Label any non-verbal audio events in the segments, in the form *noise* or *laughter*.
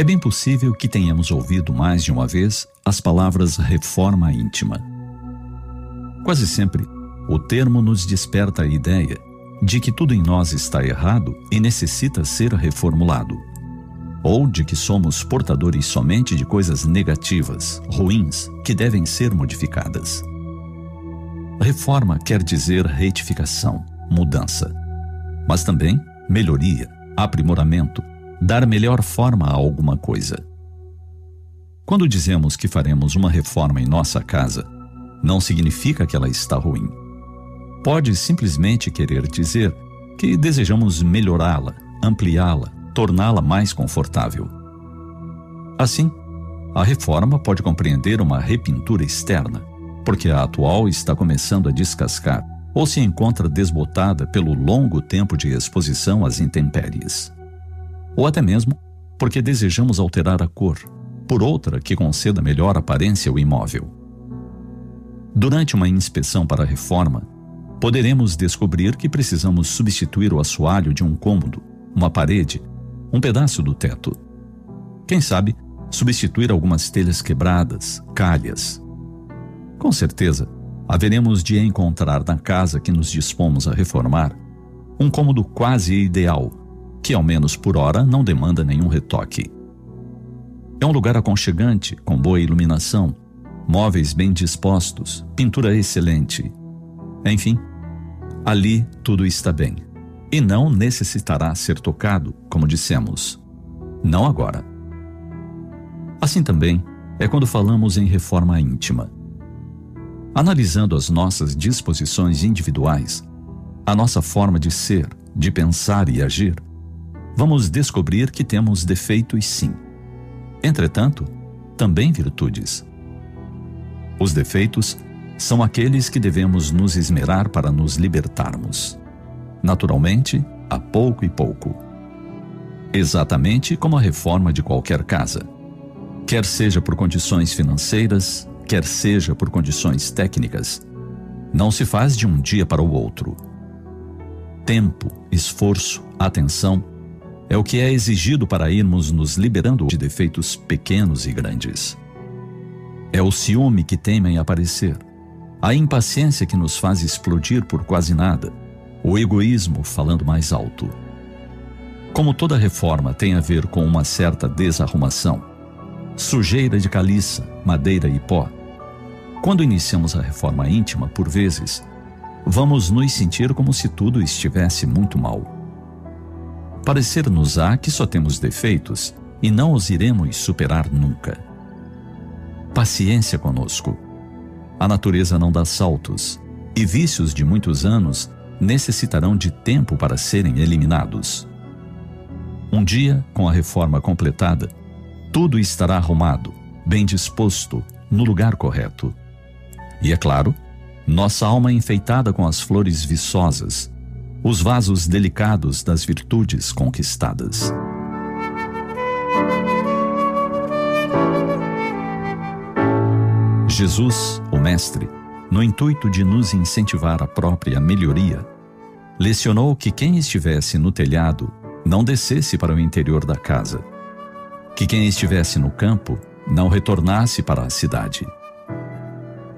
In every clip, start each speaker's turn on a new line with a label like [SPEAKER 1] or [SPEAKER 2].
[SPEAKER 1] É bem possível que tenhamos ouvido mais de uma vez as palavras reforma íntima. Quase sempre, o termo nos desperta a ideia de que tudo em nós está errado e necessita ser reformulado, ou de que somos portadores somente de coisas negativas, ruins, que devem ser modificadas. Reforma quer dizer retificação, mudança, mas também melhoria, aprimoramento, dar melhor forma a alguma coisa. Quando dizemos que faremos uma reforma em nossa casa, não significa que ela está ruim. Pode simplesmente querer dizer que desejamos melhorá-la, ampliá-la, torná-la mais confortável. Assim, a reforma pode compreender uma repintura externa, porque a atual está começando a descascar ou se encontra desbotada pelo longo tempo de exposição às intempéries. Ou até mesmo porque desejamos alterar a cor por outra que conceda melhor aparência ao imóvel. Durante uma inspeção para reforma, poderemos descobrir que precisamos substituir o assoalho de um cômodo, uma parede, um pedaço do teto. Quem sabe, substituir algumas telhas quebradas, calhas, com certeza, haveremos de encontrar na casa que nos dispomos a reformar um cômodo quase ideal, que ao menos por hora não demanda nenhum retoque. É um lugar aconchegante, com boa iluminação, móveis bem dispostos, pintura excelente. Enfim, ali tudo está bem. E não necessitará ser tocado, como dissemos. Não agora. Assim também é quando falamos em reforma íntima. Analisando as nossas disposições individuais, a nossa forma de ser, de pensar e agir, vamos descobrir que temos defeitos sim. Entretanto, também virtudes. Os defeitos são aqueles que devemos nos esmerar para nos libertarmos. Naturalmente, a pouco e pouco. Exatamente como a reforma de qualquer casa. Quer seja por condições financeiras, quer seja por condições técnicas, não se faz de um dia para o outro. Tempo, esforço, atenção é o que é exigido para irmos nos liberando de defeitos pequenos e grandes. É o ciúme que temem aparecer, a impaciência que nos faz explodir por quase nada, o egoísmo falando mais alto. Como toda reforma tem a ver com uma certa desarrumação, sujeira de caliça, madeira e pó, quando iniciamos a reforma íntima, por vezes, vamos nos sentir como se tudo estivesse muito mal. Parecer-nos-á que só temos defeitos e não os iremos superar nunca. Paciência conosco. A natureza não dá saltos, e vícios de muitos anos necessitarão de tempo para serem eliminados. Um dia, com a reforma completada, tudo estará arrumado, bem disposto, no lugar correto. E é claro, nossa alma enfeitada com as flores viçosas, os vasos delicados das virtudes conquistadas. Jesus, o Mestre, no intuito de nos incentivar à própria melhoria, lecionou que quem estivesse no telhado não descesse para o interior da casa, que quem estivesse no campo não retornasse para a cidade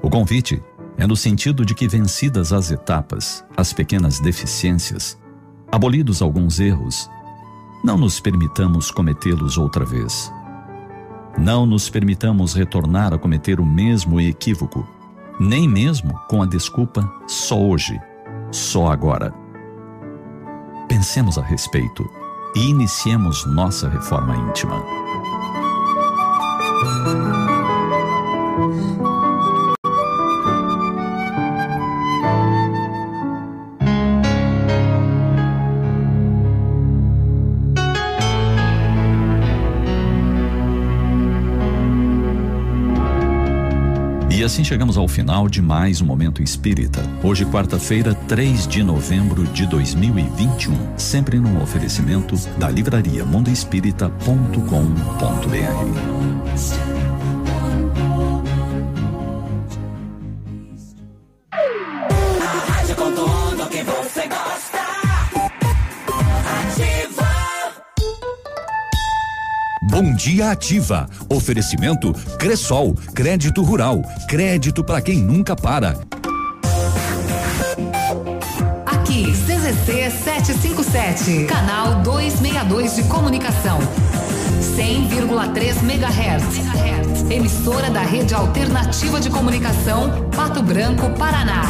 [SPEAKER 1] o convite é no sentido de que, vencidas as etapas, as pequenas deficiências, abolidos alguns erros, não nos permitamos cometê-los outra vez. Não nos permitamos retornar a cometer o mesmo equívoco, nem mesmo com a desculpa só hoje, só agora. Pensemos a respeito e iniciemos nossa reforma íntima. E assim chegamos ao final de mais um Momento Espírita. Hoje, quarta-feira, 3 de novembro de 2021. Sempre num oferecimento da livraria mundoespírita.com.br.
[SPEAKER 2] Dia Ativa. Oferecimento Cressol, crédito rural, crédito para quem nunca para.
[SPEAKER 3] Aqui, CZC 757, canal 262 de comunicação. 100,3 MHz. Emissora da Rede Alternativa de Comunicação, Pato Branco, Paraná.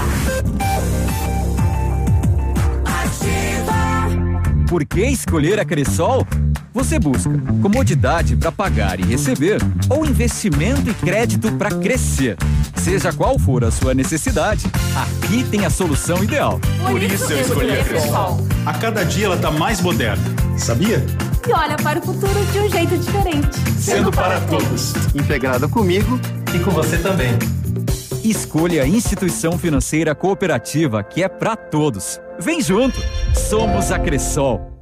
[SPEAKER 4] Ativa. Por que escolher a Cressol? Você busca comodidade para pagar e receber ou investimento e crédito para crescer. Seja qual for a sua necessidade, aqui tem a solução ideal.
[SPEAKER 5] Por, Por isso, eu escolhi a Cressol.
[SPEAKER 6] A cada dia ela está mais moderna, sabia?
[SPEAKER 5] E olha para o futuro de um jeito diferente.
[SPEAKER 6] Sendo para todos.
[SPEAKER 7] Integrada comigo
[SPEAKER 8] e com você também.
[SPEAKER 4] Escolha a instituição financeira cooperativa que é para todos. Vem junto! Somos a Cressol.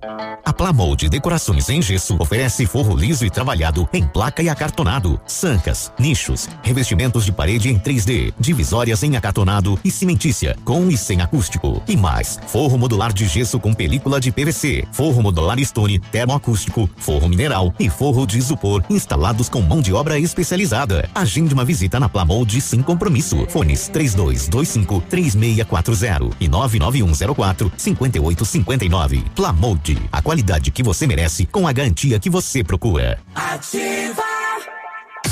[SPEAKER 9] A Plamold Decorações em Gesso oferece forro liso e trabalhado em placa e acartonado, sancas, nichos, revestimentos de parede em 3D, divisórias em acartonado e cimentícia, com e sem acústico. E mais, forro modular de gesso com película de PVC, forro modular stone, termoacústico, forro mineral e forro de isopor instalados com mão de obra especializada. Agende uma visita na Plamold sem compromisso. Fones 3225 3640 e 99104 5859. Plamold, a qualidade que você merece com a garantia que você procura. Ativa!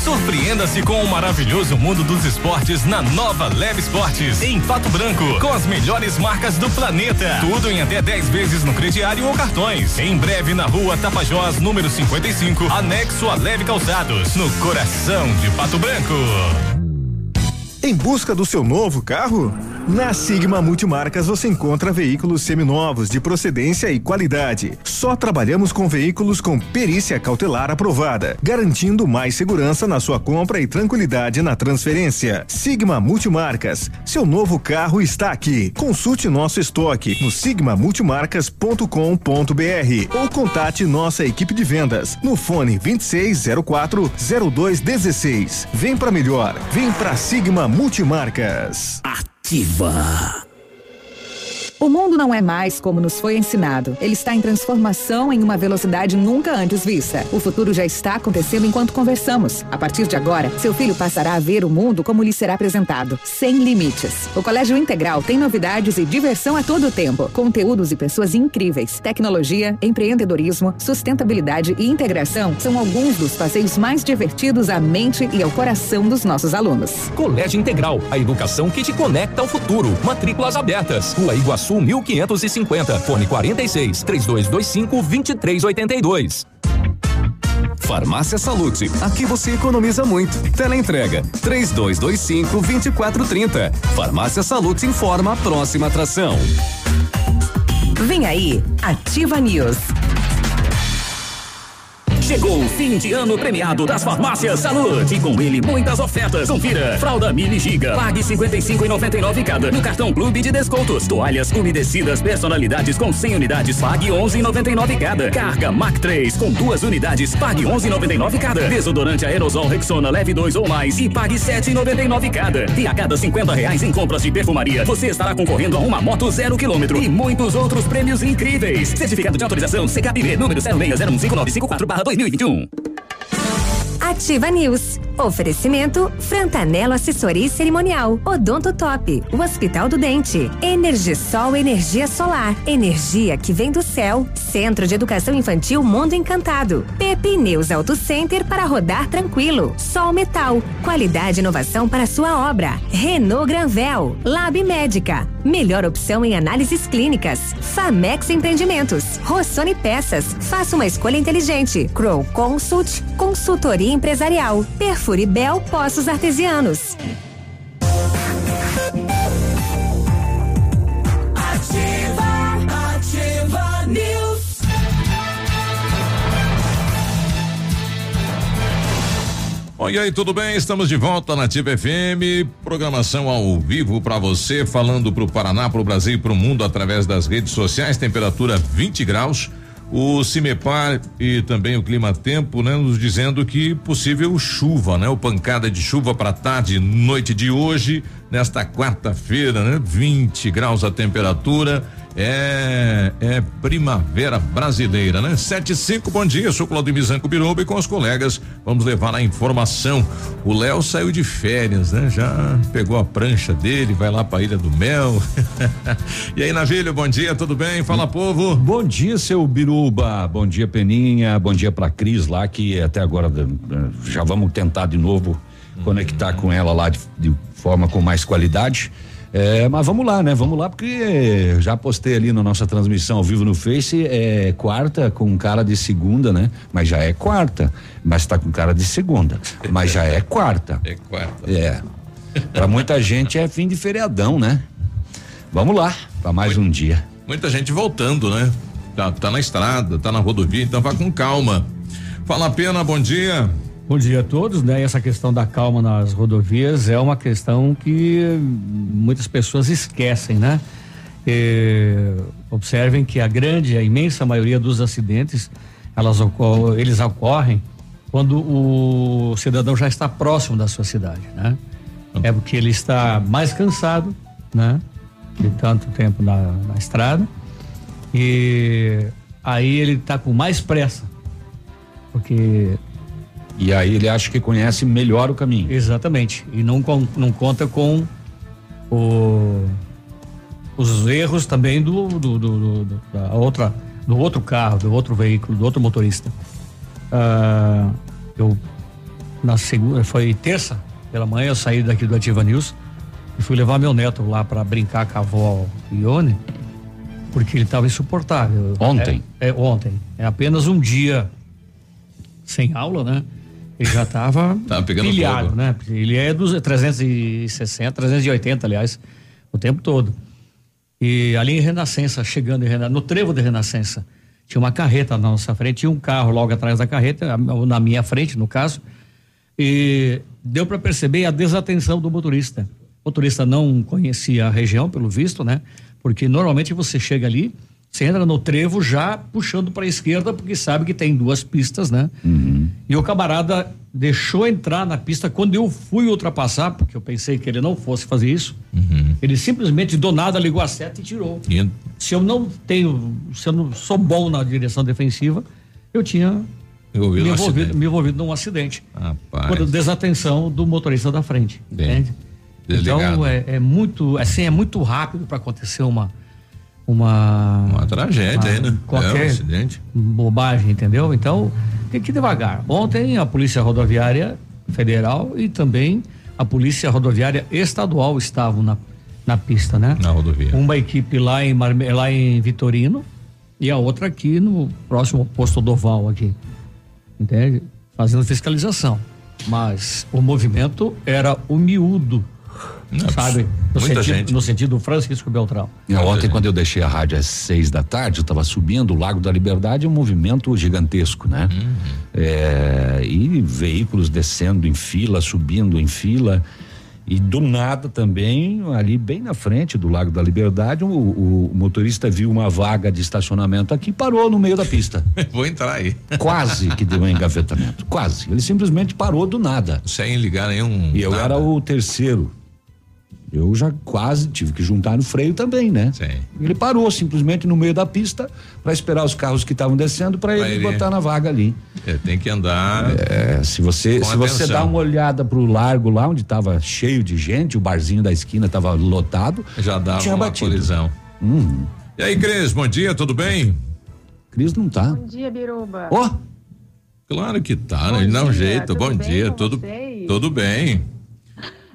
[SPEAKER 10] Surpreenda-se com o maravilhoso mundo dos esportes na nova Leve Esportes, em Pato Branco, com as melhores marcas do planeta. Tudo em até 10 vezes no crediário ou cartões. Em breve na rua Tapajós, número 55, anexo a Leve Calçados, no coração de Pato Branco.
[SPEAKER 11] Em busca do seu novo carro? Na Sigma Multimarcas você encontra veículos seminovos de procedência e qualidade. Só trabalhamos com veículos com perícia cautelar aprovada, garantindo mais segurança na sua compra e tranquilidade na transferência. Sigma Multimarcas, seu novo carro está aqui. Consulte nosso estoque no sigmamultimarcas.com.br ou contate nossa equipe de vendas no fone 2604 0216. Vem para melhor, vem para Sigma Multimarcas.
[SPEAKER 12] Ativa.
[SPEAKER 13] O mundo não é mais como nos foi ensinado. Ele está em transformação em uma velocidade nunca antes vista. O futuro já está acontecendo enquanto conversamos. A partir de agora, seu filho passará a ver o mundo como lhe será apresentado, sem limites. O Colégio Integral tem novidades e diversão a todo tempo. Conteúdos e pessoas incríveis. Tecnologia, empreendedorismo, sustentabilidade e integração são alguns dos passeios mais divertidos à mente e ao coração dos nossos alunos.
[SPEAKER 14] Colégio Integral, a educação que te conecta ao futuro. Matrículas abertas. Rua Iguaçu Sul 1550, fone 46 3225 2382.
[SPEAKER 15] Farmácia Salute. Aqui você economiza muito. Teleentrega 3225 2430. Farmácia Salute informa a próxima atração.
[SPEAKER 16] Vem aí, Ativa News.
[SPEAKER 17] Chegou o fim de ano premiado das farmácias Saúde e com ele muitas ofertas. Confira. Fralda Mini Giga, pague 55,99 cada. No cartão Clube de Descontos. Toalhas umedecidas personalidades com 100 unidades, pague 11,99 cada. Carga Mac 3 com duas unidades, pague 11,99 cada. Desodorante aerosol Rexona leve 2 ou mais e pague 7,99 cada. E a cada 50 reais em compras de perfumaria, você estará concorrendo a uma moto zero quilômetro e muitos outros prêmios incríveis. Certificado de autorização CKPB número 06015954 2021.
[SPEAKER 16] Ativa News. Oferecimento Frantanelo Assessoria e Cerimonial. Odonto Top. O Hospital do Dente. Energisol Energia Solar. Energia que vem do céu. Centro de Educação Infantil Mundo Encantado. Pepe News Auto Center para rodar tranquilo. Sol Metal. Qualidade e inovação para sua obra. Renault Granvel. Lab Médica. Melhor opção em análises clínicas. Famex Empreendimentos. Rossoni Peças. Faça uma escolha inteligente. Crow Consult. Consultoria empresarial. Perfuribel Poços Artesianos.
[SPEAKER 18] Oi, e aí, tudo bem? Estamos de volta na Ativa FM, programação ao vivo para você, falando para o Paraná, para o Brasil e para o mundo através das redes sociais, temperatura 20 graus. O Cimepar e também o Clima Tempo, né, nos dizendo que possível chuva, né? O pancada de chuva para tarde, noite de hoje, nesta quarta-feira, né? 20 graus a temperatura. É, é primavera brasileira, né? Sete e cinco, bom dia, sou Claudio Mizanco Biroba e com os colegas vamos levar a informação. O Léo saiu de férias, né? Já pegou a prancha dele, vai lá pra Ilha do Mel. *laughs* e aí, Navilho, bom dia, tudo bem? Fala, povo.
[SPEAKER 2] Bom dia, seu Biruba, bom dia, Peninha, bom dia pra Cris lá, que até agora eh, já vamos tentar de novo conectar com ela lá de, de forma com mais qualidade. É, mas vamos lá, né? Vamos lá, porque já postei ali na nossa transmissão ao vivo no Face, é quarta com cara de segunda, né? Mas já é quarta, mas tá com cara de segunda, mas já é quarta. *laughs*
[SPEAKER 18] É quarta.
[SPEAKER 2] É. Pra muita gente é fim de feriadão, né? Vamos lá, pra mais um dia.
[SPEAKER 18] Muita gente voltando, né? Tá, tá na estrada, tá na rodovia, então vá com calma. Fala pena, bom dia.
[SPEAKER 19] Bom dia a todos, né? Essa questão da calma nas rodovias é uma questão que muitas pessoas esquecem, né? E, observem que a grande, a imensa maioria dos acidentes, elas eles ocorrem quando o cidadão já está próximo da sua cidade, né? É porque ele está mais cansado, né? De tanto tempo na, na estrada e aí ele está com mais pressa, porque
[SPEAKER 2] e aí ele acha que conhece melhor o caminho.
[SPEAKER 19] Exatamente. E não, não conta com o, os erros também do, do, do, do, da outra, do outro carro, do outro veículo, do outro motorista. Ah, eu na segunda, foi terça pela manhã, eu saí daqui do Ativa News e fui levar meu neto lá para brincar com a avó Ione, porque ele estava insuportável.
[SPEAKER 2] Ontem?
[SPEAKER 19] É, é, ontem. É apenas um dia sem aula, né? Ele já estava *laughs* pilhado,
[SPEAKER 18] fogo.
[SPEAKER 19] né? Ele é dos 360, 380, aliás, o tempo todo. E ali em Renascença, chegando em Renascença, no trevo de Renascença, tinha uma carreta na nossa frente, tinha um carro logo atrás da carreta, na minha frente, no caso, e deu para perceber a desatenção do motorista. O motorista não conhecia a região, pelo visto, né? Porque normalmente você chega ali, você entra no trevo já puxando para a esquerda, porque sabe que tem duas pistas, né? E o camarada deixou entrar na pista quando eu fui ultrapassar, porque eu pensei que ele não fosse fazer isso. Ele simplesmente do nada ligou a seta e tirou.
[SPEAKER 18] E-
[SPEAKER 19] Se eu não tenho, se eu não sou bom na direção defensiva, eu tinha me,
[SPEAKER 18] num
[SPEAKER 19] envolvido, me envolvido num acidente.
[SPEAKER 18] Rapaz.
[SPEAKER 19] Por desatenção do motorista da frente.
[SPEAKER 18] Bem,
[SPEAKER 19] entende?
[SPEAKER 18] desligado.
[SPEAKER 19] Então é, é muito, assim, é muito rápido para acontecer uma uma
[SPEAKER 18] Uma tragédia aí, né? É, um
[SPEAKER 19] Qualquer
[SPEAKER 18] acidente.
[SPEAKER 19] bobagem, entendeu? Então tem que ir devagar. Ontem a Polícia Rodoviária Federal e também a Polícia Rodoviária Estadual estavam na, na pista, né?
[SPEAKER 18] Na rodovia.
[SPEAKER 19] Uma equipe lá em, Marme- lá em Vitorino e a outra aqui no próximo posto Doval aqui. Entende? Fazendo fiscalização. Mas o movimento era o miúdo. Sabe? No
[SPEAKER 2] muita
[SPEAKER 19] sentido,
[SPEAKER 2] gente.
[SPEAKER 19] no sentido Francisco Beltrão.
[SPEAKER 2] É, ontem, quando eu deixei a rádio às seis da tarde, eu estava subindo o Lago da Liberdade, um movimento gigantesco, né? É, e veículos descendo em fila, subindo em fila. E do nada também, ali bem na frente do Lago da Liberdade, o, o motorista viu uma vaga de estacionamento aqui e parou no meio da pista. *laughs*
[SPEAKER 18] Vou entrar aí.
[SPEAKER 2] Quase que deu um engavetamento. Quase. Ele simplesmente parou do nada.
[SPEAKER 18] Sem ligar nenhum.
[SPEAKER 2] E eu
[SPEAKER 18] nada.
[SPEAKER 2] era o terceiro. Eu já quase tive que juntar no freio também, né?
[SPEAKER 18] Sim.
[SPEAKER 2] Ele parou simplesmente no meio da pista para esperar os carros que estavam descendo para ele,
[SPEAKER 18] ele-
[SPEAKER 2] botar na vaga ali.
[SPEAKER 18] É, tem que andar.
[SPEAKER 2] É, se você se você dá uma olhada pro largo lá onde estava cheio de gente, o barzinho da esquina estava lotado,
[SPEAKER 18] Já dava
[SPEAKER 2] tinha
[SPEAKER 18] uma
[SPEAKER 2] batido.
[SPEAKER 18] colisão.
[SPEAKER 2] Hum,
[SPEAKER 18] E aí, Cris, bom dia, tudo bem?
[SPEAKER 2] Cris não tá.
[SPEAKER 20] Bom dia, Biruba.
[SPEAKER 2] Ó,
[SPEAKER 18] Claro que tá, né?
[SPEAKER 20] Bom
[SPEAKER 18] Ele dá um
[SPEAKER 20] dia,
[SPEAKER 18] jeito.
[SPEAKER 20] tudo
[SPEAKER 18] Bom dia, tudo, tudo bem.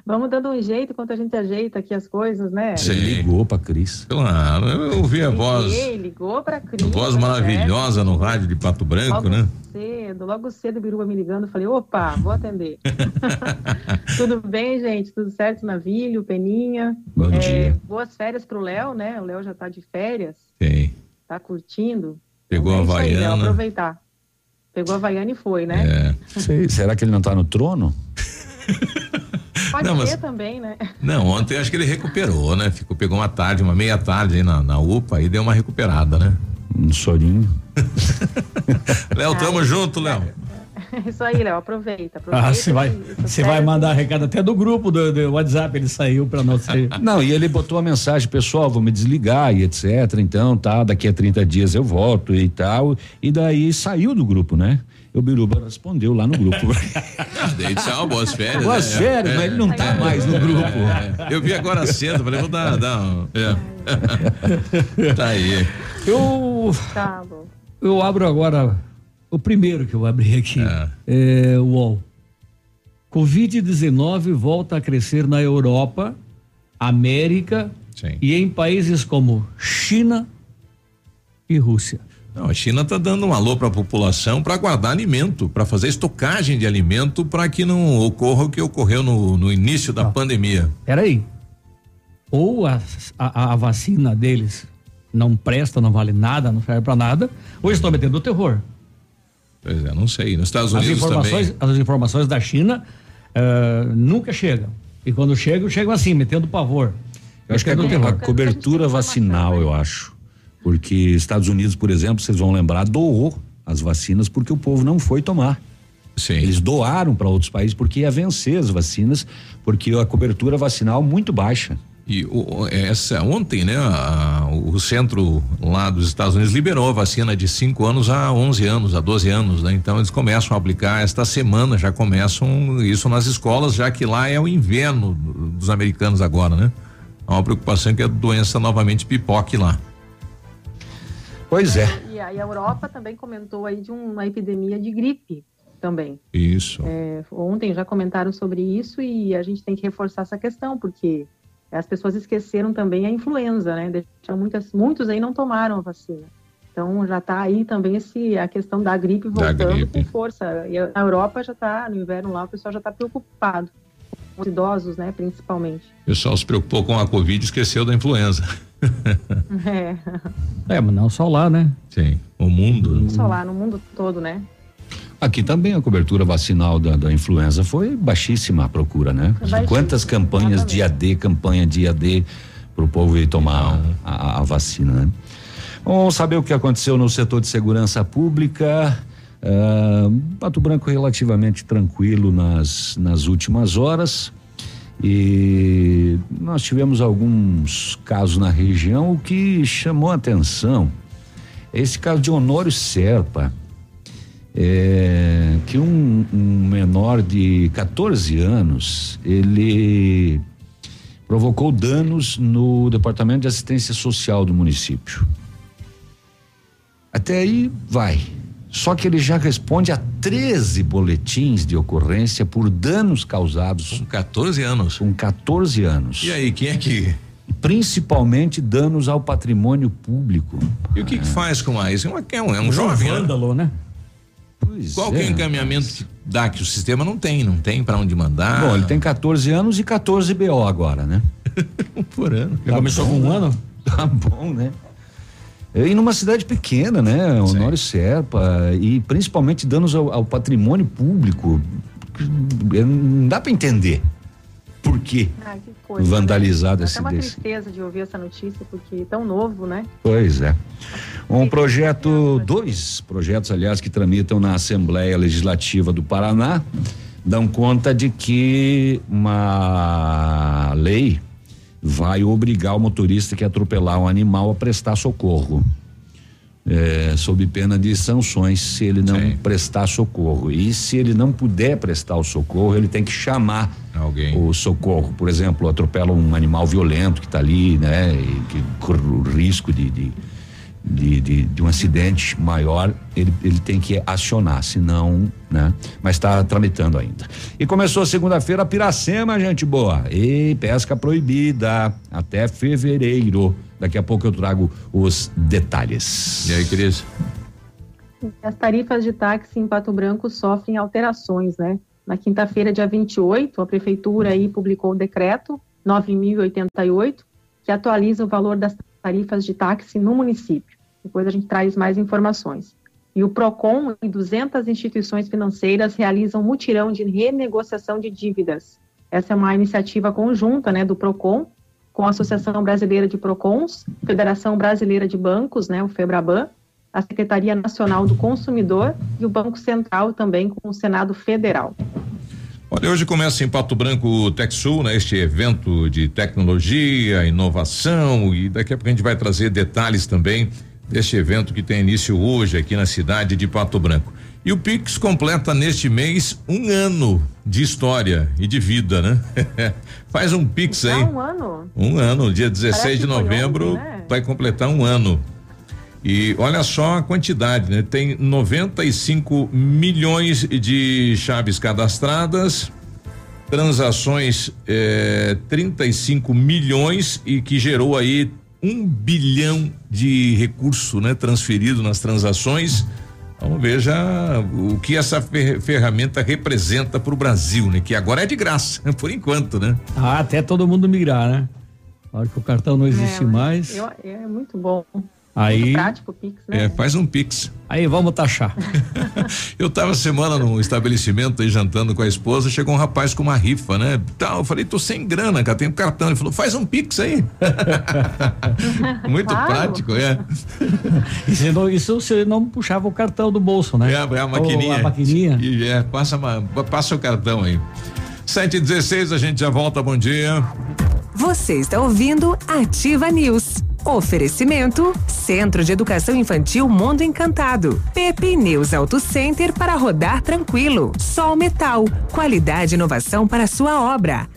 [SPEAKER 20] Vamos dando um jeito enquanto a gente ajeita aqui as coisas, né?
[SPEAKER 18] Sim.
[SPEAKER 2] ligou pra Cris.
[SPEAKER 18] Claro, eu ouvi a voz,
[SPEAKER 20] Liguei, ligou pra Cris.
[SPEAKER 18] voz
[SPEAKER 20] tá
[SPEAKER 18] maravilhosa no rádio de Pato. Branco,
[SPEAKER 20] Logo
[SPEAKER 18] né?
[SPEAKER 20] cedo, logo cedo o Biruba me ligando, falei, opa, vou atender. *laughs* *laughs* Tudo bem, gente? Tudo certo, Navilho, Peninha?
[SPEAKER 2] Bom
[SPEAKER 20] É,
[SPEAKER 2] dia.
[SPEAKER 20] Boas férias pro Léo, né? O Léo já tá de férias,
[SPEAKER 18] Tem.
[SPEAKER 20] tá curtindo.
[SPEAKER 18] Pegou
[SPEAKER 20] É
[SPEAKER 18] a
[SPEAKER 20] isso aí, Léo,
[SPEAKER 18] Havaiana.
[SPEAKER 20] aproveitar.
[SPEAKER 21] Pegou a Havaiana e foi, né?
[SPEAKER 18] É.
[SPEAKER 2] Sei, será que ele não está no trono? *laughs*
[SPEAKER 21] Pode
[SPEAKER 18] Não,
[SPEAKER 21] ser
[SPEAKER 18] mas-
[SPEAKER 21] também, né?
[SPEAKER 18] Não, ontem acho que ele recuperou, né? Ficou, pegou uma tarde, uma meia tarde aí na, na UPA e deu uma recuperada, né?
[SPEAKER 2] Um sorinho. *laughs*
[SPEAKER 18] Léo, tamo junto, Léo. *laughs*
[SPEAKER 21] Isso aí, Léo, aproveita. aproveita
[SPEAKER 19] Ah, você vai,
[SPEAKER 21] e-
[SPEAKER 19] você vai mandar recado até do grupo do, do WhatsApp, ele saiu para nós. *laughs*
[SPEAKER 2] Não, e ele botou a mensagem, pessoal, vou me desligar e etc. Então, tá, daqui a 30 dias eu volto e tal. E daí saiu do grupo, né? E o Biruba respondeu lá no grupo.
[SPEAKER 18] Daí tchau, boas férias.
[SPEAKER 2] Boas
[SPEAKER 18] né?
[SPEAKER 2] férias, mas ele não tá mais no grupo.
[SPEAKER 18] É, Eu vi agora cedo, falei, vou dar, dar um. É. *laughs* tá aí.
[SPEAKER 19] Eu,
[SPEAKER 21] Tá
[SPEAKER 19] eu abro agora o primeiro que eu abri aqui. É, o UOL. Covid-19 volta a crescer na Europa, América e em países como China e Rússia.
[SPEAKER 18] Não, a China está dando um alô para a população para guardar alimento, para fazer estocagem de alimento para que não ocorra o que ocorreu no, no início da pandemia.
[SPEAKER 19] Peraí. Ou a, a, a vacina deles não presta, não vale nada, não serve para nada, ou eles estão metendo o terror.
[SPEAKER 18] Pois é, não sei. Nos Estados
[SPEAKER 19] As
[SPEAKER 18] Unidos
[SPEAKER 19] informações,
[SPEAKER 18] também.
[SPEAKER 19] as informações da China eh, nunca chegam. E quando chegam, chegam assim, metendo pavor.
[SPEAKER 2] Eu acho que é a,
[SPEAKER 19] terror.
[SPEAKER 2] a cobertura vacinal, eu acho. Porque Estados Unidos, por exemplo, vocês vão lembrar, doou as vacinas porque o povo não foi tomar.
[SPEAKER 18] Sim.
[SPEAKER 2] Eles doaram para outros países porque ia vencer as vacinas, porque a cobertura vacinal muito baixa.
[SPEAKER 18] E o- essa, ontem, né, a- o centro lá dos Estados Unidos liberou a vacina de 5 anos a 11 anos, a 12 anos, né? Então eles começam a aplicar esta semana, já começam isso nas escolas, já que lá é o inverno do- dos americanos agora, né? Há uma preocupação que a doença novamente pipoque lá.
[SPEAKER 2] Pois é.
[SPEAKER 21] E aí a Europa também comentou aí de uma epidemia de gripe também.
[SPEAKER 18] Isso.
[SPEAKER 21] É, ontem já comentaram sobre isso e a gente tem que reforçar essa questão, porque as pessoas esqueceram também a influenza, né? Deixaram muitas, muitos aí não tomaram a vacina. Então já está aí também esse, a questão da gripe
[SPEAKER 18] Da
[SPEAKER 21] voltando
[SPEAKER 18] gripe.
[SPEAKER 21] com força. E a Europa já está, no inverno lá, o pessoal já está preocupado. Os idosos, né, principalmente.
[SPEAKER 18] O pessoal se preocupou com a Covid e esqueceu da influenza.
[SPEAKER 21] É, *laughs*
[SPEAKER 19] É, mas não só lá, né?
[SPEAKER 18] Sim, o mundo.
[SPEAKER 21] só lá no mundo todo, né?
[SPEAKER 2] Aqui também a cobertura vacinal da, da influenza foi baixíssima a procura, né?
[SPEAKER 21] Baixíssima,
[SPEAKER 2] Quantas campanhas de AD, campanha de AD para o povo ir tomar a, a vacina, né? Vamos saber o que aconteceu no setor de segurança pública. Ah, Pato Branco relativamente tranquilo nas, nas últimas horas. E nós tivemos alguns casos na região. O que chamou a atenção é esse caso de Honório Serpa é, que um, um menor de 14 anos ele provocou danos no departamento de assistência social do município. Até aí vai. Só que ele já responde a 13 boletins de ocorrência por danos causados. Com
[SPEAKER 18] 14 anos.
[SPEAKER 2] Com 14 anos.
[SPEAKER 18] E aí, quem é que.
[SPEAKER 2] Principalmente danos ao patrimônio público.
[SPEAKER 18] E o que, que faz com a isso? É, uma- é um, é um jovem, né?
[SPEAKER 19] vândalo, né?
[SPEAKER 18] Qual que é o
[SPEAKER 2] é.
[SPEAKER 18] encaminhamento que dá que o sistema não tem, não tem para onde mandar?
[SPEAKER 2] Bom, ele tem 14 anos e 14 BO agora, né? *laughs*
[SPEAKER 18] Por ano.
[SPEAKER 2] Já começou com um ano? Tá bom, né? E numa cidade pequena, né? Honório Serpa e principalmente danos ao, ao patrimônio público. Eh, Não dá para entender por quê
[SPEAKER 21] Ah, que coisa.
[SPEAKER 2] vandalizado
[SPEAKER 21] Dá
[SPEAKER 2] esse
[SPEAKER 21] uma
[SPEAKER 2] desse.
[SPEAKER 21] tristeza de ouvir essa notícia, porque é tão novo, né?
[SPEAKER 2] Pois é. Um projeto, dois projetos, aliás, que tramitam na Assembleia Legislativa do Paraná, dão conta de que uma lei vai obrigar o motorista que atropelar um animal a prestar socorro. É, sob pena de sanções se ele não prestar socorro. E se ele não puder prestar o socorro, ele tem que chamar
[SPEAKER 18] Alguém.
[SPEAKER 2] o socorro. Por exemplo, atropela um animal violento que está ali, né? E que corre o risco de, de, de, de- de um acidente maior, ele, ele tem que acionar, senão, né? Mas está tramitando ainda. E começou segunda-feira a Piracema, gente boa. E pesca proibida até fevereiro. Daqui a pouco eu trago os detalhes.
[SPEAKER 18] E aí, Cris?
[SPEAKER 21] As tarifas de táxi em Pato Branco sofrem alterações, né? Na quinta-feira, dia 28, a prefeitura aí publicou o decreto 9088, que atualiza o valor das tarifas de táxi no município. Depois a gente traz mais informações. E o PROCON e 200 instituições financeiras realizam mutirão de renegociação de dívidas. Essa é uma iniciativa conjunta né, do PROCON com a Associação Brasileira de PROCONs, Federação Brasileira de Bancos, né, o FEBRABAN, a Secretaria Nacional do Consumidor e o Banco Central também com o Senado Federal.
[SPEAKER 18] Olha, hoje começa em Pato Branco o TechSul, né? Este evento de tecnologia, inovação e daqui a pouco a gente vai trazer detalhes também deste evento que tem início hoje aqui na cidade de Pato Branco. E o Pix completa neste mês um ano de história e de vida, né? *laughs* Faz um Pix aí.
[SPEAKER 21] um ano?
[SPEAKER 18] Um ano, dia 16 Parece de novembro, ontem, né? vai completar um ano. E olha só a quantidade, né? Tem 95 milhões de chaves cadastradas, transações eh, 35 milhões e que gerou aí um bilhão de recurso, né? Transferido nas transações. Então veja o que essa ferramenta representa para o Brasil, né? Que agora é de graça, *laughs* por enquanto, né?
[SPEAKER 19] Ah, até todo mundo migrar, né? A hora que o cartão não existe
[SPEAKER 21] é,
[SPEAKER 19] mais.
[SPEAKER 21] Eu, é muito bom.
[SPEAKER 19] Aí,
[SPEAKER 21] Muito prático o Pix, né?
[SPEAKER 18] É, faz um Pix.
[SPEAKER 19] Aí vamos taxar. *laughs*
[SPEAKER 18] eu tava semana num estabelecimento aí jantando com a esposa, chegou um rapaz com uma rifa, né? Tal, eu falei, tô sem grana, cara, tem um cartão. Ele falou, faz um Pix aí. *laughs* Muito claro. prático, é. *laughs*
[SPEAKER 19] Isso, não, isso você não puxava o cartão do bolso, né?
[SPEAKER 18] É, é a maquininha.
[SPEAKER 19] Ou a maquininha.
[SPEAKER 18] E, é, passa, passa o cartão aí. 7 e 16 a gente já volta, bom dia.
[SPEAKER 16] Você está ouvindo Ativa News. Oferecimento: Centro de Educação Infantil Mundo Encantado. Pepe News Auto Center para rodar tranquilo. Sol Metal, qualidade e inovação para sua obra.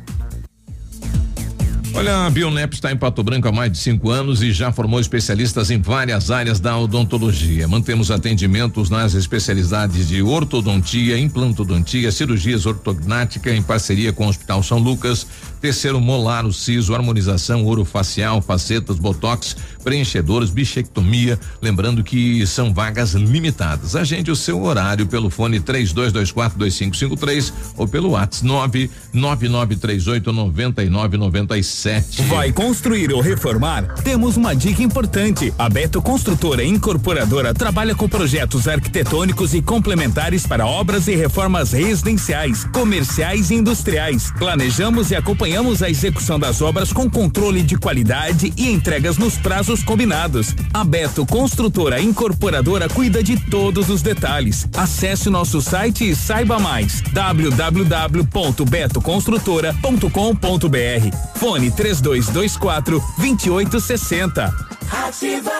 [SPEAKER 18] Olha, a Bionep está em Pato Branco há mais de cinco anos e já formou especialistas em várias áreas da odontologia. Mantemos atendimentos nas especialidades de ortodontia, implantodontia, cirurgias ortognática em parceria com o Hospital São Lucas, terceiro molar, o siso, harmonização orofacial, facetas, botox, preenchedores, bichectomia. Lembrando que são vagas limitadas. Agende o seu horário pelo fone 32242553 ou pelo WhatsApp 99938 9997 sete.
[SPEAKER 10] Vai construir ou reformar? Temos uma dica importante. A Beto Construtora Incorporadora trabalha com projetos arquitetônicos e complementares para obras e reformas residenciais, comerciais e industriais. Planejamos e acompanhamos a execução das obras com controle de qualidade e entregas nos prazos combinados. A Beto Construtora Incorporadora cuida de todos os detalhes. Acesse nosso site e saiba mais. www.betoconstrutora.com.br. Fone 3224 2860.
[SPEAKER 22] Ativa!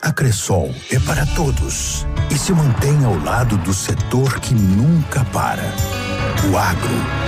[SPEAKER 22] A Cressol é para todos e se mantém ao lado do setor que nunca para. O agro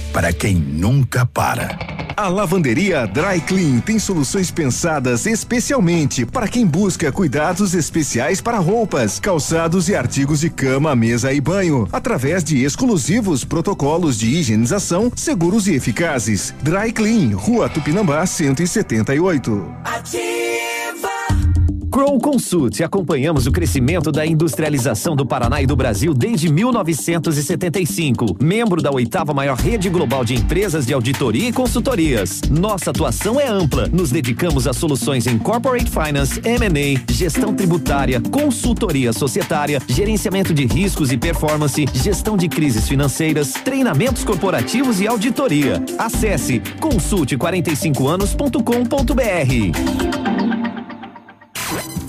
[SPEAKER 22] para quem nunca para.
[SPEAKER 11] A lavanderia Dry Clean tem soluções pensadas especialmente para quem busca cuidados especiais para roupas, calçados e artigos de cama, mesa e banho, através de exclusivos protocolos de higienização seguros e eficazes. Dry Clean, Rua Tupinambá 178.
[SPEAKER 23] Ativa! Crow Consult. Acompanhamos o crescimento da industrialização do Paraná e do Brasil desde 1975. Membro da oitava maior rede global de empresas de auditoria e consultorias. Nossa atuação é ampla. Nos dedicamos a soluções em corporate finance, M&A, gestão tributária, consultoria societária, gerenciamento de riscos e performance, gestão de crises financeiras, treinamentos corporativos e auditoria. Acesse consulte45anos.com.br.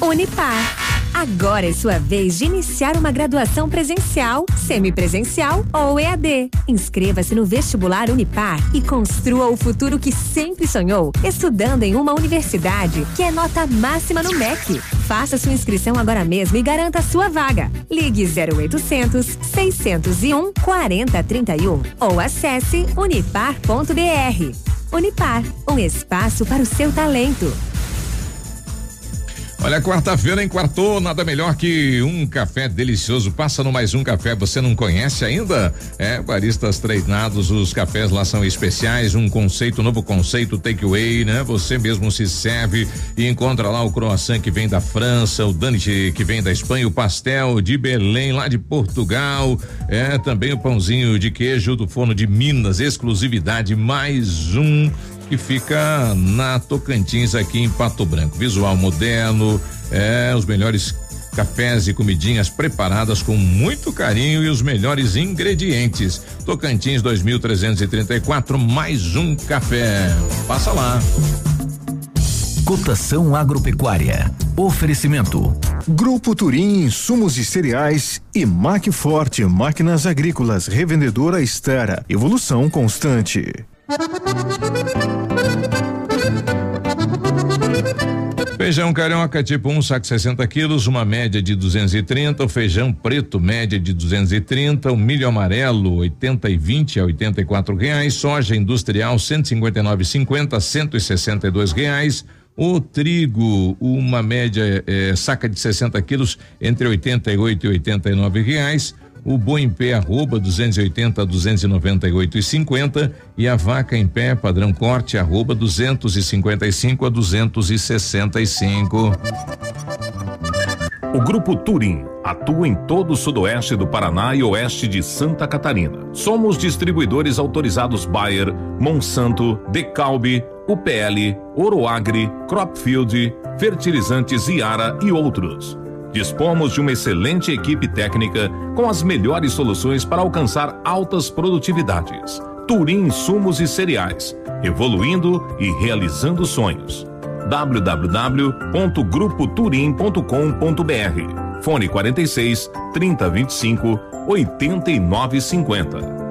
[SPEAKER 16] Unipar. Agora é sua vez de iniciar uma graduação presencial, semipresencial ou EAD. Inscreva-se no vestibular Unipar e construa o futuro que sempre sonhou, estudando em uma universidade que é nota máxima no MEC. Faça sua inscrição agora mesmo e garanta sua vaga. Ligue 0800 601 4031 ou acesse unipar.br. Unipar, um espaço para o seu talento.
[SPEAKER 18] Olha, quarta-feira em quartou, nada melhor que um café delicioso. Passa no mais um café, você não conhece ainda? É, baristas treinados, os cafés lá são especiais, um conceito, novo conceito takeaway, né? Você mesmo se serve e encontra lá o croissant que vem da França, o Dante que vem da Espanha, o pastel de Belém lá de Portugal, é também o pãozinho de queijo do forno de Minas, exclusividade, mais um que fica na Tocantins, aqui em Pato Branco. Visual moderno, é, os melhores cafés e comidinhas preparadas com muito carinho e os melhores ingredientes. Tocantins 2334, mais um café. Passa lá.
[SPEAKER 24] Cotação agropecuária. Oferecimento.
[SPEAKER 11] Grupo Turim, insumos e cereais e Macforte, máquinas agrícolas, revendedora Estera. Evolução constante.
[SPEAKER 18] Feijão carioca tipo 1, um, saco 60 quilos, uma média de 230. O feijão preto, média de 230. O milho amarelo, 80 e 20 a 84 reais. Soja industrial, 159,50 a 162 reais. O trigo, uma média eh, saca de 60 quilos, entre 88 e 89 reais o boi em pé arroba 280 a 298 e 50 e a vaca em pé padrão corte arroba 255 a 265.
[SPEAKER 25] O Grupo Turim atua em todo o sudoeste do Paraná e oeste de Santa Catarina. Somos distribuidores autorizados Bayer, Monsanto, Decalbe, UPL, Oroagri, Cropfield, Fertilizantes Iara e outros. Dispomos de uma excelente equipe técnica com as melhores soluções para alcançar altas produtividades. Turim Insumos e Cereais, evoluindo e realizando sonhos. www.grupoturim.com.br Fone 46 3025 8950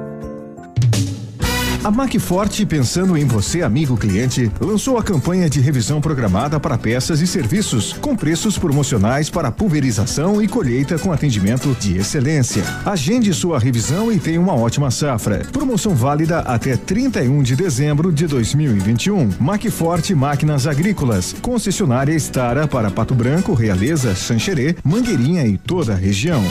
[SPEAKER 11] a Macforte, pensando em você, amigo cliente, lançou a campanha de revisão programada para peças e serviços, com preços promocionais para pulverização e colheita com atendimento de excelência. Agende sua revisão e tenha uma ótima safra. Promoção válida até 31 de dezembro de 2021. Macforte Máquinas Agrícolas, concessionária Estara para Pato Branco, Realeza, Xanxerê, Mangueirinha e toda a região.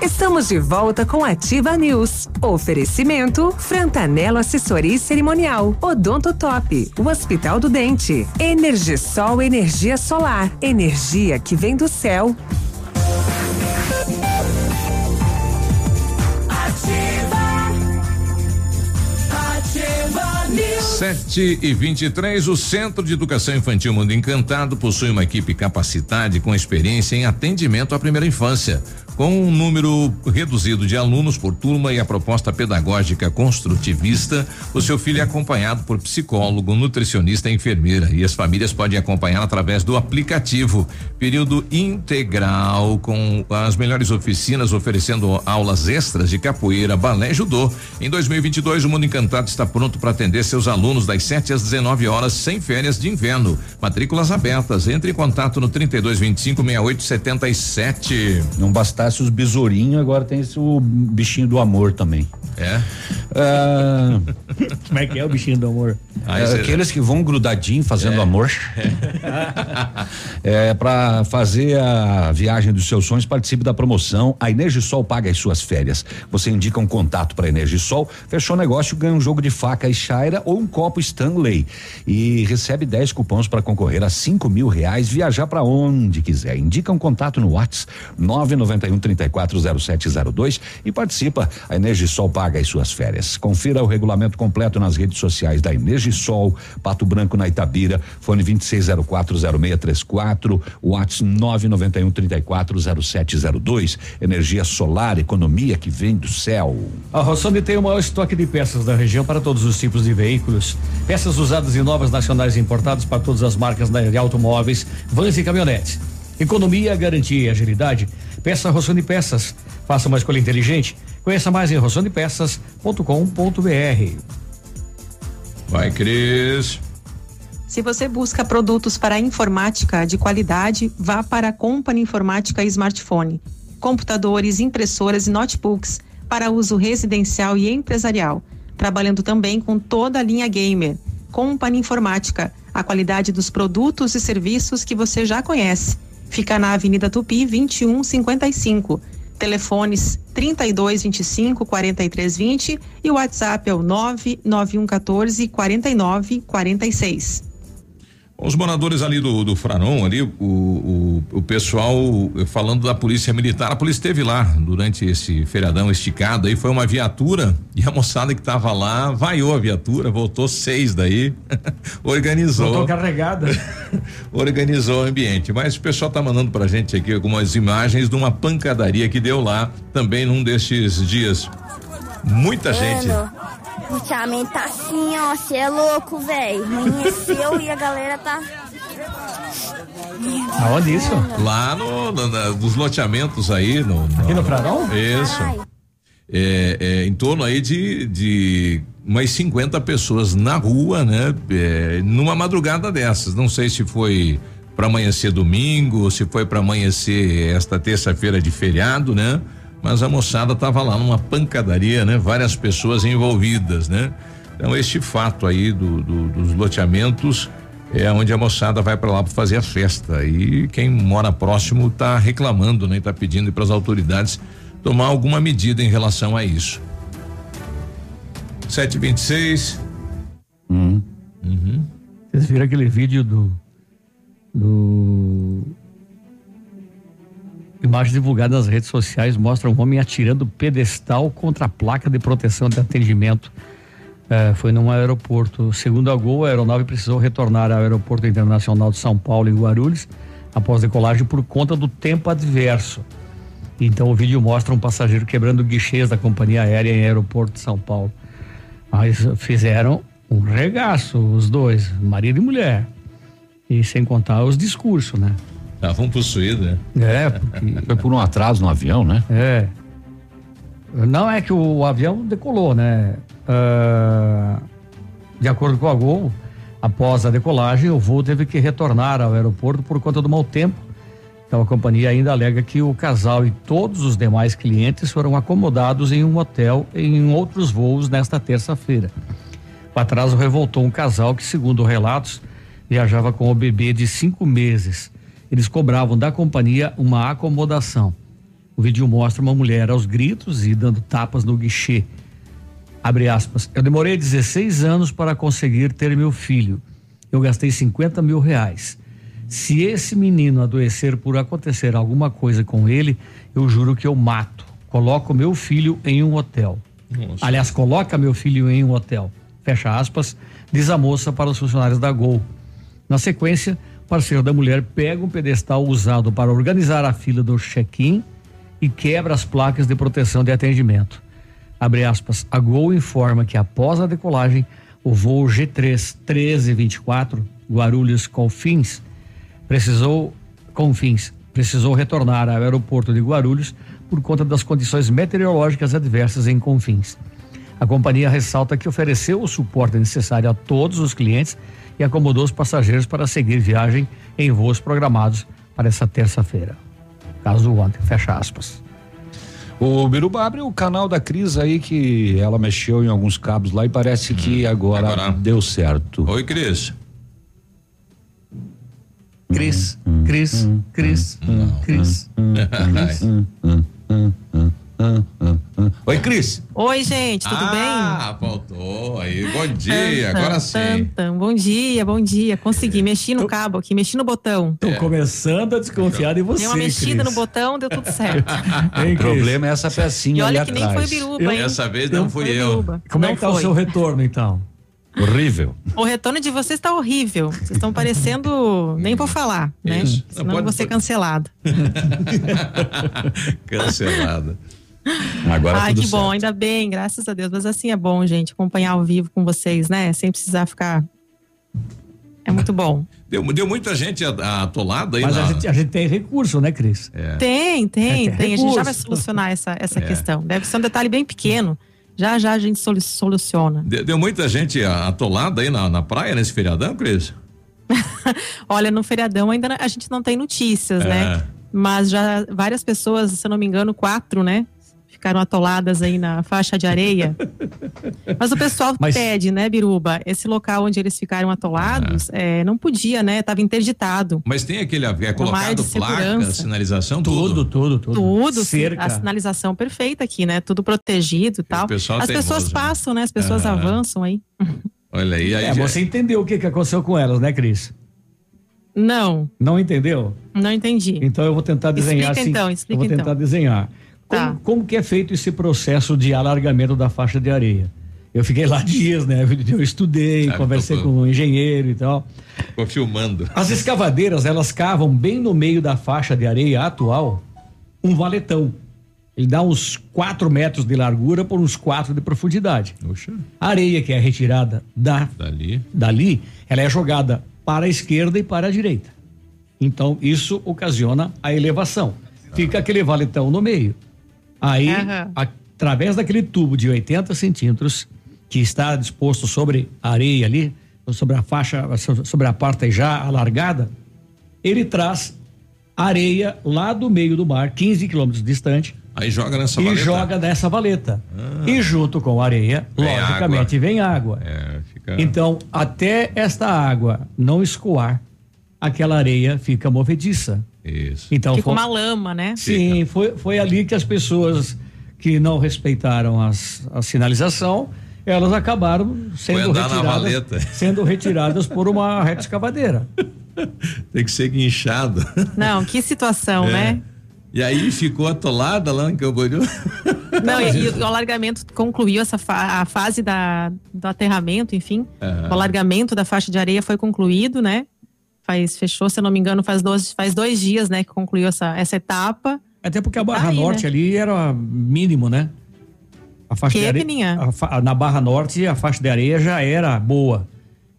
[SPEAKER 16] Estamos de volta com Ativa News. Oferecimento Frantanelo Assessoria Cerimonial, Odonto Top, o Hospital do Dente, Energisol Energia Solar, energia que vem do céu.
[SPEAKER 18] Sete e 23, o Centro de Educação Infantil Mundo Encantado possui uma equipe capacitada e com experiência em atendimento à primeira infância. Com um número reduzido de alunos por turma e a proposta pedagógica construtivista, o seu filho é acompanhado por psicólogo, nutricionista e enfermeira. E as famílias podem acompanhar através do aplicativo. Período integral com as melhores oficinas oferecendo aulas extras de capoeira, balé e judô. Em 2022, o Mundo Encantado está pronto para atender seus alunos das 7 às 19 horas, sem férias de inverno. Matrículas abertas. Entre em contato no 3225 6877.
[SPEAKER 2] Não os besourinhos, agora tem esse, o bichinho do amor também.
[SPEAKER 18] É?
[SPEAKER 2] Ah, *laughs*
[SPEAKER 19] Como é que é o bichinho do amor?
[SPEAKER 2] é, aqueles que vão grudadinho fazendo amor. É, *laughs* para fazer a viagem dos seus sonhos, participe da promoção. A Energisol paga as suas férias. Você indica um contato para Energisol, fechou o negócio, ganha um jogo de faca e chaira ou um copo Stanley e recebe 10 cupons para concorrer a 5 mil reais, viajar para onde quiser. Indica um contato no WhatsApp 991 340702 e participa. A Energisol paga as suas férias. Confira o regulamento completo nas redes sociais da Energisol, Pato Branco na Itabira, fone 26040634, WhatsApp 991 340702. Energia solar, economia que vem do céu.
[SPEAKER 19] A Rossoni tem o maior estoque de peças da região para todos os tipos de veículos. Peças usadas e novas nacionais importadas para todas as marcas de automóveis, vans e caminhonetes. Economia, garantia e agilidade. Peça Rossoni Peças. Faça uma escolha inteligente. Conheça mais em rossonepeças.com.br.
[SPEAKER 18] Vai, Cris.
[SPEAKER 21] Se você busca produtos para informática de qualidade, vá para a Company Informática e Smartphone. Computadores, impressoras e notebooks para uso residencial e empresarial. Trabalhando também com toda a linha gamer. Company Informática, a qualidade dos produtos e serviços que você já conhece. Fica na Avenida Tupi 2155. Telefones 3225 4320 e o WhatsApp é o 99114 4946.
[SPEAKER 18] Os moradores ali do, do Franon, ali, o, o, o, pessoal falando da polícia militar, a polícia esteve lá durante esse feriadão esticado aí, foi uma viatura e a moçada que estava lá vaiou a viatura, voltou seis daí, *laughs* organizou.
[SPEAKER 19] Voltou carregada. *laughs*
[SPEAKER 18] organizou o ambiente. Mas o pessoal tá mandando pra gente aqui algumas imagens de uma pancadaria que deu lá também num destes dias. Muita gente.
[SPEAKER 26] Ultimamente tá assim, ó, você é louco, velho. Amanheceu e a galera tá.
[SPEAKER 19] Aonde isso?
[SPEAKER 18] Lá no, no, no nos loteamentos aí. No, no
[SPEAKER 19] Aqui no Pradão?
[SPEAKER 18] Isso. É, é, em torno aí de, de umas 50 pessoas na rua, né? É, numa madrugada dessas. Não sei se foi para amanhecer domingo, se foi para amanhecer esta terça-feira de feriado, né? Mas a moçada estava lá numa pancadaria, né? Várias pessoas envolvidas, né? Então este fato aí do, do, dos loteamentos é onde a moçada vai para lá para fazer a festa e quem mora próximo está reclamando, né? Está pedindo para as autoridades tomar alguma medida em relação a isso. 726.
[SPEAKER 19] Uhum.
[SPEAKER 18] Uhum.
[SPEAKER 19] Vocês viram aquele vídeo do do Imagens divulgadas nas redes sociais mostram um homem atirando pedestal contra a placa de proteção de atendimento. É, foi num aeroporto. Segundo a Gol, a aeronave precisou retornar ao Aeroporto Internacional de São Paulo, em Guarulhos, após decolagem por conta do tempo adverso. Então o vídeo mostra um passageiro quebrando guichês da companhia aérea em aeroporto de São Paulo. Mas fizeram um regaço, os dois, marido e mulher. E sem contar os discursos, né?
[SPEAKER 18] Estavam possuídos, né?
[SPEAKER 19] É, porque...
[SPEAKER 2] Foi por um atraso no avião, né?
[SPEAKER 19] É. Não é que o avião decolou, né? Uh, de acordo com a Gol, após a decolagem, o voo teve que retornar ao aeroporto por conta do mau tempo. Então a companhia ainda alega que o casal e todos os demais clientes foram acomodados em um hotel em outros voos nesta terça-feira. O atraso revoltou um casal que, segundo relatos, viajava com o bebê de cinco meses eles cobravam da companhia uma acomodação. O vídeo mostra uma mulher aos gritos e dando tapas no guichê. Abre aspas. Eu demorei 16 anos para conseguir ter meu filho. Eu gastei 50 mil reais. Se esse menino adoecer por acontecer alguma coisa com ele, eu juro que eu mato. Coloco meu filho em um hotel. Nossa. Aliás, coloca meu filho em um hotel. Fecha aspas, diz a moça para os funcionários da Gol. Na sequência, parceiro da mulher pega um pedestal usado para organizar a fila do check-in e quebra as placas de proteção de atendimento. Abre aspas. A Gol informa que após a decolagem, o voo G3 1324 Guarulhos Confins precisou Confins precisou retornar ao aeroporto de Guarulhos por conta das condições meteorológicas adversas em Confins. A companhia ressalta que ofereceu o suporte necessário a todos os clientes e acomodou os passageiros para seguir viagem em voos programados para essa terça-feira. Caso ontem, fecha aspas.
[SPEAKER 2] O Biruba abre o canal da Cris aí que ela mexeu em alguns cabos lá e parece que hum, agora, agora, deu certo.
[SPEAKER 18] Oi, Cris.
[SPEAKER 19] Cris, Cris, Cris, Cris.
[SPEAKER 2] Oi, Cris.
[SPEAKER 21] Oi, gente, tudo
[SPEAKER 18] ah,
[SPEAKER 21] bem?
[SPEAKER 18] Ah, faltou. Aí, bom dia, agora sim.
[SPEAKER 21] bom dia, bom dia. Consegui, mexi no cabo aqui, mexi no botão.
[SPEAKER 19] Tô é. começando a desconfiar de você.
[SPEAKER 21] Deu uma mexida
[SPEAKER 19] Cris.
[SPEAKER 21] no botão, deu tudo certo. *laughs*
[SPEAKER 2] o problema é essa pecinha
[SPEAKER 21] e olha
[SPEAKER 2] ali
[SPEAKER 21] que
[SPEAKER 2] atrás.
[SPEAKER 21] nem foi biruba, hein?
[SPEAKER 18] Dessa vez não, fui eu.
[SPEAKER 19] Como
[SPEAKER 21] não
[SPEAKER 19] é que tá
[SPEAKER 21] foi.
[SPEAKER 19] o seu retorno, então?
[SPEAKER 2] Horrível.
[SPEAKER 21] O retorno de vocês está horrível. Vocês estão parecendo. Nem vou falar, né?
[SPEAKER 18] Isso.
[SPEAKER 21] Senão
[SPEAKER 18] Não, pode-
[SPEAKER 21] vou ser cancelado. *laughs* *laughs*
[SPEAKER 18] Cancelada.
[SPEAKER 2] Agora
[SPEAKER 21] Ai,
[SPEAKER 2] tudo
[SPEAKER 21] que bom,
[SPEAKER 2] certo.
[SPEAKER 21] ainda bem, graças a Deus. Mas assim é bom, gente, acompanhar ao vivo com vocês, né? Sem precisar ficar. É muito bom.
[SPEAKER 18] Deu, deu muita gente atolada aí
[SPEAKER 19] Mas
[SPEAKER 18] na.
[SPEAKER 19] a gente, a gente tem recurso, né, Cris?
[SPEAKER 18] É.
[SPEAKER 21] Tem, tem,
[SPEAKER 19] É,
[SPEAKER 21] tem.
[SPEAKER 19] tem
[SPEAKER 21] A gente já vai solucionar essa, essa
[SPEAKER 18] É.
[SPEAKER 21] questão. Deve ser um detalhe bem pequeno. Já já a gente solu- soluciona.
[SPEAKER 18] Deu, deu muita gente atolada aí na, na praia nesse feriadão, Cris? *laughs*
[SPEAKER 21] Olha, no feriadão ainda a gente não tem notícias,
[SPEAKER 18] É.
[SPEAKER 21] né? Mas já várias pessoas, se eu não me engano, quatro, né? Ficaram atoladas aí na faixa de areia. Mas o pessoal
[SPEAKER 19] Mas-
[SPEAKER 21] pede, né, Biruba? Esse local onde eles ficaram atolados, é, não podia, né? Tava interditado.
[SPEAKER 18] Mas tem aquele, é colocado placa, sinalização, tudo.
[SPEAKER 19] Tudo,
[SPEAKER 21] Tudo,
[SPEAKER 19] Cerca.
[SPEAKER 21] a sinalização perfeita aqui, né? Tudo protegido e tal.
[SPEAKER 18] pessoal
[SPEAKER 21] As
[SPEAKER 18] teimoso,
[SPEAKER 21] pessoas
[SPEAKER 18] né?
[SPEAKER 21] passam, né? As pessoas
[SPEAKER 18] Ah.
[SPEAKER 21] avançam aí.
[SPEAKER 18] Olha aí, aí
[SPEAKER 19] É,
[SPEAKER 18] já-
[SPEAKER 19] você entendeu o que, que aconteceu com elas, né, Cris?
[SPEAKER 21] Não,
[SPEAKER 19] Não entendeu?
[SPEAKER 21] não entendi.
[SPEAKER 19] Então eu vou tentar desenhar
[SPEAKER 21] Explica
[SPEAKER 19] assim.
[SPEAKER 21] então,
[SPEAKER 19] eu
[SPEAKER 21] explica
[SPEAKER 19] vou tentar
[SPEAKER 21] então.
[SPEAKER 19] desenhar. Como,
[SPEAKER 21] Tá.
[SPEAKER 19] como que é feito esse processo de alargamento da faixa de areia? Eu fiquei lá *laughs* dias, né? Eu estudei,
[SPEAKER 18] Ah,
[SPEAKER 19] conversei
[SPEAKER 18] tô-
[SPEAKER 19] com um engenheiro e tal.
[SPEAKER 18] Ficou filmando.
[SPEAKER 19] As escavadeiras, elas cavam bem no meio da faixa de areia atual um valetão. Ele dá uns 4 metros de largura por uns 4 de profundidade.
[SPEAKER 18] Puxa.
[SPEAKER 19] A areia que é retirada da,
[SPEAKER 18] Dali.
[SPEAKER 19] dali, ela é jogada para a esquerda e para a direita. Então, isso ocasiona a elevação. Fica aquele valetão no meio. Aí,
[SPEAKER 21] Aham.
[SPEAKER 19] através daquele tubo de 80 centímetros, que está disposto sobre a areia ali, sobre a faixa, sobre a parte já alargada, ele traz areia lá do meio do mar, 15 quilômetros distante,
[SPEAKER 18] Aí joga nessa
[SPEAKER 19] e
[SPEAKER 18] valeta.
[SPEAKER 19] joga nessa valeta. E junto com a areia,
[SPEAKER 18] Vem
[SPEAKER 19] logicamente,
[SPEAKER 18] água.
[SPEAKER 19] vem água.
[SPEAKER 18] É, fica...
[SPEAKER 19] Então, até esta água não escoar, aquela areia fica movediça.
[SPEAKER 18] Isso.
[SPEAKER 19] Então,
[SPEAKER 21] Fica
[SPEAKER 19] foi,
[SPEAKER 21] uma lama, né?
[SPEAKER 19] sim, foi, foi ali que as pessoas que não respeitaram as, a sinalização, elas acabaram sendo retiradas, *laughs* sendo retiradas por uma reta escavadeira. *laughs*
[SPEAKER 18] Tem que ser guinchado.
[SPEAKER 21] Não, que situação,
[SPEAKER 18] É.
[SPEAKER 21] né?
[SPEAKER 18] E aí ficou atolada lá em Camboriú. *laughs*
[SPEAKER 21] Não, e, e o alargamento concluiu essa fa- a fase da, do aterramento, enfim.
[SPEAKER 18] Aham.
[SPEAKER 21] O alargamento da faixa de areia foi concluído, né? Faz, fechou, se eu não me engano, faz dois, faz dois dias, né, que concluiu essa, essa etapa.
[SPEAKER 19] Até porque a Barra
[SPEAKER 21] Aí,
[SPEAKER 19] Norte
[SPEAKER 21] né?
[SPEAKER 19] ali era mínimo, né? A faixa
[SPEAKER 21] Que,
[SPEAKER 19] de areia,
[SPEAKER 21] Peninha?
[SPEAKER 19] a na Barra Norte a faixa de areia já era boa,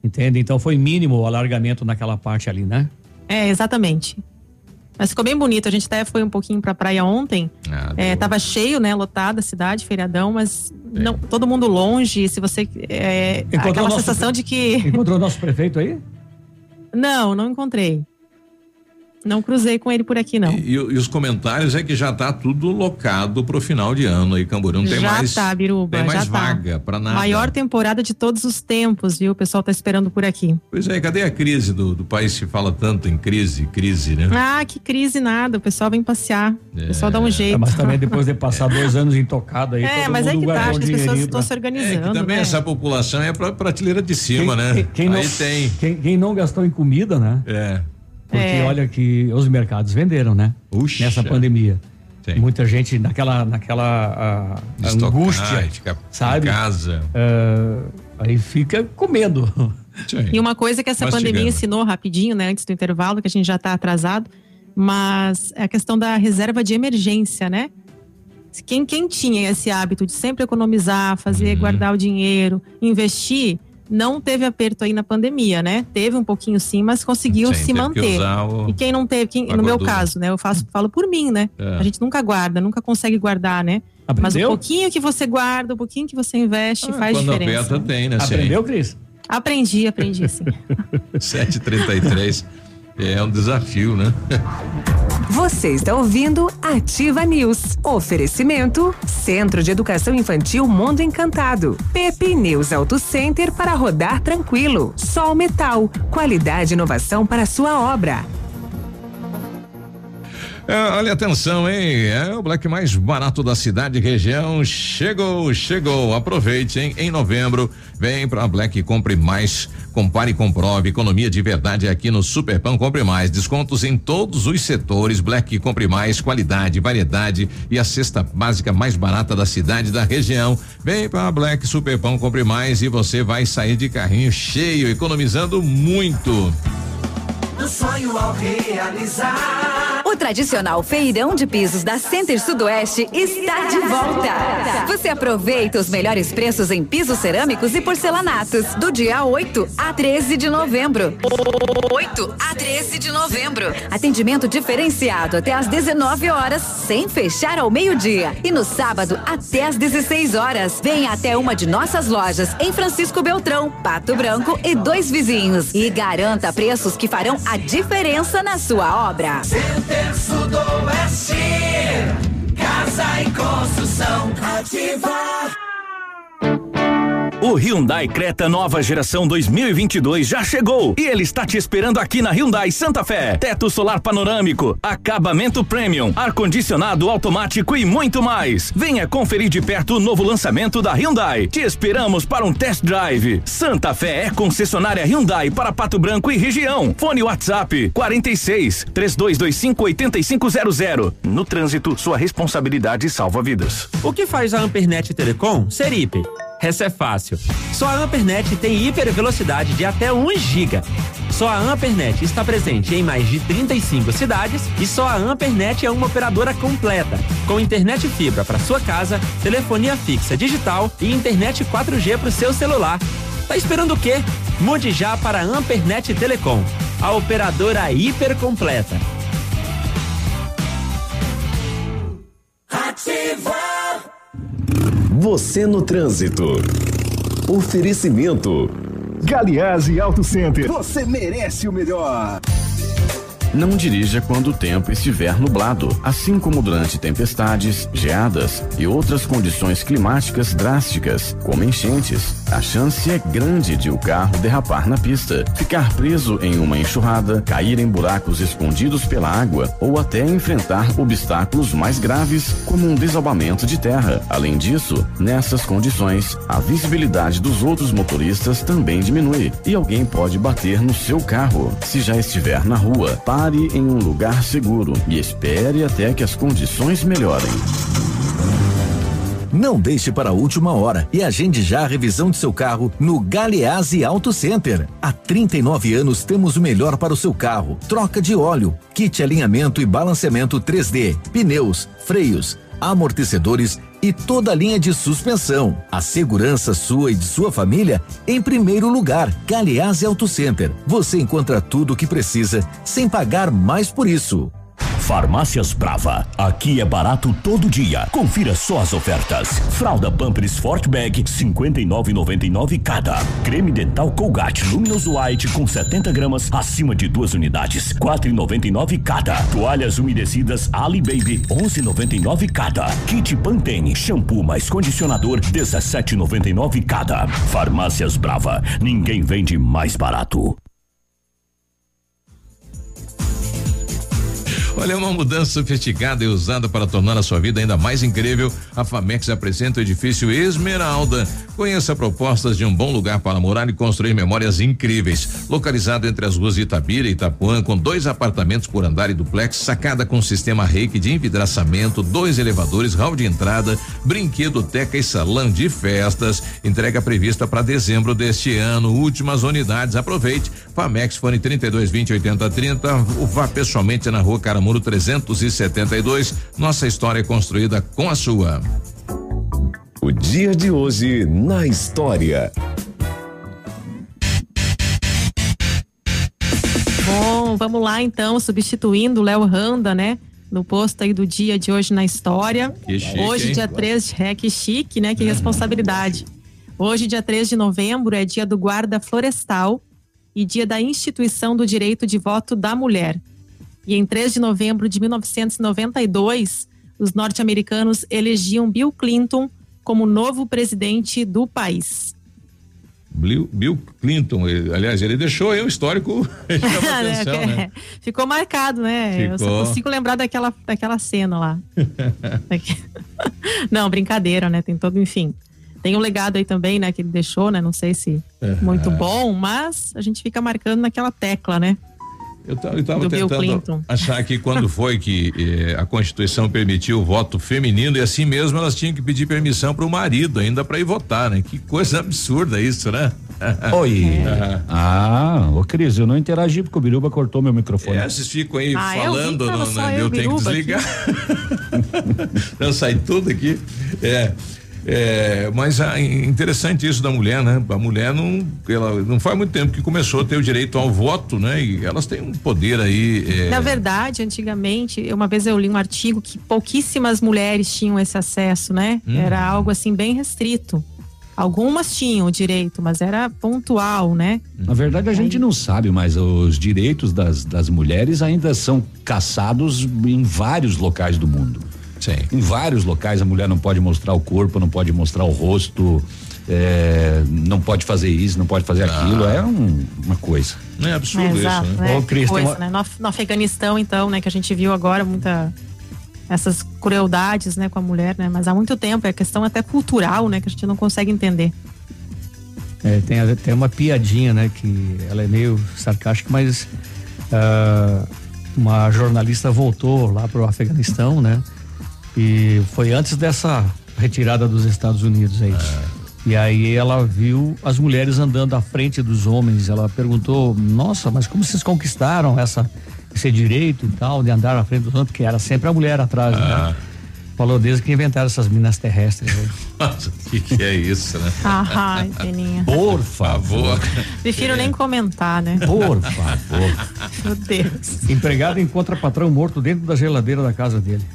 [SPEAKER 19] entende? Então foi mínimo o alargamento naquela parte ali, né?
[SPEAKER 21] É, exatamente. Mas ficou bem bonito. A gente até foi um pouquinho pra praia ontem.
[SPEAKER 18] Ah,
[SPEAKER 21] É, tava cheio, né? Lotada a cidade, feriadão, mas não, todo mundo longe. Se você. É,
[SPEAKER 19] Encontrou
[SPEAKER 21] aquela
[SPEAKER 19] nosso
[SPEAKER 21] sensação de que.
[SPEAKER 19] Encontrou o nosso prefeito aí?
[SPEAKER 21] Não, não encontrei. Não cruzei com ele por aqui, não.
[SPEAKER 18] E, e os comentários é que já tá tudo locado pro final de ano aí, Camboriú. Não tem
[SPEAKER 21] já
[SPEAKER 18] mais.
[SPEAKER 21] tá, Biruba.
[SPEAKER 18] tem mais
[SPEAKER 21] já tá.
[SPEAKER 18] vaga pra nada.
[SPEAKER 21] Maior temporada de todos os tempos, viu? O pessoal tá esperando por aqui.
[SPEAKER 18] Pois é, cadê a crise do, do país que fala tanto em crise, crise, né?
[SPEAKER 21] Ah, que crise nada. O pessoal vem passear. O pessoal dá um jeito.
[SPEAKER 19] É, mas também depois de passar *laughs* dois anos intocado aí,
[SPEAKER 21] É,
[SPEAKER 19] todo
[SPEAKER 21] mas aí
[SPEAKER 19] mundo
[SPEAKER 21] que tá, acho que as pessoas estão
[SPEAKER 19] pra-
[SPEAKER 21] se
[SPEAKER 18] É
[SPEAKER 21] organizando.
[SPEAKER 18] que também
[SPEAKER 21] né?
[SPEAKER 18] essa população é pra prateleira de cima, né?
[SPEAKER 19] Quem, quem
[SPEAKER 18] aí
[SPEAKER 19] não,
[SPEAKER 18] tem.
[SPEAKER 19] Quem, quem não gastou em comida, né?
[SPEAKER 18] É.
[SPEAKER 19] Porque
[SPEAKER 21] É.
[SPEAKER 19] olha que os mercados venderam, né?
[SPEAKER 18] Puxa.
[SPEAKER 19] Nessa pandemia.
[SPEAKER 18] Tem.
[SPEAKER 19] Muita gente naquela, naquela ah,
[SPEAKER 18] Estocar,
[SPEAKER 19] angústia,
[SPEAKER 18] ficar
[SPEAKER 19] sabe?
[SPEAKER 18] em casa.
[SPEAKER 19] Ah, aí fica comendo.
[SPEAKER 21] E uma coisa que essa
[SPEAKER 19] Mastigando.
[SPEAKER 21] pandemia ensinou rapidinho, né, antes do intervalo, que a gente já está atrasado, mas é a questão da reserva de emergência, né? Quem, quem tinha esse hábito de sempre economizar, fazer,
[SPEAKER 18] Uhum.
[SPEAKER 21] guardar o dinheiro, investir, não teve aperto aí na pandemia, né? Teve um pouquinho sim, mas conseguiu
[SPEAKER 18] Sim,
[SPEAKER 21] se
[SPEAKER 18] que
[SPEAKER 21] manter.
[SPEAKER 18] o-
[SPEAKER 21] E quem não teve, quem- no meu
[SPEAKER 18] gordura.
[SPEAKER 21] caso, né? Eu faço, falo por mim, né?
[SPEAKER 18] É.
[SPEAKER 21] A gente nunca guarda, nunca consegue guardar, né? Mas o
[SPEAKER 19] Aprendeu?
[SPEAKER 21] pouquinho que você guarda, o pouquinho que você investe, faz
[SPEAKER 18] Quando
[SPEAKER 21] diferença.
[SPEAKER 18] aperta, tem, né?
[SPEAKER 19] Aprendeu, Cris?
[SPEAKER 21] Aprendi, aprendi sim. *laughs*
[SPEAKER 18] 7h33. É um desafio, né?
[SPEAKER 16] Você está ouvindo Ativa News. Oferecimento Centro de Educação Infantil Mundo Encantado. Pepe News Auto Center para rodar tranquilo. Sol Metal. Qualidade e inovação para sua obra.
[SPEAKER 18] É, olha atenção, hein? É o Black mais barato da cidade e região. Chegou, chegou. Aproveite, hein? Em novembro, vem pra Black compre mais. Compare e comprove. Economia de verdade aqui no Superpão Compre Mais. Descontos em todos os setores. Black Compre Mais, qualidade, variedade e a cesta básica mais barata da cidade e da região. Vem pra Black Superpão Compre Mais e você vai sair de carrinho cheio, economizando muito.
[SPEAKER 27] Um sonho ao realizar.
[SPEAKER 13] O tradicional feirão de pisos da Center Sudoeste está de volta. Você aproveita os melhores preços em pisos cerâmicos e porcelanatos do dia 8 a 13 de novembro. 8 a 13 de novembro. Atendimento diferenciado até às 19 horas, sem fechar ao meio-dia. E no sábado até às 16 horas. Venha até uma de nossas lojas em Francisco Beltrão, Pato Branco e dois vizinhos. E garanta preços que farão a diferença na sua obra.
[SPEAKER 27] Center Sudoeste. Casa
[SPEAKER 28] e construção. Ativa.
[SPEAKER 23] O Hyundai Creta nova geração 2022 já chegou e ele está te esperando aqui na Hyundai Santa Fé. Teto solar panorâmico, acabamento premium, ar condicionado automático e muito mais. Venha conferir de perto o novo lançamento da Hyundai. Te esperamos para um test drive. Santa Fé é concessionária Hyundai para Pato Branco e região. Fone WhatsApp 46 3225 8500. No trânsito, sua responsabilidade salva vidas.
[SPEAKER 4] O que faz a Ampernet Telecom ser hiper? Essa é fácil. Só a Ampernet tem hipervelocidade de até 1 GB. Só a Ampernet está presente em mais de 35 cidades e só a Ampernet é uma operadora completa, com internet fibra para sua casa, telefonia fixa digital e internet 4G para o seu celular. Tá esperando o quê? Mude já para a Ampernet Telecom, a operadora hiper completa.
[SPEAKER 28] Ativa.
[SPEAKER 24] Você no trânsito. Oferecimento.
[SPEAKER 11] Galiase Auto Center. Você merece o melhor.
[SPEAKER 29] Não dirija quando o tempo estiver nublado, assim como durante tempestades, geadas e outras condições climáticas drásticas, como enchentes. A chance é grande de o carro derrapar na pista, ficar preso em uma enxurrada, cair em buracos escondidos pela água ou até enfrentar obstáculos mais graves, como um desabamento de terra. Além disso, nessas condições, a visibilidade dos outros motoristas também diminui e alguém pode bater no seu carro. Se já estiver na rua, pare em um lugar seguro e espere até que as condições melhorem.
[SPEAKER 24] Não deixe para a última hora e agende já a revisão de seu carro no Galeazzi Auto Center. Há 39 anos temos o melhor para o seu carro: troca de óleo, kit alinhamento e balanceamento 3D, pneus, freios, amortecedores e toda a linha de suspensão. A segurança sua e de sua família em primeiro lugar. Galeazzi Auto Center. Você encontra tudo o que precisa sem pagar mais por isso.
[SPEAKER 30] Farmácias Brava. Aqui é barato todo dia. Confira só as ofertas. Fralda Pampers Sport Bag 59,99 cada. Creme dental Colgate Luminous White com 70 gramas acima de duas unidades 4,99 cada. Toalhas umedecidas Ali Baby 11,99 cada. Kit Pantene shampoo mais condicionador 17,99 cada. Farmácias Brava. Ninguém vende mais barato.
[SPEAKER 18] Olha, uma mudança sofisticada e usada para tornar a sua vida ainda mais incrível. A Famex apresenta o edifício Esmeralda. Conheça propostas de um bom lugar para morar e construir memórias incríveis. Localizado entre as ruas Itabira e Itapuã, com dois apartamentos por andar e duplex, sacada com sistema reiki de envidraçamento, dois elevadores, hall de entrada, brinquedo, teca e salão de festas. Entrega prevista para dezembro deste ano. Últimas unidades. Aproveite. Famex, fone 32 20 80 30. Vá pessoalmente na rua Caramuru 372. Nossa história é construída com a sua.
[SPEAKER 24] O dia de hoje na história.
[SPEAKER 21] Bom, vamos lá então, substituindo o Léo Randa, né? No posto aí do dia de hoje na história.
[SPEAKER 18] Que chique,
[SPEAKER 21] hoje,
[SPEAKER 18] hein?
[SPEAKER 21] dia 3 de. É, que chique, né? Que responsabilidade. Hoje, dia 3 de novembro, é dia do guarda florestal e dia da instituição do direito de voto da mulher. E em 3 de novembro de 1992, os norte-americanos elegiam Bill Clinton como novo presidente do país.
[SPEAKER 18] Bill, Clinton, ele- aliás, ele deixou aí um histórico. *laughs* chama *laughs* atenção, né?
[SPEAKER 21] Ficou marcado, né? Eu só
[SPEAKER 18] Ficou.
[SPEAKER 21] consigo lembrar daquela, daquela cena lá. *laughs* Não, brincadeira, né? Tem todo, enfim. Tem um legado aí também, né, que ele deixou, né? Não sei se
[SPEAKER 18] Aham.
[SPEAKER 21] muito bom, mas a gente fica marcando naquela tecla, né?
[SPEAKER 18] Eu, ta- eu tava
[SPEAKER 21] Do Bill
[SPEAKER 18] tentando achar aqui quando foi que eh, a Constituição permitiu o voto feminino e assim mesmo elas tinham que pedir permissão para o marido ainda para ir votar, né? Que coisa absurda isso, né? *laughs*
[SPEAKER 2] Oi.
[SPEAKER 18] Aham.
[SPEAKER 2] Ah, ô Cris, eu não interagi porque o Biruba cortou meu microfone.
[SPEAKER 18] É, vocês ficam aí
[SPEAKER 21] Ah, eu vi
[SPEAKER 18] falando,
[SPEAKER 21] que tava
[SPEAKER 18] não,
[SPEAKER 21] só
[SPEAKER 18] não,
[SPEAKER 21] eu
[SPEAKER 18] eu tenho que desligar. *laughs* não sai tudo aqui. É. É, mas é interessante isso da mulher, né? A mulher não, ela não faz muito tempo que começou a ter o direito ao voto, né? E elas têm um poder aí. é,
[SPEAKER 21] Na verdade, antigamente, uma vez eu li um artigo que pouquíssimas mulheres tinham esse acesso, né?
[SPEAKER 2] Hum.
[SPEAKER 21] Era algo assim bem restrito. Algumas tinham o direito, mas era pontual, né?
[SPEAKER 2] Na verdade, a gente não sabe, mas os direitos das, das mulheres ainda são caçados em vários locais do mundo.
[SPEAKER 18] Sim.
[SPEAKER 2] Em vários locais a mulher não pode mostrar o corpo, não pode mostrar o rosto, é, não pode fazer isso, não pode fazer
[SPEAKER 18] Ah.
[SPEAKER 2] aquilo. É um- uma coisa.
[SPEAKER 18] É absurdo
[SPEAKER 21] Exato,
[SPEAKER 18] isso,
[SPEAKER 21] né?
[SPEAKER 18] né?
[SPEAKER 2] Ô, Cris,
[SPEAKER 21] Coisa,
[SPEAKER 2] uma-
[SPEAKER 21] né? No, no Afeganistão, então, né, que a gente viu agora muita essas crueldades, né, com a mulher, né? Mas há muito tempo é questão até cultural, né, que a gente não consegue entender.
[SPEAKER 19] É, tem, a- tem uma piadinha, né? Que ela é meio sarcástica, mas ah, uma jornalista voltou lá para o Afeganistão, né? E foi antes dessa retirada dos Estados Unidos aí. E aí ela viu as mulheres andando à frente dos homens. Ela perguntou: Nossa, mas como vocês conquistaram essa, esse direito e tal de andar à frente dos homens? Porque era sempre a mulher atrás, né? Falou desde que inventaram essas minas terrestres. *laughs*
[SPEAKER 18] Nossa, o que, que é isso, né? *laughs*
[SPEAKER 21] Ai, peninha.
[SPEAKER 2] Por
[SPEAKER 18] favor.
[SPEAKER 21] Prefiro nem comentar, né?
[SPEAKER 2] Por favor. *laughs*
[SPEAKER 21] Meu Deus.
[SPEAKER 19] Empregado encontra patrão morto dentro da geladeira da casa dele.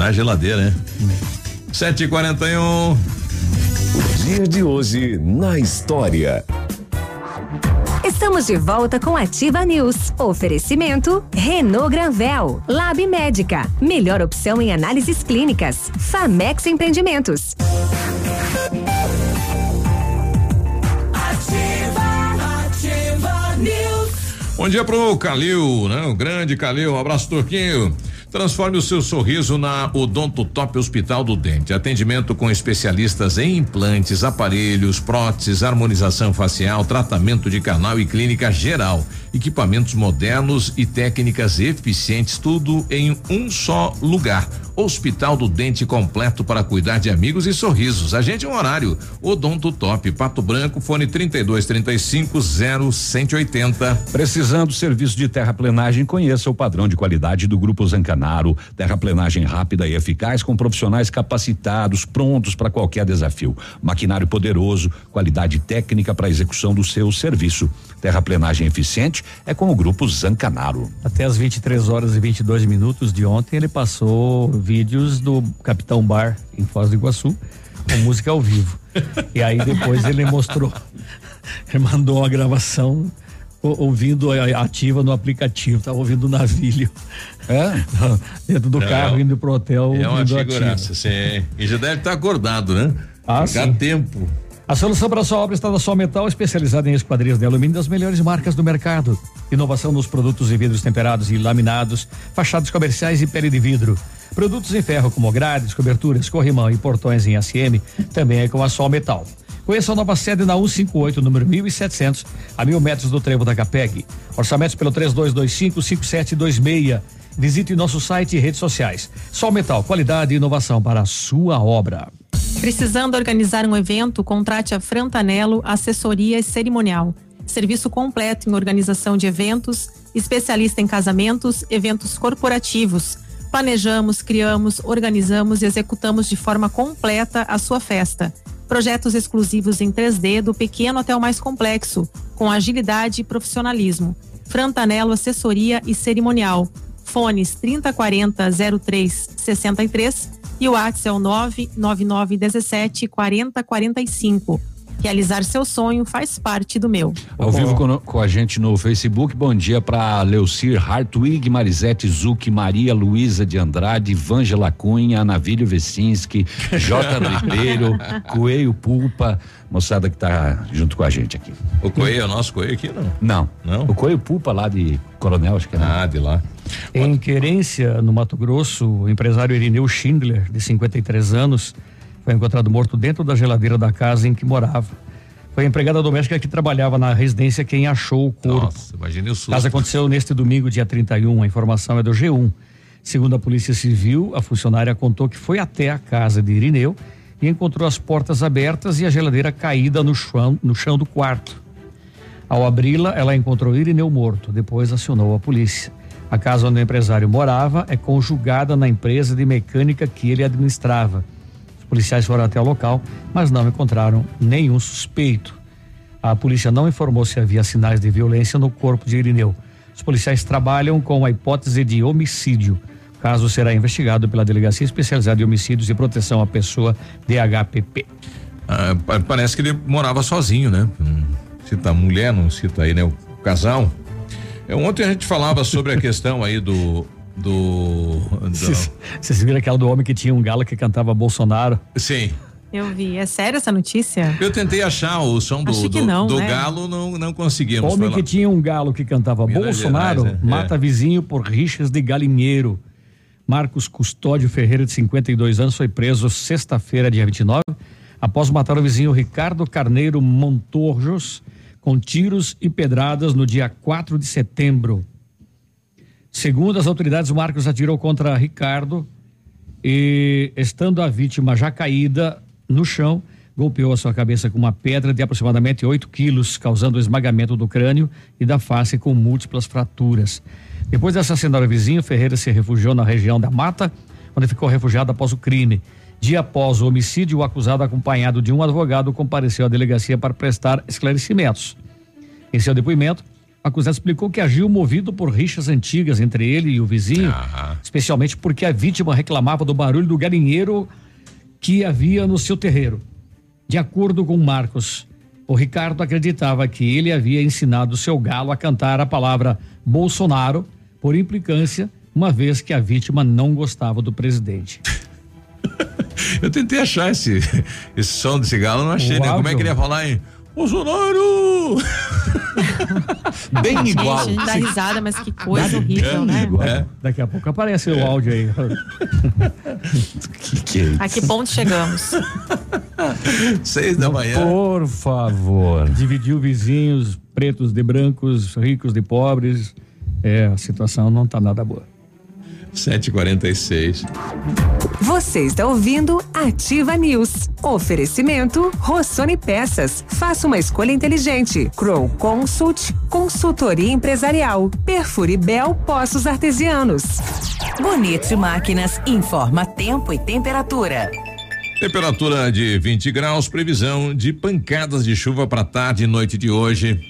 [SPEAKER 18] Na geladeira, né? 7h41.
[SPEAKER 31] O dia de hoje na história.
[SPEAKER 16] Estamos de volta com Ativa News. Oferecimento Renault Granvel, Lab Médica, melhor opção em análises clínicas. Famex Empreendimentos.
[SPEAKER 32] Ativa, ativa news.
[SPEAKER 18] Bom dia pro Calil, né? O grande Calil, um abraço Turquinho. Transforme o seu sorriso na Odonto Top Hospital do Dente. Atendimento com especialistas em implantes, aparelhos, próteses, harmonização facial, tratamento de canal e clínica geral. Equipamentos modernos e técnicas eficientes, tudo em um só lugar. Hospital do Dente completo para cuidar de amigos e sorrisos. Agende um horário. Odonto Top, Pato Branco, fone 32 35 0180.
[SPEAKER 2] Precisando do serviço de terraplenagem, conheça o padrão de qualidade do Grupo Zancanaro. Terraplenagem rápida e eficaz com profissionais capacitados, prontos para qualquer desafio. Maquinário poderoso, qualidade técnica para execução do seu serviço. Terraplenagem eficiente é com o Grupo Zancanaro.
[SPEAKER 19] Até as 23 horas e 22 minutos de ontem, ele passou vídeos do Capitão Bar em Foz do Iguaçu, com música ao vivo. *laughs* E aí depois ele mostrou, ele mandou uma gravação ouvindo a ativa no aplicativo, tava ouvindo o navilho.
[SPEAKER 2] É? *laughs*
[SPEAKER 19] Dentro do
[SPEAKER 18] Não,
[SPEAKER 19] carro, indo pro hotel,
[SPEAKER 18] É uma
[SPEAKER 19] ouvindo a
[SPEAKER 18] figuraça, sim. E já deve estar acordado, né?
[SPEAKER 19] Ah,
[SPEAKER 18] Ficar
[SPEAKER 19] sim.
[SPEAKER 18] tempo.
[SPEAKER 19] A solução para sua obra está na Sol Metal, especializada em esquadrias de alumínio das melhores marcas do mercado. Inovação nos produtos em vidros temperados e laminados, fachadas comerciais e pele de vidro. Produtos em ferro como grades, coberturas, corrimão e portões em ACM, também é com a Sol Metal. Conheça a nova sede na 158, número 1700, a mil metros do trevo da Capeg. Orçamentos pelo 3225-5726. Visite nosso site e redes sociais. Sol Metal, qualidade e inovação para a sua obra.
[SPEAKER 21] Precisando organizar um evento, contrate a Frantanello Assessoria e Cerimonial. Serviço completo em organização de eventos, especialista em casamentos, eventos corporativos. Planejamos, criamos, organizamos e executamos de forma completa a sua festa. Projetos exclusivos em 3D do pequeno até o mais complexo, com agilidade e profissionalismo. Frantanello Assessoria e Cerimonial. Fones 3040 03 63 e o WhatsApp é o 99917 4045. Realizar seu sonho faz parte do meu.
[SPEAKER 2] Ao vivo com, com a gente no Facebook, bom dia para Leucir Hartwig, Marisete Zuc, Maria Luísa de Andrade, Vângela Cunha, Anavílio Vecinski, *laughs* J. Ribeiro, Coelho Pulpa, moçada que tá junto com a gente aqui.
[SPEAKER 18] O Coelho é o nosso Coelho aqui, não?
[SPEAKER 2] Não.
[SPEAKER 18] Não?
[SPEAKER 2] O Coelho Pulpa lá de Coronel, acho que é. né?
[SPEAKER 18] Ah, de lá.
[SPEAKER 19] Em Querência, no Mato Grosso, o empresário Irineu Schindler, de 53 anos, foi encontrado morto dentro da geladeira da casa em que morava. Foi a empregada doméstica que trabalhava na residência quem achou o corpo.
[SPEAKER 18] Nossa, imagine o susto.
[SPEAKER 19] caso aconteceu neste domingo, dia 31. A informação é do G1. Segundo a Polícia Civil, a funcionária contou que foi até a casa de Irineu e encontrou as portas abertas e a geladeira caída no chão, no chão do quarto. Ao abri-la, ela encontrou Irineu morto. Depois acionou a polícia. A casa onde o empresário morava é conjugada na empresa de mecânica que ele administrava. Policiais foram até o local, mas não encontraram nenhum suspeito. A polícia não informou se havia sinais de violência no corpo de Irineu. Os policiais trabalham com a hipótese de homicídio. O caso será investigado pela Delegacia Especializada em Homicídios e Proteção à Pessoa, DHPP.
[SPEAKER 18] Ah, pa- parece que ele morava sozinho, né? Cita a mulher, não cita aí, né? O casal. É, ontem a gente falava sobre a questão aí do do.
[SPEAKER 19] Vocês vocês viram aquela do homem que tinha um galo que cantava Bolsonaro?
[SPEAKER 18] Sim.
[SPEAKER 21] Eu vi. É sério essa notícia?
[SPEAKER 18] Eu tentei achar o som do, do,
[SPEAKER 21] não,
[SPEAKER 18] do
[SPEAKER 21] né?
[SPEAKER 18] galo, não, não conseguimos.
[SPEAKER 19] Homem que tinha um galo que cantava
[SPEAKER 18] Minas
[SPEAKER 19] Bolsonaro
[SPEAKER 18] Gerais, é.
[SPEAKER 19] mata
[SPEAKER 18] É.
[SPEAKER 19] vizinho por rixas de galinheiro. Marcos Custódio Ferreira, de 52 anos, foi preso sexta-feira, dia 29, após matar o vizinho Ricardo Carneiro Montorjos com tiros e pedradas no dia 4 de setembro. Segundo as autoridades, Marcos atirou contra Ricardo e, estando a vítima já caída no chão, golpeou a sua cabeça com uma pedra de aproximadamente 8 quilos, causando o esmagamento do crânio e da face com múltiplas fraturas. Depois de assassinar o vizinho, Ferreira se refugiou na região da mata, onde ficou refugiado após o crime. Dia após o homicídio, o acusado, acompanhado de um advogado, compareceu à delegacia para prestar esclarecimentos. Em seu depoimento, acusado explicou que agiu movido por rixas antigas entre ele e o vizinho, especialmente porque a vítima reclamava do barulho do galinheiro que havia no seu terreiro. De acordo com Marcos, o Ricardo acreditava que ele havia ensinado seu galo a cantar a palavra Bolsonaro por implicância, uma vez que a vítima não gostava do presidente. *laughs*
[SPEAKER 18] Eu tentei achar esse, esse som desse galo, não achei, né? Como é que ele ia falar em Bolsonaro? *laughs*
[SPEAKER 21] Bem igual. A gente dá risada, mas que coisa horrível, né?
[SPEAKER 18] É.
[SPEAKER 19] Daqui a pouco aparece o áudio aí.
[SPEAKER 2] que, que é
[SPEAKER 21] A que ponto chegamos?
[SPEAKER 18] Seis da manhã.
[SPEAKER 19] Por favor. Dividiu vizinhos, pretos de brancos, ricos de pobres. É, a situação não tá nada boa.
[SPEAKER 18] 7h46.
[SPEAKER 16] Você está ouvindo Ativa News. Oferecimento Rossoni Peças. Faça uma escolha inteligente. Crow Consult, consultoria empresarial. Perfure Bel Poços Artesianos.
[SPEAKER 33] Bonito Máquinas informa tempo e temperatura.
[SPEAKER 18] Temperatura de 20 graus, previsão de pancadas de chuva para tarde e noite de hoje.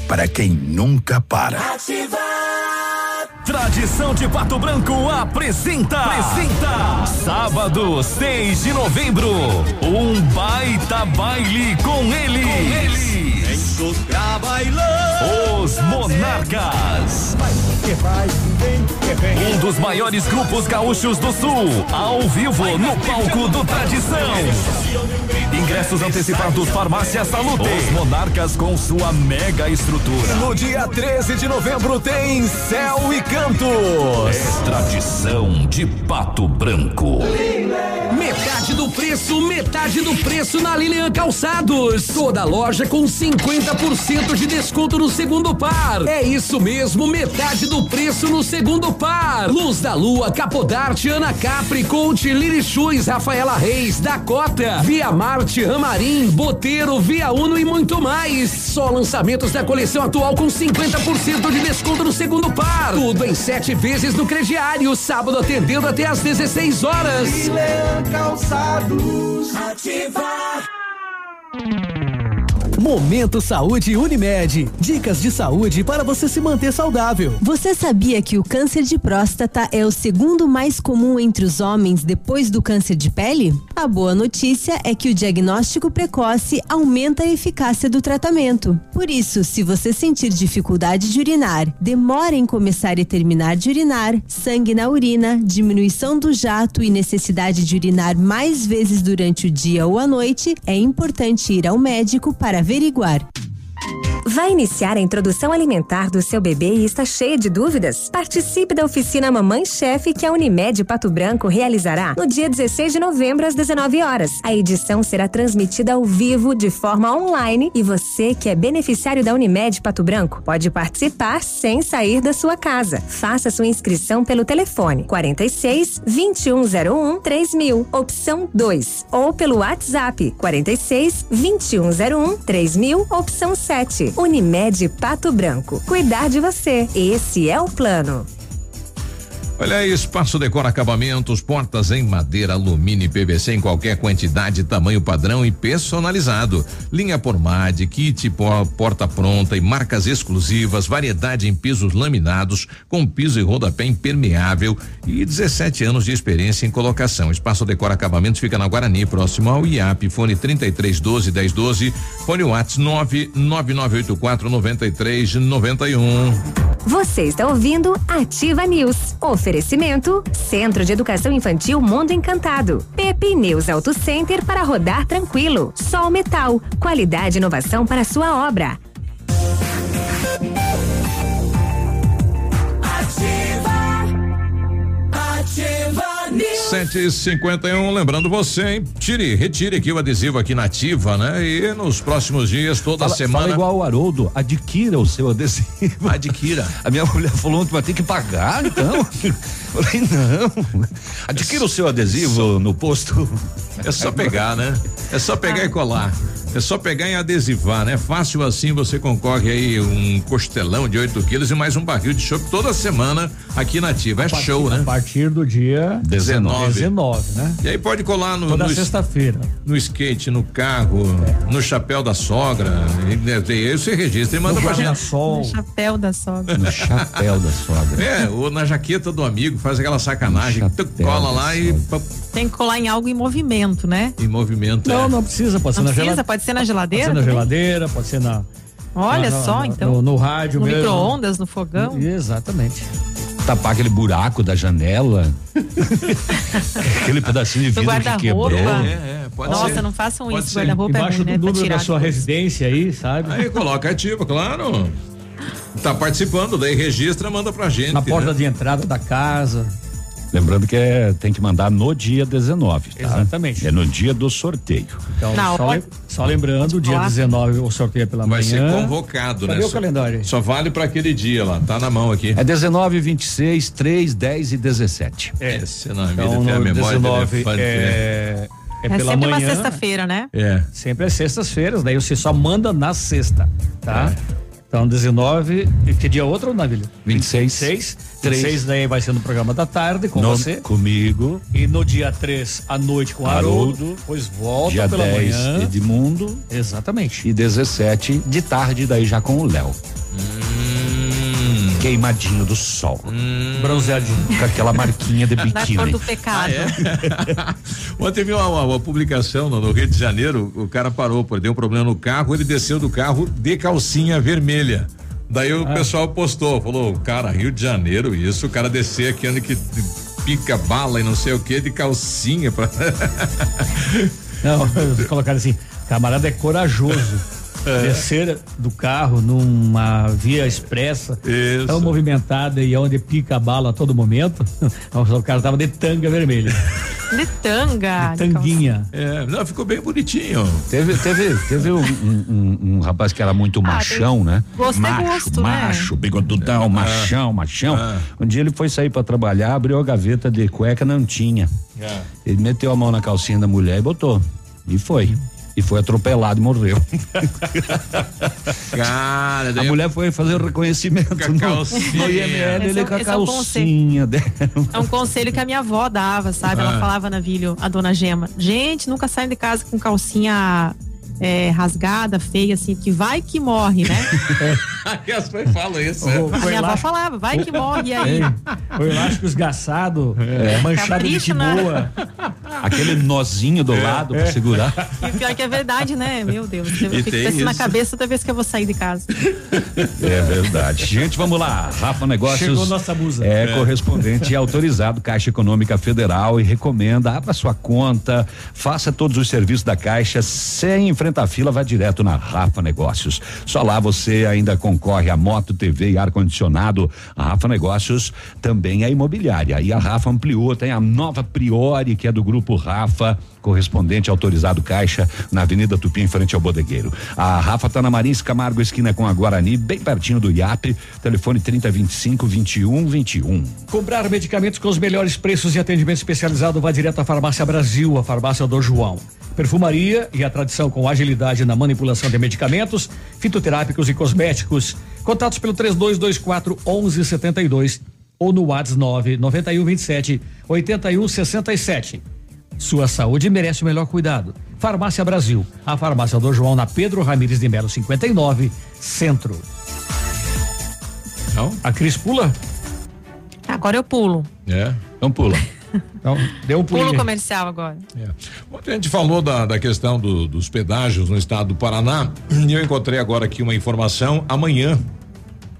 [SPEAKER 22] para quem nunca para.
[SPEAKER 24] Tradição de Pato Branco apresenta. Apresenta. Sábado, 6 de novembro. Um baita baile com eles. Com eles. Os Monarcas. Um dos maiores grupos gaúchos do Sul. Ao vivo no palco do Tradição. Ingressos antecipados Farmácia Salute. Os Monarcas com sua mega estrutura.
[SPEAKER 34] No dia 13 de novembro tem Céu e Cantos.
[SPEAKER 24] É tradição de Pato Branco.
[SPEAKER 35] Metade do preço, metade do preço na Lilian Calçados. Toda loja com 50% de desconto no segundo par. É isso mesmo, metade do preço no segundo par. Luz da Lua, Capodarte, Ana Capri, Conte, Liri Chus, Rafaela Reis, Dakota, Via Marte, Ramarim, Boteiro, Via Uno e muito mais. Só lançamentos da coleção atual com 50% de desconto no segundo par. Tudo em sete vezes no crediário. Sábado atendendo até às 16 horas.
[SPEAKER 36] Calçados. Ativar.
[SPEAKER 11] Momento Saúde Unimed. Dicas de saúde para você se manter saudável.
[SPEAKER 37] Você sabia que o câncer de próstata é o segundo mais comum entre os homens depois do câncer de pele? A boa notícia é que o diagnóstico precoce aumenta a eficácia do tratamento. Por isso, se você sentir dificuldade de urinar, demora em começar e terminar de urinar, sangue na urina, diminuição do jato e necessidade de urinar mais vezes durante o dia ou a noite, é importante ir ao médico para averiguar.
[SPEAKER 16] Vai iniciar a introdução alimentar do seu bebê e está cheia de dúvidas? Participe da oficina Mamãe Chefe que a Unimed Pato Branco realizará no dia 16 de novembro às 19 horas. A edição será transmitida ao vivo de forma online e você que é beneficiário da Unimed Pato Branco pode participar sem sair da sua casa. Faça sua inscrição pelo telefone 46 2101 3000, opção 2, ou pelo WhatsApp 46 2101 3000, opção 7. Unimed Pato Branco. Cuidar de você. Esse é o plano.
[SPEAKER 18] Olha aí, Espaço Decora Acabamentos, portas em madeira, alumínio e PVC em qualquer quantidade, tamanho padrão e personalizado. Linha Pormade, kit por- porta pronta e marcas exclusivas, variedade em pisos laminados, com piso e rodapé impermeável e 17 anos de experiência em colocação. Espaço Decora Acabamentos fica na Guarani, próximo ao IAP, fone 3312 1012, fone Whats 99984 9391.
[SPEAKER 16] Você está ouvindo Ativa News. Oferecimento Centro de Educação Infantil Mundo Encantado. Pepe News Auto Center para rodar tranquilo. Sol Metal. Qualidade e inovação para sua obra.
[SPEAKER 18] 751, lembrando você, hein? Tire, retire aqui o adesivo aqui na ativa, né? E nos próximos dias, toda
[SPEAKER 2] Fala,
[SPEAKER 18] semana.
[SPEAKER 2] fala igual o Haroldo, adquira o seu adesivo.
[SPEAKER 18] Adquira. *laughs*
[SPEAKER 2] A minha mulher falou ontem, vai ter que pagar, então. *laughs* Eu falei, não. Adquira o seu adesivo no posto.
[SPEAKER 18] É só pegar, né? É só pegar e colar. É só pegar e adesivar, né? Fácil assim você concorre aí um costelão de 8 quilos e mais um barril de chopp toda semana aqui na ativa. É
[SPEAKER 19] A partir-
[SPEAKER 18] show, né?
[SPEAKER 19] A partir do dia
[SPEAKER 18] 19.
[SPEAKER 19] 19, né?
[SPEAKER 18] E aí pode colar no,
[SPEAKER 19] Toda
[SPEAKER 18] no,
[SPEAKER 19] sexta-feira.
[SPEAKER 18] no skate, no carro, no chapéu da sogra. E, e aí você registra e manda
[SPEAKER 19] No
[SPEAKER 18] pra gente.
[SPEAKER 21] No chapéu da sogra.
[SPEAKER 2] No chapéu da sogra.
[SPEAKER 18] É, ou na jaqueta do amigo, faz aquela sacanagem, tu cola lá e
[SPEAKER 21] Tem que colar em algo em movimento, né?
[SPEAKER 18] em movimento.
[SPEAKER 19] Não,
[SPEAKER 18] é.
[SPEAKER 19] não precisa, pode ser
[SPEAKER 21] Não
[SPEAKER 19] na
[SPEAKER 21] precisa,
[SPEAKER 19] geladeira.
[SPEAKER 21] pode ser na
[SPEAKER 19] Pode
[SPEAKER 21] geladeira?
[SPEAKER 19] ser na
[SPEAKER 21] também?
[SPEAKER 19] geladeira, pode ser na.
[SPEAKER 21] Olha
[SPEAKER 19] na-
[SPEAKER 21] só,
[SPEAKER 19] na-
[SPEAKER 21] então.
[SPEAKER 19] No, no rádio
[SPEAKER 21] No
[SPEAKER 19] mesmo.
[SPEAKER 21] micro-ondas, no fogão.
[SPEAKER 19] Exatamente.
[SPEAKER 2] Tapar aquele buraco da janela. *laughs* aquele pedacinho de vidro que quebrou.
[SPEAKER 18] É, é, pode
[SPEAKER 21] Nossa,
[SPEAKER 18] ser.
[SPEAKER 21] não façam
[SPEAKER 18] Pode
[SPEAKER 21] isso. Guarda-roupa é
[SPEAKER 19] Embaixo
[SPEAKER 21] ruim, né?
[SPEAKER 19] do
[SPEAKER 21] Pra
[SPEAKER 19] número da sua residência aí, sabe?
[SPEAKER 18] Aí coloca ativo, claro. Tá participando, daí registra, manda pra gente.
[SPEAKER 19] Na porta
[SPEAKER 18] né?
[SPEAKER 19] de entrada da casa.
[SPEAKER 2] Lembrando que é, tem que mandar no dia 19, tá?
[SPEAKER 19] Exatamente.
[SPEAKER 2] É no dia do sorteio.
[SPEAKER 19] Então,
[SPEAKER 21] Na
[SPEAKER 19] só, lem- só lembrando, dia
[SPEAKER 21] Olá.
[SPEAKER 19] 19 o sorteio é pela
[SPEAKER 18] Vai ser
[SPEAKER 19] manhã.
[SPEAKER 18] convocado,
[SPEAKER 19] Cadê
[SPEAKER 18] né?
[SPEAKER 19] o
[SPEAKER 18] Só-
[SPEAKER 19] calendário?
[SPEAKER 18] Só vale pra aquele dia lá, tá na mão aqui.
[SPEAKER 2] É 19, 26, 3, 10 e 17.
[SPEAKER 19] É.
[SPEAKER 18] Esse nome
[SPEAKER 19] Então,
[SPEAKER 18] tem a memória do
[SPEAKER 19] 19
[SPEAKER 18] elefante, né?
[SPEAKER 19] é, é,
[SPEAKER 21] É
[SPEAKER 19] pela
[SPEAKER 21] sempre
[SPEAKER 19] manhã.
[SPEAKER 21] uma sexta-feira, né?
[SPEAKER 18] É.
[SPEAKER 19] Sempre é sextas-feiras, daí você só manda na sexta, tá? Então, 19, e que dia outro, Navilho?
[SPEAKER 2] 26.
[SPEAKER 19] 26.
[SPEAKER 2] Três.
[SPEAKER 19] 26 daí vai ser no programa da tarde com
[SPEAKER 2] No-
[SPEAKER 19] você.
[SPEAKER 2] Comigo.
[SPEAKER 19] E no dia 3 à noite com o Haroldo.
[SPEAKER 2] Haroldo.
[SPEAKER 19] Pois volta
[SPEAKER 2] Dia
[SPEAKER 19] pela
[SPEAKER 2] 10,
[SPEAKER 19] manhã.
[SPEAKER 2] Edmundo.
[SPEAKER 19] Exatamente.
[SPEAKER 2] E 17 de tarde, daí já com o Léo.
[SPEAKER 18] Hum.
[SPEAKER 2] Queimadinho do sol.
[SPEAKER 19] Bronzeadinho.
[SPEAKER 2] Com aquela marquinha de *laughs*
[SPEAKER 21] Da cor
[SPEAKER 2] biquíni.
[SPEAKER 21] do pecado. *laughs*
[SPEAKER 18] Ontem viu uma, uma- uma publicação no, no Rio de Janeiro, o cara parou, pô, deu um problema no carro, ele desceu do carro de calcinha vermelha. Daí o pessoal postou, falou, cara, Rio de Janeiro, isso, o cara descer aqui onde que pica bala e não sei o que de calcinha pra. *laughs*
[SPEAKER 19] Não, colocaram assim, camarada é corajoso. Descer do carro numa via expressa
[SPEAKER 18] Isso.
[SPEAKER 19] tão movimentada e onde pica a bala a todo momento. *laughs* O cara tava de tanga vermelha.
[SPEAKER 21] De tanga. de
[SPEAKER 19] Tanguinha.
[SPEAKER 18] É, não, ficou bem bonitinho.
[SPEAKER 2] Teve, teve, teve um, um- um- um rapaz que era muito machão, né?
[SPEAKER 21] Gosto é
[SPEAKER 2] macho,
[SPEAKER 21] gosto, né?
[SPEAKER 2] macho, bigodudão, machão, machão. Um dia ele foi sair pra trabalhar, abriu a gaveta de cueca, não tinha.
[SPEAKER 18] É.
[SPEAKER 2] Ele meteu a mão na calcinha da mulher e botou. E foi. E foi atropelado e morreu.
[SPEAKER 18] Cara,
[SPEAKER 2] A mulher foi fazer o reconhecimento no,
[SPEAKER 18] calcinha.
[SPEAKER 2] no IML,
[SPEAKER 21] Esse
[SPEAKER 2] ele
[SPEAKER 21] é-
[SPEAKER 2] com a
[SPEAKER 21] é o
[SPEAKER 2] calcinha dela.
[SPEAKER 21] É um conselho que a minha avó dava, sabe? Ela
[SPEAKER 18] Ah.
[SPEAKER 21] falava na Vílio, a dona Gema, gente, nunca saem de casa com calcinha é, rasgada, feia, assim, que vai que morre, né? *laughs*
[SPEAKER 18] As mães falam isso. né?
[SPEAKER 21] Minha avó falava, vai que morre aí.
[SPEAKER 19] O elástico esgaçado, manchado de
[SPEAKER 21] Capricha na-
[SPEAKER 19] quimoa.
[SPEAKER 2] aquele nozinho do lado pra segurar.
[SPEAKER 21] E pior que é verdade, né? Meu Deus. Eu
[SPEAKER 2] E
[SPEAKER 21] fico pensando na
[SPEAKER 2] isso.
[SPEAKER 21] cabeça toda vez que eu vou sair de casa.
[SPEAKER 2] É verdade. Gente, vamos lá. Rafa Negócios.
[SPEAKER 19] Chegou nossa musa.
[SPEAKER 2] É,
[SPEAKER 19] É.
[SPEAKER 2] correspondente e autorizado Caixa Econômica Federal e recomenda, abra sua conta, faça todos os serviços da Caixa sem enfrentar fila, vá direto na Rafa Negócios. Só lá você ainda concorre a moto, TV e ar-condicionado. A Rafa Negócios também é imobiliária. E a Rafa ampliou, tem a nova Priori, que é do grupo Rafa, correspondente autorizado Caixa, na Avenida Tupi, em frente ao Bodegueiro. A Rafa tá na Marins Camargo, esquina com a Guarani, bem pertinho do IAP. Telefone 3025 2121.
[SPEAKER 19] Comprar medicamentos com os melhores preços e atendimento especializado vai direto à Farmácia Brasil, a farmácia do João. Perfumaria e a tradição com agilidade na manipulação de medicamentos, fitoterápicos e cosméticos. Contatos pelo 3224 1172 ou no WhatsApp 99127 8167. Sua saúde merece o melhor cuidado. Farmácia Brasil, a farmácia do João na Pedro Ramires de Melo 59, Centro.
[SPEAKER 18] Não?
[SPEAKER 19] A Cris pula?
[SPEAKER 21] Agora eu pulo.
[SPEAKER 18] É.
[SPEAKER 2] Então pula.
[SPEAKER 19] Então, deu um
[SPEAKER 21] Pulo comercial agora.
[SPEAKER 18] Ontem a gente falou da, da questão do- dos pedágios no estado do Paraná e eu encontrei agora aqui uma informação. Amanhã,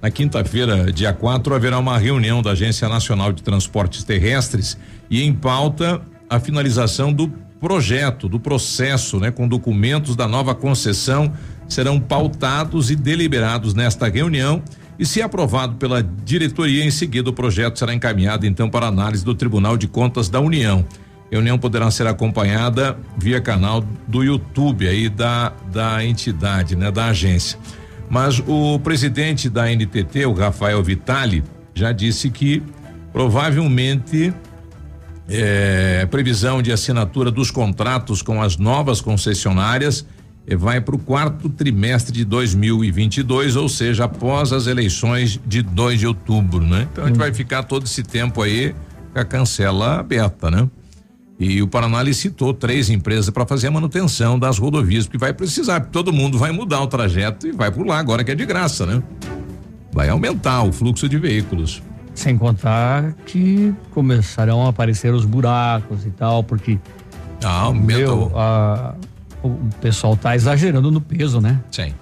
[SPEAKER 18] na quinta-feira, dia 4, haverá uma reunião da Agência Nacional de Transportes Terrestres e em pauta a finalização do projeto, do processo, né, com documentos da nova concessão serão pautados e deliberados nesta reunião. E se aprovado pela diretoria, em seguida o projeto será encaminhado então para análise do Tribunal de Contas da União. A reunião poderá ser acompanhada via canal do YouTube aí da, da entidade, né, da agência. Mas o presidente da NTT, o Rafael Vitali, já disse que provavelmente é, previsão de assinatura dos contratos com as novas concessionárias vai para o quarto trimestre de 2022, ou seja, após as eleições de 2 de outubro, né? Então a gente vai ficar todo esse tempo aí com a cancela aberta, né? E o Paraná licitou três empresas para fazer a manutenção das rodovias, porque vai precisar, porque todo mundo vai mudar o trajeto e vai por lá agora que é de graça, né? Vai aumentar o fluxo de veículos.
[SPEAKER 19] Sem contar que começarão a aparecer os buracos e tal, porque
[SPEAKER 18] ah, aumenta
[SPEAKER 19] meu, a- o pessoal tá exagerando no peso, né?
[SPEAKER 18] Sim.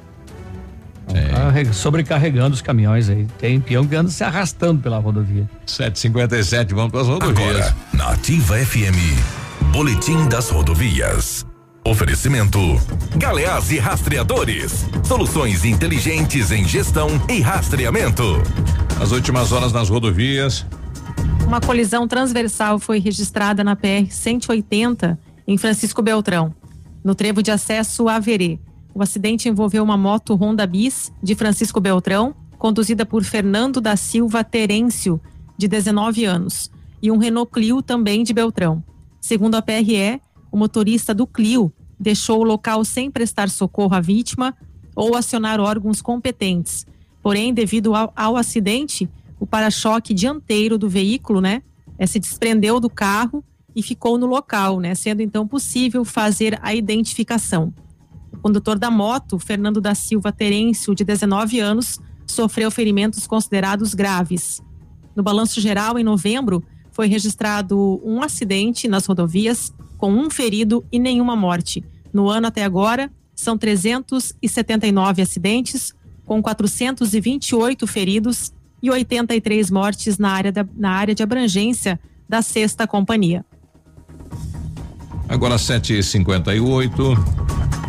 [SPEAKER 19] Carrega- sobrecarregando os caminhões aí. Tem peão que anda se arrastando pela rodovia.
[SPEAKER 18] 757, vamos para as rodovias.
[SPEAKER 34] Agora, na Ativa FM, Boletim das Rodovias. Oferecimento: Galeás e Rastreadores. Soluções inteligentes em gestão e rastreamento.
[SPEAKER 18] As últimas horas nas rodovias.
[SPEAKER 21] Uma colisão transversal foi registrada na PR 180 em Francisco Beltrão, no trevo de acesso a Verê. O acidente envolveu uma moto Honda Bis de Francisco Beltrão, conduzida por Fernando da Silva Terêncio, de 19 anos, e um Renault Clio também de Beltrão. Segundo a PRE, o motorista do Clio deixou o local sem prestar socorro à vítima ou acionar órgãos competentes. Porém, devido ao, ao acidente, o para-choque dianteiro do veículo, né, eh, se desprendeu do carro e ficou no local, né, sendo então possível fazer a identificação. O condutor da moto, Fernando da Silva Terêncio, de 19 anos, sofreu ferimentos considerados graves. No balanço geral, em novembro, foi registrado um acidente nas rodovias com um ferido e nenhuma morte. No ano até agora, são 379 acidentes, com 428 feridos e 83 mortes na área, da, na área de abrangência da sexta companhia.
[SPEAKER 18] Agora 7h58.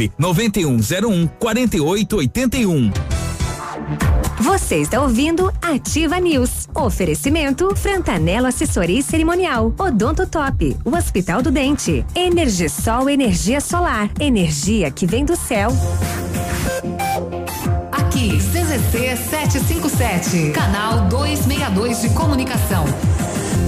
[SPEAKER 24] 9101 4881.
[SPEAKER 16] Você está ouvindo Ativa News. Oferecimento Frantanelo Assessoria e Cerimonial. Odonto Top. O Hospital do Dente. Energisol Energia Solar. Energia que vem do céu.
[SPEAKER 38] Aqui, CZC 757, canal 262 de comunicação.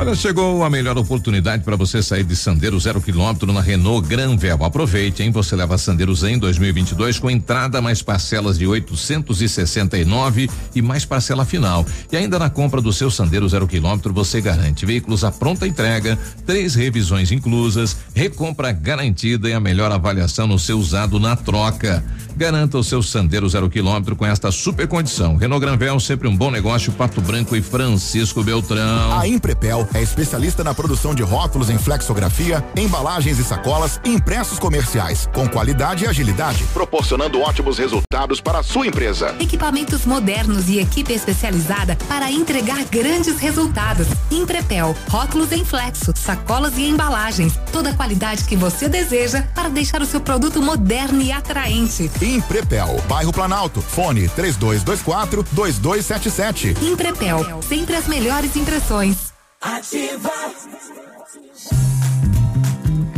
[SPEAKER 18] Olha, chegou a melhor oportunidade para você sair de Sandero zero quilômetro na Renault Granvel. Aproveite, hein? Você leva Sandero Zen 2022 com entrada mais parcelas de 869 e mais parcela final. E ainda na compra do seu Sandero zero quilômetro você garante veículos à pronta entrega, três revisões inclusas, recompra garantida e a melhor avaliação no seu usado na troca. Garanta o seu Sandero zero quilômetro com esta super condição. Renault Granvel sempre um bom negócio. Pato Branco e Francisco Beltrão.
[SPEAKER 39] A Imprepel é especialista na produção de rótulos em flexografia, embalagens e sacolas e impressos comerciais, com qualidade e agilidade, proporcionando ótimos resultados para a sua empresa.
[SPEAKER 38] Equipamentos modernos e equipe especializada para entregar grandes resultados. Imprepel, rótulos em flexo, sacolas e embalagens. Toda a qualidade que você deseja para deixar o seu produto moderno e atraente.
[SPEAKER 39] Imprepel, bairro Planalto, fone 3224 2277.
[SPEAKER 38] Imprepel, sempre as melhores impressões.
[SPEAKER 36] Ativa.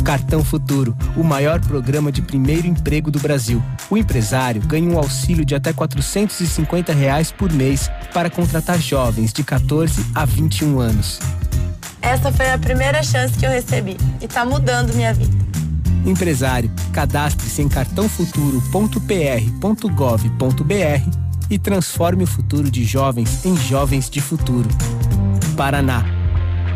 [SPEAKER 40] Cartão Futuro, o maior programa de primeiro emprego do Brasil. O empresário ganha um auxílio de até 450 reais por mês para contratar jovens de 14 a 21 anos.
[SPEAKER 41] Essa foi a primeira chance que eu recebi e tá mudando minha vida.
[SPEAKER 40] Empresário, cadastre-se em cartãofuturo.pr.gov.br e transforme o futuro de jovens em jovens de futuro. Paraná,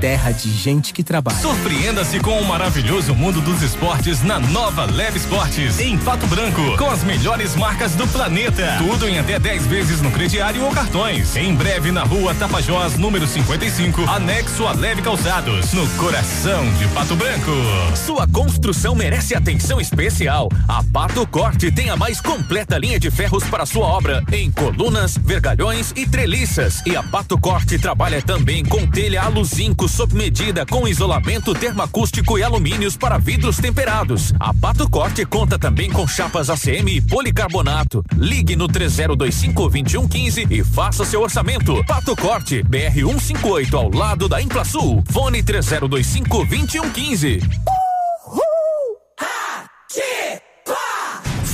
[SPEAKER 40] terra de gente que trabalha.
[SPEAKER 24] Surpreenda-se com o maravilhoso mundo dos esportes na nova Leve Esportes, em Pato Branco, com as melhores marcas do planeta. Tudo em até 10 vezes no crediário ou cartões. Em breve na rua Tapajós, número 55, anexo a Leve Calçados, no coração de Pato Branco. Sua construção merece atenção especial. A Pato Corte tem a mais completa linha de ferros para sua obra, em colunas, vergalhões e treliças. E a Pato Corte trabalha também com telha aluzinco sob medida com isolamento termoacústico e alumínios para vidros temperados. A Pato Corte conta também com chapas ACM e policarbonato. Ligue no 3025 2115 e faça seu orçamento. Pato Corte, BR 158 ao lado da Implasul. Fone 3025 2115.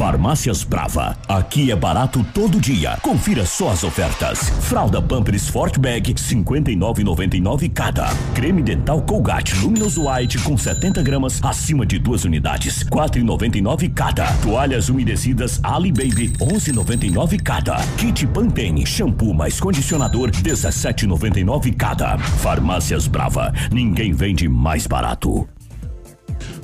[SPEAKER 30] Farmácias Brava. Aqui é barato todo dia. Confira só as ofertas. Fralda Pampers Sport Bag 59,99 cada. Creme dental Colgate Luminous White com 70 gramas acima de duas unidades 4,99 cada. Toalhas umedecidas Ali Baby 11,99 cada. Kit Pantene shampoo mais condicionador 17,99 cada. Farmácias Brava. Ninguém vende mais barato.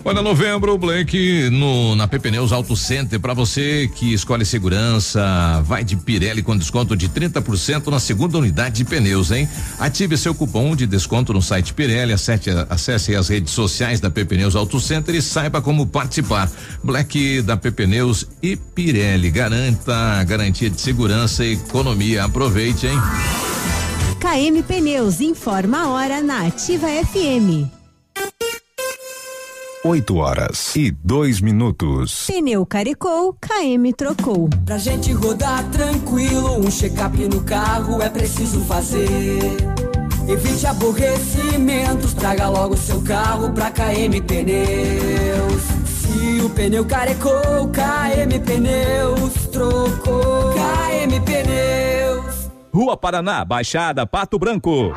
[SPEAKER 18] Olha, novembro, Black, no, na PP Neus Auto Center, para você que escolhe segurança, vai de Pirelli com desconto de 30% na segunda unidade de pneus, hein? Ative seu cupom de desconto no site Pirelli, acesse, acesse as redes sociais da PP Neus Auto Center e saiba como participar. Black da PP Neus e Pirelli, garanta garantia de segurança e economia. Aproveite, hein?
[SPEAKER 37] KM Pneus informa a hora na Ativa FM.
[SPEAKER 22] 8 horas e dois minutos.
[SPEAKER 37] Pneu carecou, KM trocou.
[SPEAKER 36] Pra gente rodar tranquilo, um check-up no carro é preciso fazer. Evite aborrecimentos, traga logo seu carro pra KM Pneus. Se o pneu carecou, KM Pneus trocou. KM Pneus.
[SPEAKER 24] Rua Paraná, Baixada, Pato Branco.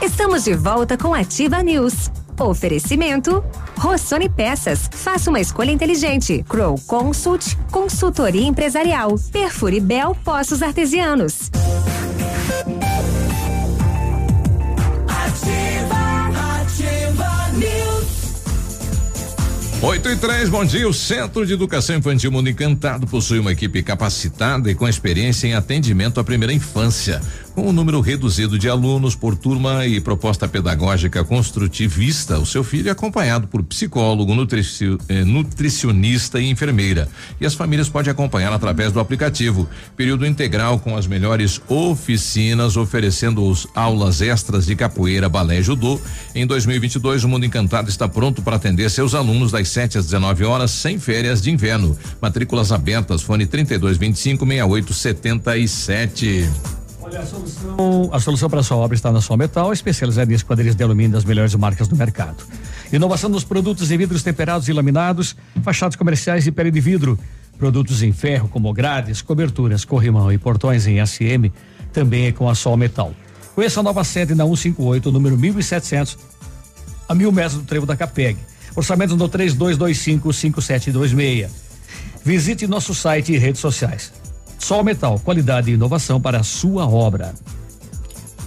[SPEAKER 16] Estamos de volta com Ativa News. Oferecimento Rossoni Peças. Faça uma escolha inteligente. Crow Consult, consultoria empresarial. Perfure Bel Poços Artesianos.
[SPEAKER 36] Ativa, ativa news.
[SPEAKER 18] 8 e 3, bom dia. O Centro de Educação Infantil Mundo Encantado possui uma equipe capacitada e com experiência em atendimento à primeira infância. Com um número reduzido de alunos por turma e proposta pedagógica construtivista, o seu filho é acompanhado por psicólogo, eh, nutricionista e enfermeira. E as famílias podem acompanhar através do aplicativo. Período integral com as melhores oficinas, oferecendo os aulas extras de capoeira, balé e judô. Em 2022, o Mundo Encantado está pronto para atender seus alunos das 7 às 19 horas, sem férias de inverno. Matrículas abertas, fone 3225 6877.
[SPEAKER 19] Olha, a solução, a solução para sua obra está na Sol Metal, especializada em esquadrias de alumínio das melhores marcas do mercado. Inovação nos produtos em vidros temperados e laminados, fachadas comerciais e pele de vidro. Produtos em ferro, como grades, coberturas, corrimão e portões em SM, também é com a Sol Metal. Conheça a nova sede na 158, número 1700, a mil metros do trevo da Capeg. Orçamento no 32255726. Visite nosso site e redes sociais. Sol Metal, qualidade e inovação para a sua obra.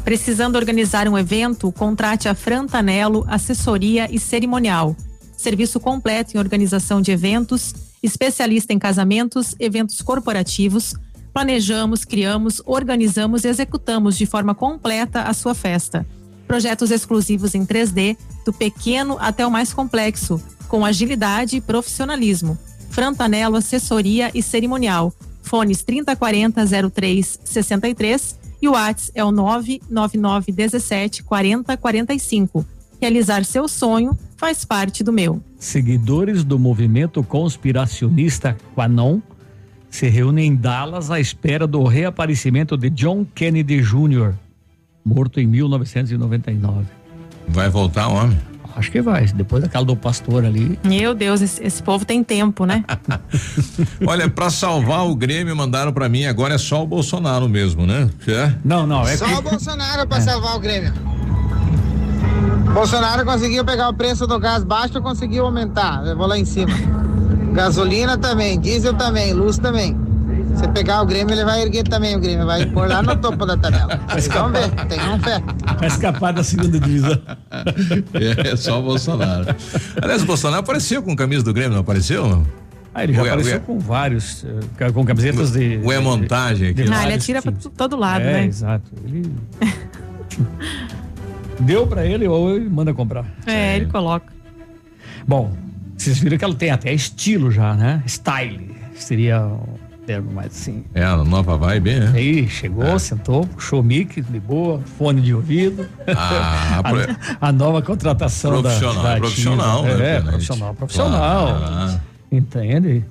[SPEAKER 21] Precisando organizar um evento, contrate a Frantanelo Assessoria e Cerimonial. Serviço completo em organização de eventos, especialista em casamentos, eventos corporativos. Planejamos, criamos, organizamos e executamos de forma completa a sua festa. Projetos exclusivos em 3D, do pequeno até o mais complexo, com agilidade e profissionalismo. Frantanelo Assessoria e Cerimonial. Fones 3040 0363 e o WhatsApp é o 999 17 40 45. Realizar seu sonho faz parte do meu.
[SPEAKER 19] Seguidores do movimento conspiracionista Quanon se reúnem em Dallas à espera do reaparecimento de John Kennedy Jr., morto em 1999.
[SPEAKER 18] Vai voltar, homem?
[SPEAKER 19] Acho que vai, depois daquela do pastor ali.
[SPEAKER 21] Meu Deus, esse, esse povo tem tempo, né? *laughs*
[SPEAKER 18] Olha, pra salvar o Grêmio, mandaram pra mim, agora é só o Bolsonaro mesmo, né? É?
[SPEAKER 19] Não, não, é
[SPEAKER 42] Só
[SPEAKER 19] que...
[SPEAKER 42] o Bolsonaro pra salvar o Grêmio. Bolsonaro conseguiu pegar o preço do gás baixo, conseguiu aumentar. Eu vou lá em cima. Gasolina também, diesel também, luz também. Se pegar o Grêmio, ele vai erguer também o Grêmio, vai pôr lá no topo da tabela. *laughs* Vamos ver, tem um fé.
[SPEAKER 19] Vai escapar da segunda divisão. *laughs*
[SPEAKER 18] É, só o Bolsonaro. Aliás, o Bolsonaro apareceu com camisa do Grêmio, não apareceu?
[SPEAKER 19] Ah, ele já
[SPEAKER 18] Ué,
[SPEAKER 19] apareceu
[SPEAKER 18] ué.
[SPEAKER 19] com vários, eh, com camisetas de.
[SPEAKER 18] Ué, montagem aqui.
[SPEAKER 19] de
[SPEAKER 21] Não, ele
[SPEAKER 19] vários
[SPEAKER 21] atira pra
[SPEAKER 19] times.
[SPEAKER 21] todo lado,
[SPEAKER 19] é,
[SPEAKER 21] né?
[SPEAKER 19] exato. Ele. Deu pra ele ou ele manda comprar.
[SPEAKER 21] É, ele coloca.
[SPEAKER 19] Bom, vocês viram que ela tem até estilo já, né? Style. Seria mais assim.
[SPEAKER 18] É, a nova vibe, né?
[SPEAKER 19] Aí, chegou, sentou, puxou o mic, de boa, fone de ouvido.
[SPEAKER 18] Ah, *laughs* pro-
[SPEAKER 19] a, a nova contratação
[SPEAKER 18] Profissional,
[SPEAKER 19] da, da
[SPEAKER 18] profissional, né,
[SPEAKER 19] É, profissional, profissional.
[SPEAKER 18] Claro.
[SPEAKER 19] Entende?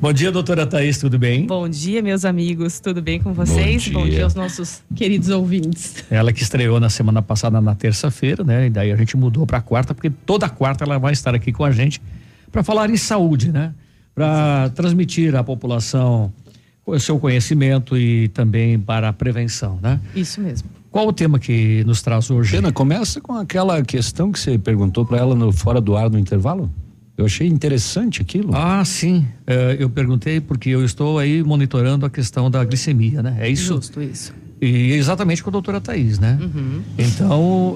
[SPEAKER 19] Bom dia, doutora Thaís, tudo bem?
[SPEAKER 43] Bom dia, meus amigos. Tudo bem com vocês?
[SPEAKER 19] Bom dia.
[SPEAKER 43] aos nossos queridos ouvintes.
[SPEAKER 19] Ela que estreou na semana passada na terça-feira, né? E daí a gente mudou para quarta, porque toda quarta ela vai estar aqui com a gente para falar em saúde, né? Para transmitir à população seu conhecimento e também para a prevenção, né?
[SPEAKER 43] Isso mesmo.
[SPEAKER 19] Qual o tema que nos traz hoje?
[SPEAKER 2] Pena, começa com aquela questão que você perguntou para ela no fora do ar no intervalo. Eu achei interessante aquilo.
[SPEAKER 19] Ah, sim. É, eu perguntei porque eu estou aí monitorando a questão da glicemia, né? É isso?
[SPEAKER 43] Justo, isso.
[SPEAKER 19] E exatamente com a doutora Thaís, né?
[SPEAKER 43] Uhum.
[SPEAKER 19] Então,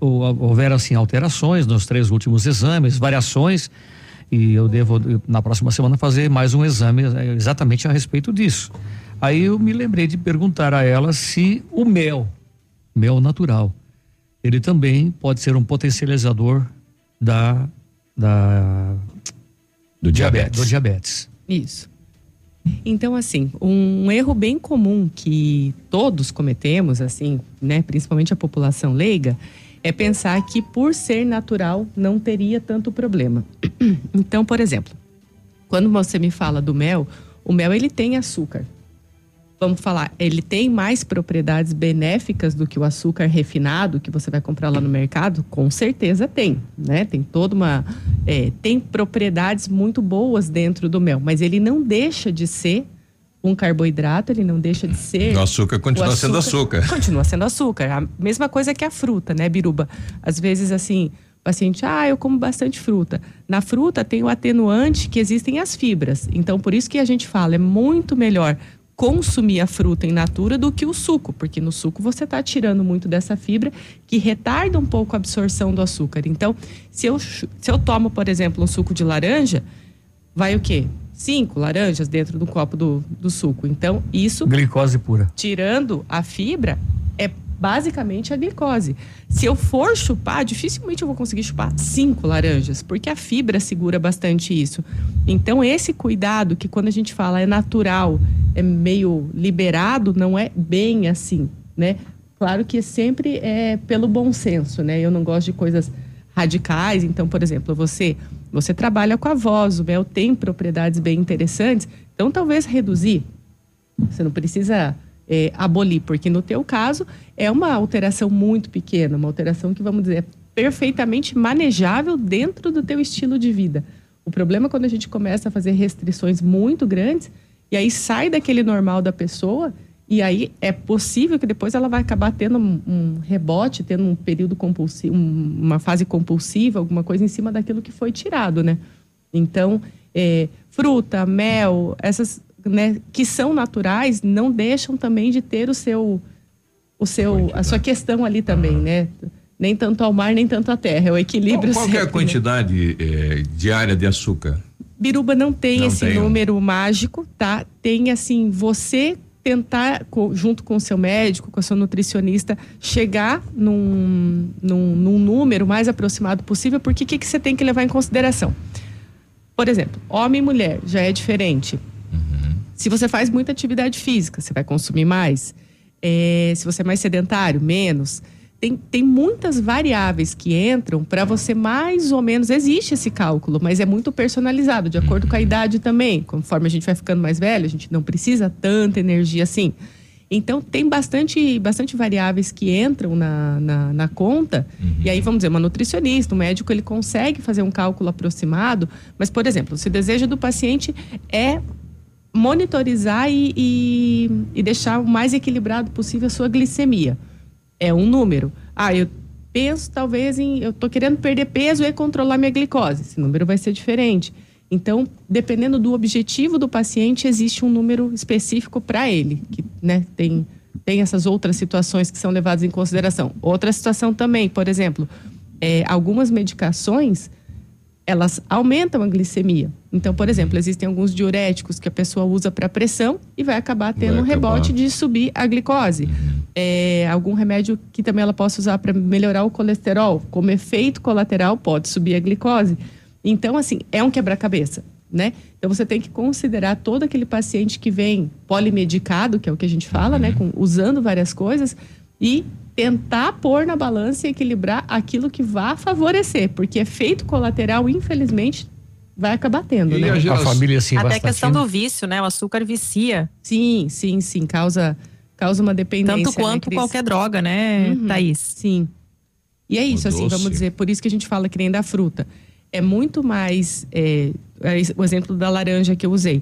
[SPEAKER 19] hou- houveram assim alterações nos três últimos exames, variações, e eu devo na próxima semana fazer mais um exame eh, exatamente a respeito disso. Aí eu me lembrei de perguntar a ela se o mel, mel natural, ele também pode ser um potencializador da da
[SPEAKER 2] do
[SPEAKER 19] diabetes. Do diabetes.
[SPEAKER 43] Isso. Então, assim, um erro bem comum que todos cometemos, assim, né, principalmente a população leiga, é pensar que por ser natural não teria tanto problema. *clears throat* Então, por exemplo, quando você me fala do mel, o mel ele tem açúcar. Vamos falar, ele tem mais propriedades benéficas do que o açúcar refinado que você vai comprar lá no mercado? Com certeza tem, né? Tem toda uma. é, tem propriedades muito boas dentro do mel, mas ele não deixa de ser um carboidrato, ele não deixa de ser.
[SPEAKER 18] O açúcar continua
[SPEAKER 43] o
[SPEAKER 18] sendo açúcar.
[SPEAKER 43] Continua sendo açúcar. A mesma coisa que a fruta, né, Biruba? Às vezes, assim, o paciente, ah, eu como bastante fruta. Na fruta tem o atenuante que existem as fibras. Então, por isso que a gente fala, é muito melhor consumir a fruta in natura do que o suco, porque no suco você está tirando muito dessa fibra que retarda um pouco a absorção do açúcar. Então, se eu, se eu tomo, por exemplo, um suco de laranja, vai o quê? Cinco laranjas dentro do copo do, do suco. Então, isso
[SPEAKER 19] Glicose pura.
[SPEAKER 43] tirando a fibra, é basicamente a glicose. Se eu for chupar, dificilmente eu vou conseguir chupar cinco laranjas, porque a fibra segura bastante isso. Então, esse cuidado que quando a gente fala é natural, é meio liberado, não é bem assim, né? Claro que sempre é pelo bom senso, né? Eu não gosto de coisas radicais. Então, por exemplo, você você trabalha com a voz, o mel tem propriedades bem interessantes. Então, talvez reduzir. Você não precisa é, abolir, porque no teu caso é uma alteração muito pequena, uma alteração que, vamos dizer, perfeitamente manejável dentro do teu estilo de vida. O problema é quando a gente começa a fazer restrições muito grandes e aí sai daquele normal da pessoa e aí é possível que depois ela vai acabar tendo um, rebote, tendo um período compulsivo, um, uma fase compulsiva, alguma coisa em cima daquilo que foi tirado, né? Então, é, fruta, mel, essas né, que são naturais, não deixam também de ter o seu, o seu, a sua questão ali também, né? Nem tanto ao mar, nem tanto à terra. É o equilíbrio.
[SPEAKER 18] Qual, qual que é a
[SPEAKER 43] sempre, né?
[SPEAKER 18] quantidade eh, diária de açúcar?
[SPEAKER 43] Biruba não tem
[SPEAKER 18] Não
[SPEAKER 43] esse
[SPEAKER 18] tem.
[SPEAKER 43] número mágico, tá? Tem assim, você tentar, junto com o seu médico, com a sua nutricionista, chegar num, num, num número mais aproximado possível, porque o que, que você tem que levar em consideração? Por exemplo, homem e mulher já é diferente. Se você faz muita atividade física, você vai consumir mais. É, se você é mais sedentário, menos. Tem, tem muitas variáveis que entram para você mais ou menos. Existe esse cálculo, mas é muito personalizado, de acordo com a idade também. Conforme a gente vai ficando mais velho, a gente não precisa tanta energia assim. Então, tem bastante, bastante variáveis que entram na, na, na conta. E aí, vamos dizer, uma nutricionista, um médico, ele consegue fazer um cálculo aproximado. Mas, por exemplo, se o desejo do paciente é monitorizar e, e, e deixar o mais equilibrado possível a sua glicemia. É um número. Ah, eu penso talvez em. Eu tô querendo perder peso e controlar minha glicose. Esse número vai ser diferente. Então, dependendo do objetivo do paciente, existe um número específico para ele, que né, tem, tem essas outras situações que são levadas em consideração. Outra situação também, por exemplo, é, algumas medicações elas aumentam a glicemia. Então, por exemplo, existem alguns diuréticos que a pessoa usa para pressão e vai acabar tendo
[SPEAKER 18] Vai
[SPEAKER 43] um rebote
[SPEAKER 18] acabar.
[SPEAKER 43] de subir a glicose. É, algum remédio que também ela possa usar para melhorar o colesterol, como efeito colateral, pode subir a glicose. Então, assim, é um quebra-cabeça, né? Então, você tem que considerar todo aquele paciente que vem polimedicado, que é o que a gente fala, né? Com, usando várias coisas e tentar pôr na balança e equilibrar aquilo que vá favorecer, porque efeito colateral, infelizmente, vai acabar tendo,
[SPEAKER 19] E
[SPEAKER 43] né?
[SPEAKER 19] a geração- A família, assim,
[SPEAKER 21] Até a questão
[SPEAKER 19] né?
[SPEAKER 21] do vício, né? O açúcar vicia.
[SPEAKER 43] Sim, sim, sim. Causa, causa uma dependência.
[SPEAKER 21] Tanto quanto
[SPEAKER 43] né,
[SPEAKER 21] qualquer droga, né,
[SPEAKER 43] Uhum,
[SPEAKER 21] Thaís?
[SPEAKER 43] Sim. E é isso, assim,
[SPEAKER 21] doce.
[SPEAKER 43] vamos dizer, por isso que a gente fala que nem da fruta. É muito mais. é, é o exemplo da laranja que eu usei.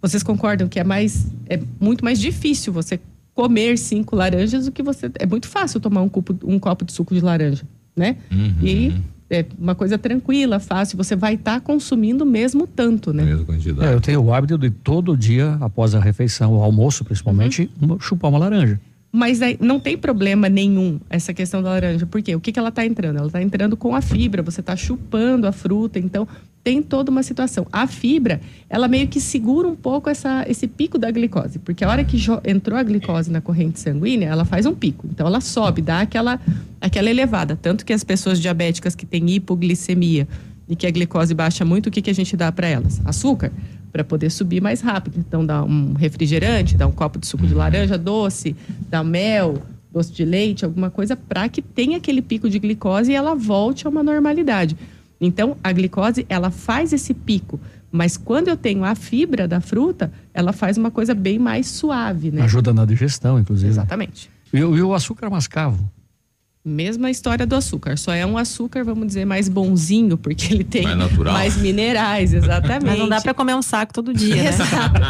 [SPEAKER 43] Vocês concordam que é mais. É muito mais difícil você comer cinco laranjas do que você. É muito fácil tomar um copo, um copo de suco de laranja, né? E aí é uma coisa tranquila, fácil. Você vai estar consumindo mesmo tanto, né?
[SPEAKER 18] Mesma quantidade.
[SPEAKER 19] É, eu tenho o hábito de todo dia, após a refeição, o almoço principalmente,
[SPEAKER 43] Uhum.
[SPEAKER 19] chupar uma laranja.
[SPEAKER 43] Mas aí não tem problema nenhum essa questão da laranja. Por quê? O que, que ela está entrando? Ela está entrando com a fibra, você está chupando a fruta, então tem toda uma situação. A fibra, ela meio que segura um pouco essa, esse pico da glicose, porque a hora que entrou a glicose na corrente sanguínea, ela faz um pico. Então ela sobe, dá aquela, aquela elevada. Tanto que as pessoas diabéticas que têm hipoglicemia e que a glicose baixa muito, o que, que a gente dá para elas? Açúcar, para poder subir mais rápido. Então dá um refrigerante, dá um copo de suco de laranja doce, dá mel, doce de leite, alguma coisa para que tenha aquele pico de glicose e ela volte a uma normalidade. Então a glicose, ela faz esse pico, mas quando eu tenho a fibra da fruta, ela faz uma coisa bem mais suave, né?
[SPEAKER 19] Ajuda na digestão, inclusive.
[SPEAKER 43] Exatamente.
[SPEAKER 19] E, o- e o açúcar mascavo?
[SPEAKER 43] Mesma história do açúcar, só é um açúcar, vamos dizer, mais bonzinho, porque ele tem
[SPEAKER 18] Mais natural.
[SPEAKER 43] mais minerais, exatamente.
[SPEAKER 21] Mas não dá para comer um saco todo dia, né?
[SPEAKER 43] Exato.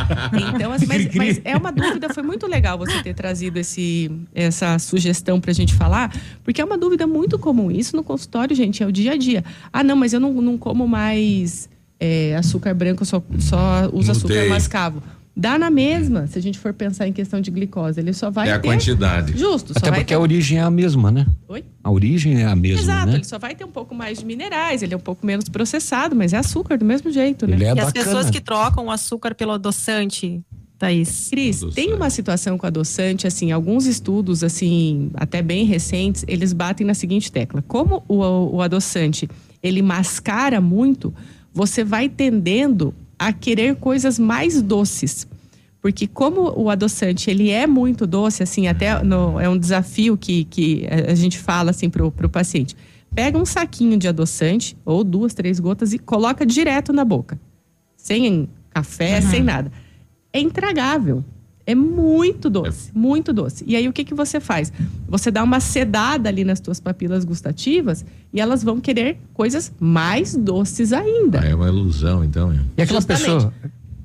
[SPEAKER 43] Então, assim, mas, mas é uma dúvida, foi muito legal você ter trazido esse, essa sugestão pra gente falar, porque é uma dúvida muito comum. Isso no consultório, gente, é o dia a dia. Ah, não, mas eu não, não como mais é, açúcar branco, eu só, só uso açúcar
[SPEAKER 18] Glutei.
[SPEAKER 43] mascavo. Dá na mesma, se a gente for pensar em questão de glicose. Ele só vai
[SPEAKER 18] É a
[SPEAKER 43] ter...
[SPEAKER 18] quantidade.
[SPEAKER 43] Justo, só
[SPEAKER 2] Até
[SPEAKER 43] vai
[SPEAKER 2] porque
[SPEAKER 43] ter...
[SPEAKER 2] a origem é a mesma, né?
[SPEAKER 43] Oi?
[SPEAKER 2] A origem é a mesma,
[SPEAKER 43] Exato,
[SPEAKER 2] né?
[SPEAKER 43] ele só vai ter um pouco mais de minerais, ele é um pouco menos processado, mas é açúcar do mesmo jeito, né?
[SPEAKER 2] Ele é
[SPEAKER 21] e
[SPEAKER 2] da
[SPEAKER 21] as pessoas que trocam o açúcar pelo adoçante, Thaís?
[SPEAKER 43] Cris, tem uma situação com adoçante, assim, alguns estudos, assim, até bem recentes, eles batem na seguinte tecla. Como o, o adoçante, ele mascara muito, você vai tendendo a querer coisas mais doces. Porque como o adoçante, ele é muito doce, assim, até no- é um desafio que, que a gente fala, assim, pro, pro paciente. Pega um saquinho de adoçante, ou duas, três gotas, e coloca direto na boca. Sem café, sem nada é intragável. É muito doce, muito doce. E aí o que que você faz? Você dá uma sedada ali nas tuas papilas gustativas e elas vão querer coisas mais doces ainda.
[SPEAKER 18] É uma ilusão, então. é.
[SPEAKER 19] E aquela
[SPEAKER 43] Justamente.
[SPEAKER 19] pessoa.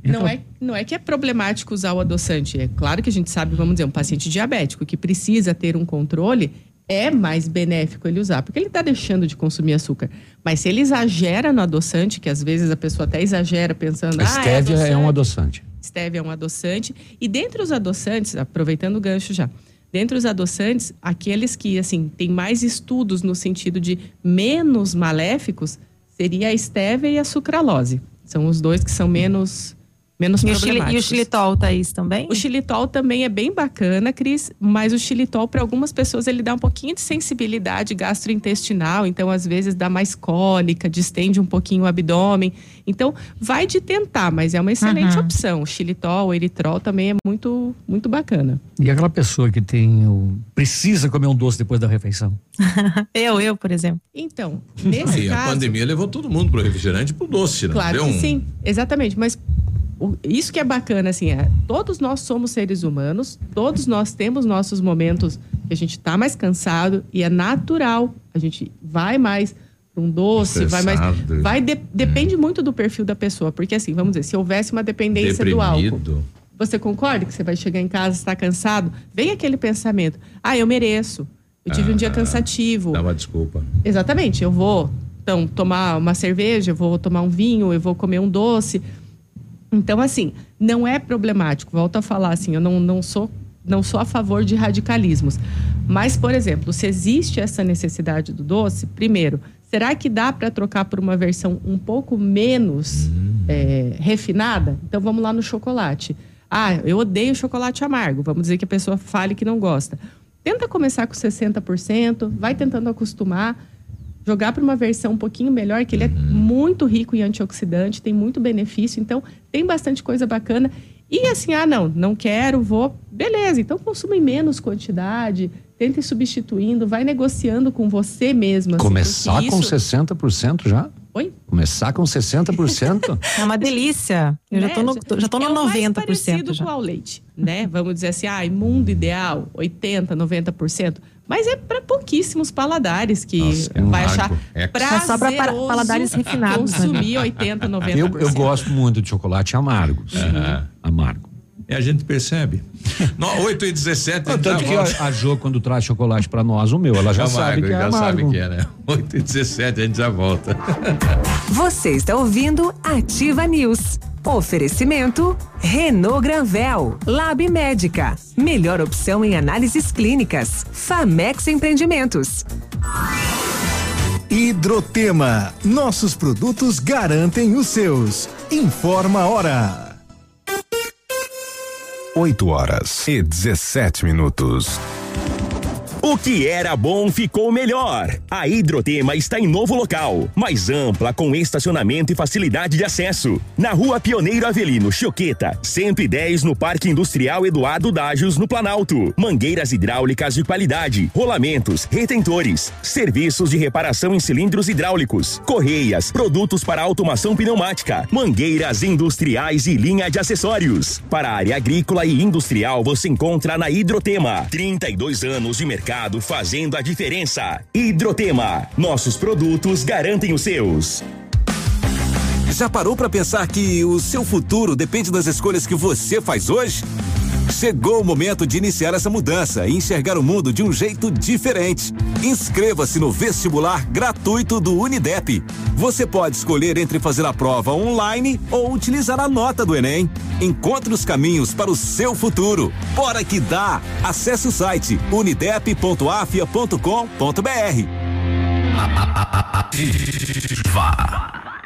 [SPEAKER 43] Não é, não é que é problemático usar o adoçante. É claro que a gente sabe, vamos dizer, um paciente diabético que precisa ter um controle, é mais benéfico ele usar, porque ele está deixando de consumir açúcar. Mas se ele exagera no adoçante, que às vezes a pessoa até exagera pensando,
[SPEAKER 2] A
[SPEAKER 43] ah,
[SPEAKER 2] Stevia é um adoçante.
[SPEAKER 43] Stevia é um adoçante. E dentre os adoçantes, aproveitando o gancho já, dentre os adoçantes, aqueles que, assim, tem mais estudos no sentido de menos maléficos, seria a Stevia e a sucralose. São os dois que são menos menos
[SPEAKER 21] E o, xili, e o
[SPEAKER 43] problemáticos.
[SPEAKER 21] xilitol, Thaís, também?
[SPEAKER 43] O xilitol também é bem bacana, Cris, mas o xilitol, para algumas pessoas, ele dá um pouquinho de sensibilidade gastrointestinal, então às vezes dá mais cólica, distende um pouquinho o abdômen. Então, vai de tentar, mas é uma excelente
[SPEAKER 21] Uhum.
[SPEAKER 43] opção. O xilitol, o eritrol também é muito, muito bacana.
[SPEAKER 19] E aquela pessoa que tem o. precisa comer um doce depois da refeição. *laughs*
[SPEAKER 21] eu, eu, por exemplo.
[SPEAKER 43] Então, nesse
[SPEAKER 18] Aí a
[SPEAKER 43] caso.
[SPEAKER 18] pandemia levou todo mundo pro refrigerante e pro doce, né?
[SPEAKER 43] Claro
[SPEAKER 18] Deu
[SPEAKER 43] que
[SPEAKER 18] um-
[SPEAKER 43] sim, exatamente. Mas o- isso que é bacana, assim, é, todos nós somos seres humanos, todos nós temos nossos momentos que a gente tá mais cansado e é natural. A gente vai mais para um doce, vai mais.
[SPEAKER 18] Estressado.
[SPEAKER 43] Vai de- depende muito do perfil da pessoa. Porque, assim, vamos dizer, se houvesse uma dependência do álcool.
[SPEAKER 18] Deprimido.
[SPEAKER 43] Você concorda que você vai chegar em casa, está cansado? Vem aquele pensamento: ah, eu mereço. Eu tive um dia
[SPEAKER 18] Ah,
[SPEAKER 43] cansativo.
[SPEAKER 18] Dá uma desculpa.
[SPEAKER 43] Exatamente, eu vou então tomar uma cerveja, eu vou tomar um vinho, eu vou comer um doce. Então, assim, não é problemático. Volto a falar assim, eu não, não sou não sou a favor de radicalismos. Mas, por exemplo, se existe essa necessidade do doce, primeiro, será que dá para trocar por uma versão um pouco menos é, refinada? Então, vamos lá no chocolate. Ah, eu odeio chocolate amargo. Vamos dizer que a pessoa fale que não gosta. Tenta começar com 60%, vai tentando acostumar jogar para uma versão um pouquinho melhor, que ele é muito rico em antioxidante, tem muito benefício, então tem bastante coisa bacana. E assim, ah, não, não quero, vou. Beleza, então consuma em menos quantidade, tente ir substituindo, vai negociando com você mesmo. assim,
[SPEAKER 2] Começar com
[SPEAKER 43] isso-
[SPEAKER 2] 60% já?
[SPEAKER 43] Oi?
[SPEAKER 2] Começar com 60%? *laughs*
[SPEAKER 21] É uma delícia. Eu já tô no, já tô no
[SPEAKER 43] é o mais
[SPEAKER 21] 90%
[SPEAKER 43] parecido
[SPEAKER 21] já.
[SPEAKER 43] com ao leite, né? Vamos dizer assim, ah, mundo ideal, 80, 90%. Mas é para pouquíssimos paladares que
[SPEAKER 2] Nossa, é
[SPEAKER 43] vai
[SPEAKER 2] amargo.
[SPEAKER 43] achar
[SPEAKER 2] É.
[SPEAKER 43] prazeroso
[SPEAKER 21] Só pra pa- paladares refinados,
[SPEAKER 43] consumir 80, 90%.
[SPEAKER 2] eu, eu gosto muito de chocolate amargo. sim. Amargo.
[SPEAKER 18] E a gente percebe. *laughs* No, 8 e 17
[SPEAKER 2] Tanto que a, a Jo, quando traz chocolate pra nós, o meu, ela já sabe que é
[SPEAKER 18] já
[SPEAKER 2] amargo.
[SPEAKER 18] sabe que é, né? *laughs* 8 e 17 a gente já volta.
[SPEAKER 16] Você está ouvindo Ativa News. Oferecimento Renault Granvel, Lab Médica, melhor opção em análises clínicas. Famex Empreendimentos.
[SPEAKER 11] Hidrotema. Nossos produtos garantem os seus. Informa a hora.
[SPEAKER 44] 8 horas e 17 minutos.
[SPEAKER 30] O que era bom ficou melhor. A Hidrotema está em novo local, mais ampla, com estacionamento e facilidade de acesso. Na rua Pioneiro Avelino, Choqueta, 110 no Parque Industrial Eduardo Dágios, no Planalto. Mangueiras hidráulicas de qualidade, rolamentos, retentores, serviços de reparação em cilindros hidráulicos, correias, produtos para automação pneumática, mangueiras industriais e linha de acessórios. Para a área agrícola e industrial, você encontra na Hidrotema. 32 anos de mercado fazendo a diferença. Hidrotema. Nossos produtos garantem os seus.
[SPEAKER 45] Já parou para pensar que o seu futuro depende das escolhas que você faz hoje? Chegou o momento de iniciar essa mudança e enxergar o mundo de um jeito diferente. Inscreva-se no vestibular gratuito do Unidep. Você pode escolher entre fazer a prova online ou utilizar a nota do Enem. Encontre os caminhos para o seu futuro. Bora que dá! Acesse o site unidep.afia.com.br.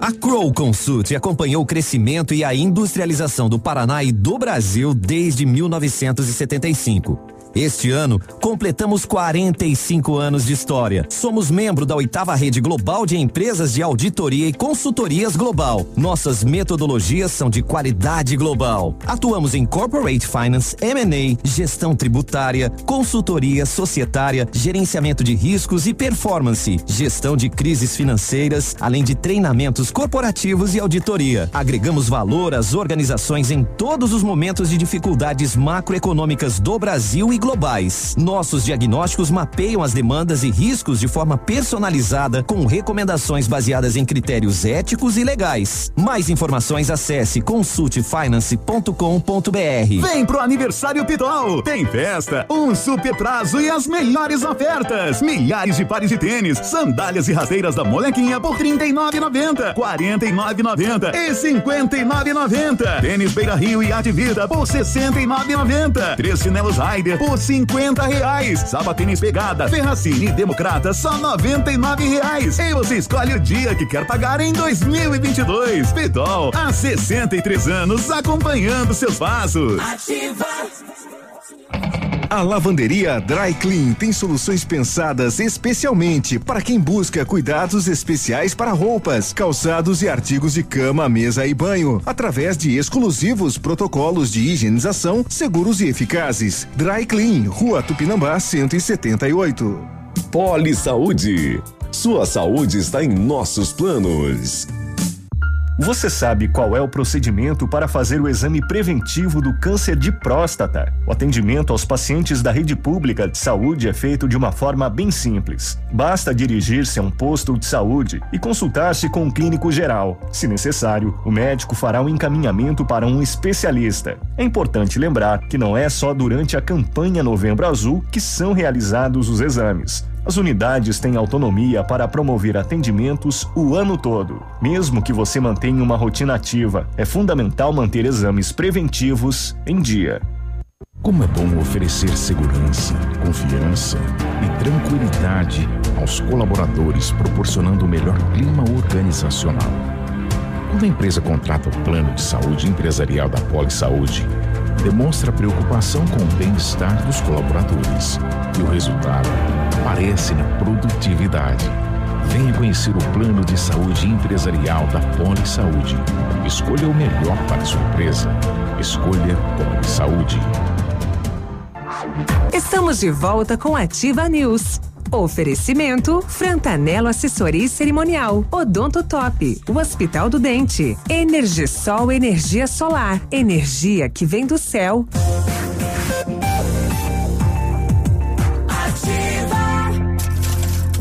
[SPEAKER 23] A Crow Consult acompanhou o crescimento e a industrialização do Paraná e do Brasil desde 1975. Este ano, completamos 45 anos de história. Somos membro da oitava rede global de empresas de auditoria e consultorias global. Nossas metodologias são de qualidade global. Atuamos em corporate finance, M&A, gestão tributária, consultoria societária, gerenciamento de riscos e performance, gestão de crises financeiras, além de treinamentos corporativos e auditoria. Agregamos valor às organizações em todos os momentos de dificuldades macroeconômicas do Brasil e globais. Nossos diagnósticos mapeiam as demandas e riscos de forma personalizada, com recomendações baseadas em critérios éticos e legais. Mais informações acesse consultefinance.com.br.
[SPEAKER 22] Vem pro aniversário Pitol. Tem festa, um super prazo e as melhores ofertas. Milhares de pares de tênis, sandálias e rasteiras da molequinha por R$ 39,90, R$ 49,90 e R$ 59,90. Tênis Beira Rio e Ativida por R$ 69,90. Três chinelos Raider por 50 reais. Sapatênis Pegada, Ferracini Democrata só 99 reais. E você escolhe o dia que quer pagar em 2022. Pitol, há 63 anos acompanhando seus passos.
[SPEAKER 46] Ativa.
[SPEAKER 11] A lavanderia Dry Clean tem soluções pensadas especialmente para quem busca cuidados especiais para roupas, calçados e artigos de cama, mesa e banho, através de exclusivos protocolos de higienização seguros e eficazes. Dry Clean, Rua Tupinambá 178.
[SPEAKER 47] Poli Saúde. Sua saúde está em nossos planos.
[SPEAKER 48] Você sabe qual é o procedimento para fazer o exame preventivo do câncer de próstata? O atendimento aos pacientes da rede pública de saúde é feito de uma forma bem simples. Basta dirigir-se a um posto de saúde e consultar-se com um clínico geral. Se necessário, o médico fará um encaminhamento para um especialista. É importante lembrar que não é só durante a campanha Novembro Azul que são realizados os exames. As unidades têm autonomia para promover atendimentos o ano todo. Mesmo que você mantenha uma rotina ativa, é fundamental manter exames preventivos em dia.
[SPEAKER 25] Como é bom oferecer segurança, confiança e tranquilidade aos colaboradores, proporcionando o melhor clima organizacional. Quando a empresa contrata o plano de saúde empresarial da Poli Saúde, demonstra preocupação com o bem-estar dos colaboradores e o resultado aparece na produtividade. Venha conhecer o plano de saúde empresarial da Poli Saúde. Escolha o melhor para sua empresa. Escolha Poli Saúde.
[SPEAKER 16] Estamos de volta com Ativa News. Oferecimento Frantanelo Assessoria Cerimonial, Odonto Top, o Hospital do Dente, Energisol Energia Solar, energia que vem do céu.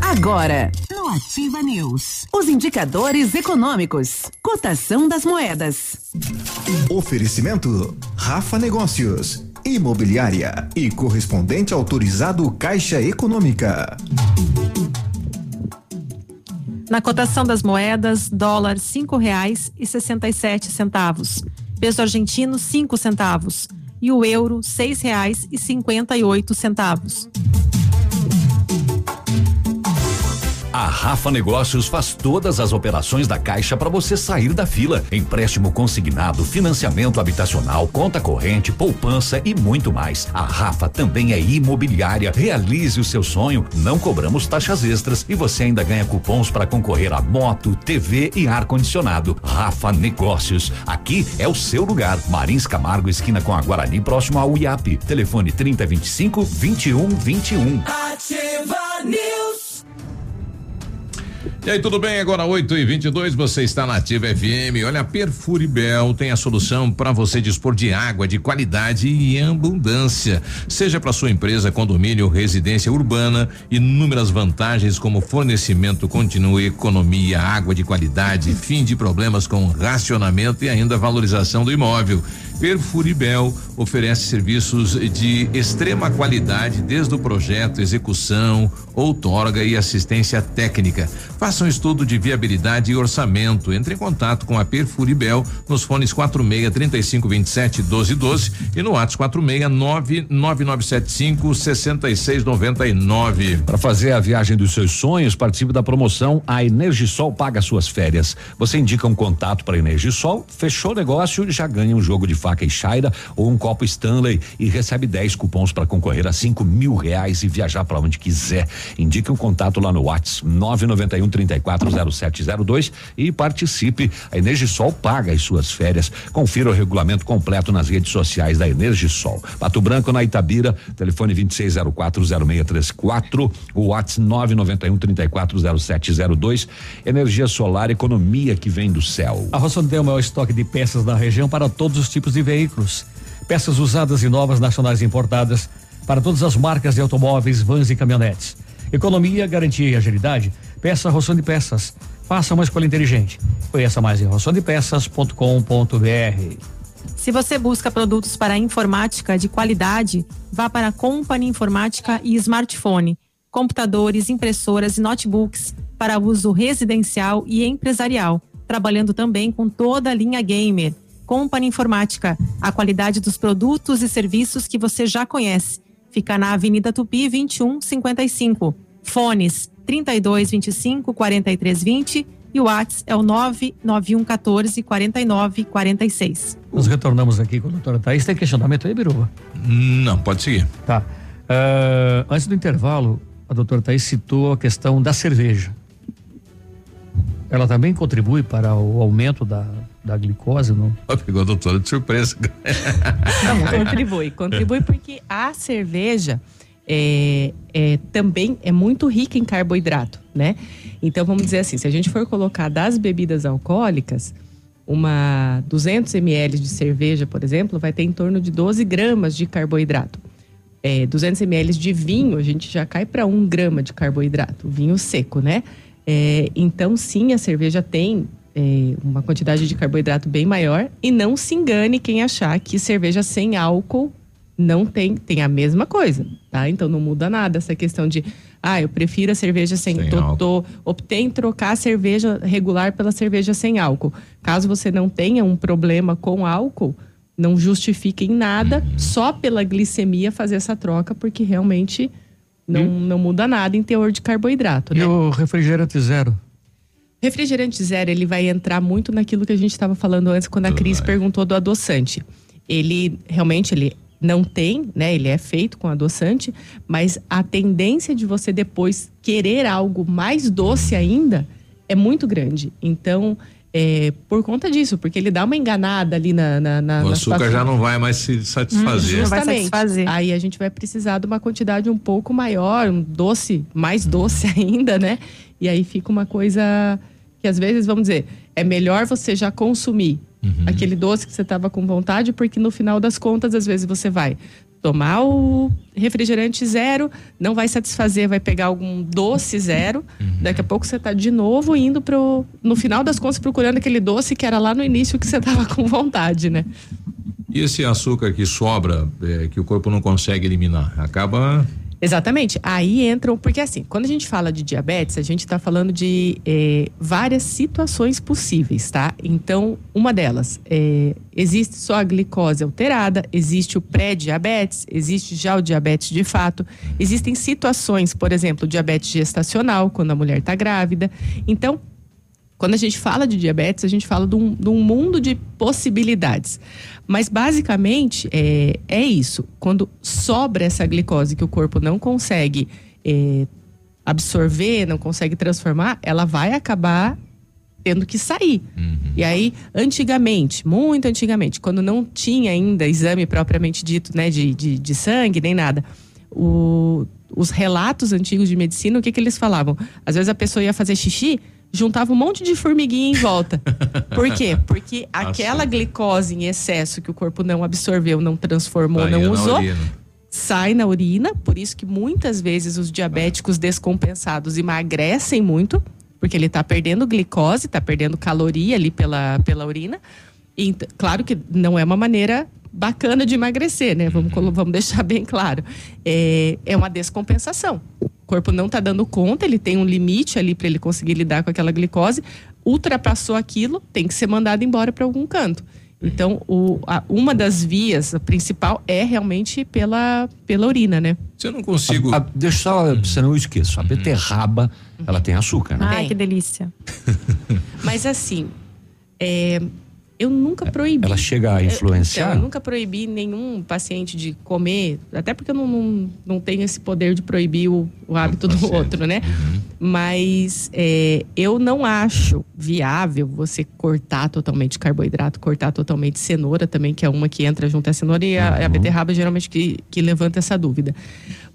[SPEAKER 16] Agora, no Ativa News, os indicadores econômicos, cotação das moedas.
[SPEAKER 11] Oferecimento Rafa Negócios, Imobiliária e correspondente autorizado Caixa Econômica.
[SPEAKER 21] Na cotação das moedas, dólar cinco reais e sessenta e sete centavos, peso argentino cinco centavos e o euro seis reais e cinquenta e oito centavos.
[SPEAKER 2] A Rafa Negócios faz todas as operações da Caixa para você sair da fila. Empréstimo consignado, financiamento habitacional, conta corrente, poupança e muito mais. A Rafa também é imobiliária. Realize o seu sonho. Não cobramos taxas extras e você ainda ganha cupons para concorrer a moto, TV e ar condicionado. Rafa Negócios. Aqui é o seu lugar. Marins Camargo, esquina com a Guarani, próximo ao IAP. Telefone 3025 2121.
[SPEAKER 46] Ativa News.
[SPEAKER 18] E aí, tudo bem? Agora 8 e 22 você está na Ativa FM. Olha, a Perfuribel tem a solução para você dispor de água de qualidade e abundância. Seja para sua empresa, condomínio, residência urbana, inúmeras vantagens como fornecimento contínuo, economia, água de qualidade, fim de problemas com racionamento e ainda valorização do imóvel. Perfuribel oferece serviços de extrema qualidade desde o projeto, execução, outorga e assistência técnica. Faça um estudo de viabilidade e orçamento. Entre em contato com a Perfuribel nos fones 46 35 27 12 12 e no WhatsApp 46 99975 6699.
[SPEAKER 49] Para fazer a viagem dos seus sonhos, participe da promoção A Energisol paga suas férias. Você indica um contato para a Energisol, fechou o negócio, já ganha um jogo de
[SPEAKER 2] faca e chaira ou um copo Stanley e recebe 10 cupons para concorrer a 5 mil reais e viajar para onde quiser. Indique um contato lá no WhatsApp 991 340702 e participe. A Energisol paga as suas férias. Confira o regulamento completo nas redes sociais da Energisol. Pato Branco na Itabira, telefone 26040634, o WhatsApp 991 340702. Energia solar, economia que vem do céu.
[SPEAKER 19] A Rossoni tem o maior estoque de peças da região para todos os tipos de veículos. Peças usadas e novas nacionais importadas para todas as marcas de automóveis, vans e caminhonetes. Economia, garantia e agilidade. Peça Rossoni Peças. Faça uma escolha inteligente. Conheça mais em rossonipeças.com.br.
[SPEAKER 21] Se você busca produtos para informática de qualidade, vá para a Company Informática e Smartphone, computadores, impressoras e notebooks para uso residencial e empresarial, trabalhando também com toda a linha gamer. Company Informática, a qualidade dos produtos e serviços que você já conhece. Fica na Avenida Tupi 2155. Fones 32 25 43 20 e o WhatsApp é o 991 14 49 46.
[SPEAKER 19] Nós retornamos aqui com a doutora Thaís. Tem questionamento aí, Biruba?
[SPEAKER 18] Não, pode seguir.
[SPEAKER 19] Tá. Ah, antes do intervalo, a doutora Thaís citou a questão da cerveja. Ela também contribui para o aumento da, da glicose, não?
[SPEAKER 18] Pegou a doutora de surpresa. *laughs*
[SPEAKER 43] Não, contribui. Contribui porque a cerveja é, é, também é muito rica em carboidrato, né? Então, vamos dizer assim, se a gente for colocar das bebidas alcoólicas, uma 200 ml de cerveja, por exemplo, vai ter em torno de 12 gramas de carboidrato. É, 200 ml de vinho, a gente já cai para 1 grama de carboidrato, vinho seco, né? É, então, sim, a cerveja tem é, uma quantidade de carboidrato bem maior. E não se engane quem achar que cerveja sem álcool não tem, tem a mesma coisa, tá? Então não muda nada essa questão de, ah, eu prefiro a cerveja sem,
[SPEAKER 18] Sem
[SPEAKER 43] tô, tô- optei em trocar a cerveja regular pela cerveja sem álcool. Caso você não tenha um problema com álcool, não justifique em nada só pela glicemia fazer essa troca, porque realmente não, não muda nada em teor de carboidrato,
[SPEAKER 19] E
[SPEAKER 43] né?
[SPEAKER 19] o refrigerante zero?
[SPEAKER 43] Refrigerante zero, ele vai entrar muito naquilo que a gente estava falando antes, quando a Cris perguntou do adoçante. Ele realmente ele não tem, né? Ele é feito com adoçante, mas a tendência de você depois querer algo mais doce ainda é muito grande. Então, é, por conta disso, porque ele dá uma enganada ali na. na, na
[SPEAKER 18] O açúcar
[SPEAKER 43] situação.
[SPEAKER 18] já não vai mais se satisfazer.
[SPEAKER 43] Justamente. Aí a gente vai precisar de uma quantidade um pouco maior, um doce, mais doce *laughs* ainda, né? E aí fica uma coisa que às vezes, vamos dizer, é melhor você já consumir aquele doce que você estava com vontade, porque no final das contas, às vezes você vai tomar o refrigerante zero, não vai satisfazer, vai pegar algum doce zero. Daqui a pouco você está de novo indo pro, no final das contas, procurando aquele doce que era lá no início que você *laughs* estava com vontade, né?
[SPEAKER 18] E esse açúcar que sobra, é, que o corpo não consegue eliminar, acaba.
[SPEAKER 43] Exatamente. Aí entram, porque assim, quando a gente fala de diabetes, a gente está falando de eh, várias situações possíveis, tá? Então, uma delas, eh, existe só a glicose alterada, existe o pré-diabetes, existe já o diabetes de fato, existem situações, por exemplo, diabetes gestacional, quando a mulher está grávida. Então, quando a gente fala de diabetes, a gente fala de um, de um mundo de possibilidades. Mas basicamente é, é isso. Quando sobra essa glicose que o corpo não consegue é, absorver, não consegue transformar, ela vai acabar tendo que sair. E aí, antigamente, muito antigamente, quando não tinha ainda exame propriamente dito, né, de, de, de sangue nem nada, o- os relatos antigos de medicina, o que, que eles falavam? Às vezes a pessoa ia fazer xixi, juntava um monte de formiguinha em volta. *laughs* Por quê? Porque aquela glicose em excesso que o corpo não absorveu, não transformou,
[SPEAKER 18] Saía
[SPEAKER 43] não usou, sai na urina, por isso que muitas vezes os diabéticos descompensados emagrecem muito, porque ele está perdendo glicose, está perdendo caloria ali pela, pela urina. E, claro que não é uma maneira bacana de emagrecer, né? Vamos, colo- vamos deixar bem claro. É, é uma descompensação. O corpo não está dando conta, ele tem um limite ali para ele conseguir lidar com aquela glicose. Ultrapassou aquilo, tem que ser mandado embora para algum canto. Então, o- a- uma das vias a principal é realmente pela, pela urina, né?
[SPEAKER 18] Se eu não consigo.
[SPEAKER 2] A- a- deixa só, você não esqueça, a beterraba, ela tem açúcar, né?
[SPEAKER 21] Ai, que delícia. *laughs*
[SPEAKER 43] Mas assim, é, Eu nunca proibi.
[SPEAKER 2] Ela chega a influenciar?
[SPEAKER 43] Então, eu nunca proibi nenhum paciente de comer, até porque eu não, não, não tenho esse poder de proibir o, o hábito do outro, né? Mas é, eu não acho viável você cortar totalmente carboidrato, cortar totalmente cenoura também, que é uma que entra junto à cenoura, e a, a beterraba geralmente que, que levanta essa dúvida.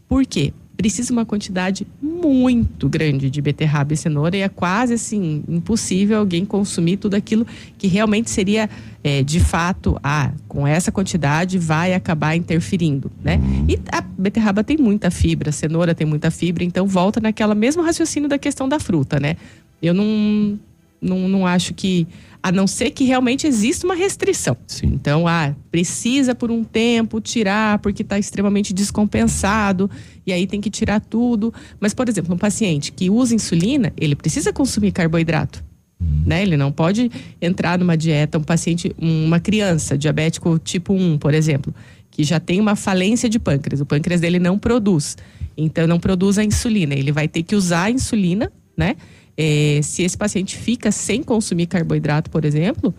[SPEAKER 43] Por quê? Precisa uma quantidade muito grande de beterraba e cenoura e é quase assim impossível alguém consumir tudo aquilo que realmente seria é, de fato, ah, com essa quantidade vai acabar interferindo, né? E a beterraba tem muita fibra, a cenoura tem muita fibra, então volta naquela mesmo raciocínio da questão da fruta, né? Eu não, não, não acho que a não ser que realmente exista uma restrição. Então, ah, precisa por um tempo tirar porque está extremamente descompensado e aí tem que tirar tudo. Mas, por exemplo, um paciente que usa insulina, ele precisa consumir carboidrato. Né? Ele não pode entrar numa dieta, um paciente, uma criança diabético tipo 1, por exemplo, que já tem uma falência de pâncreas. O pâncreas dele não produz. Então não produz a insulina. Ele vai ter que usar a insulina, né? É, se esse paciente fica sem consumir carboidrato, por exemplo,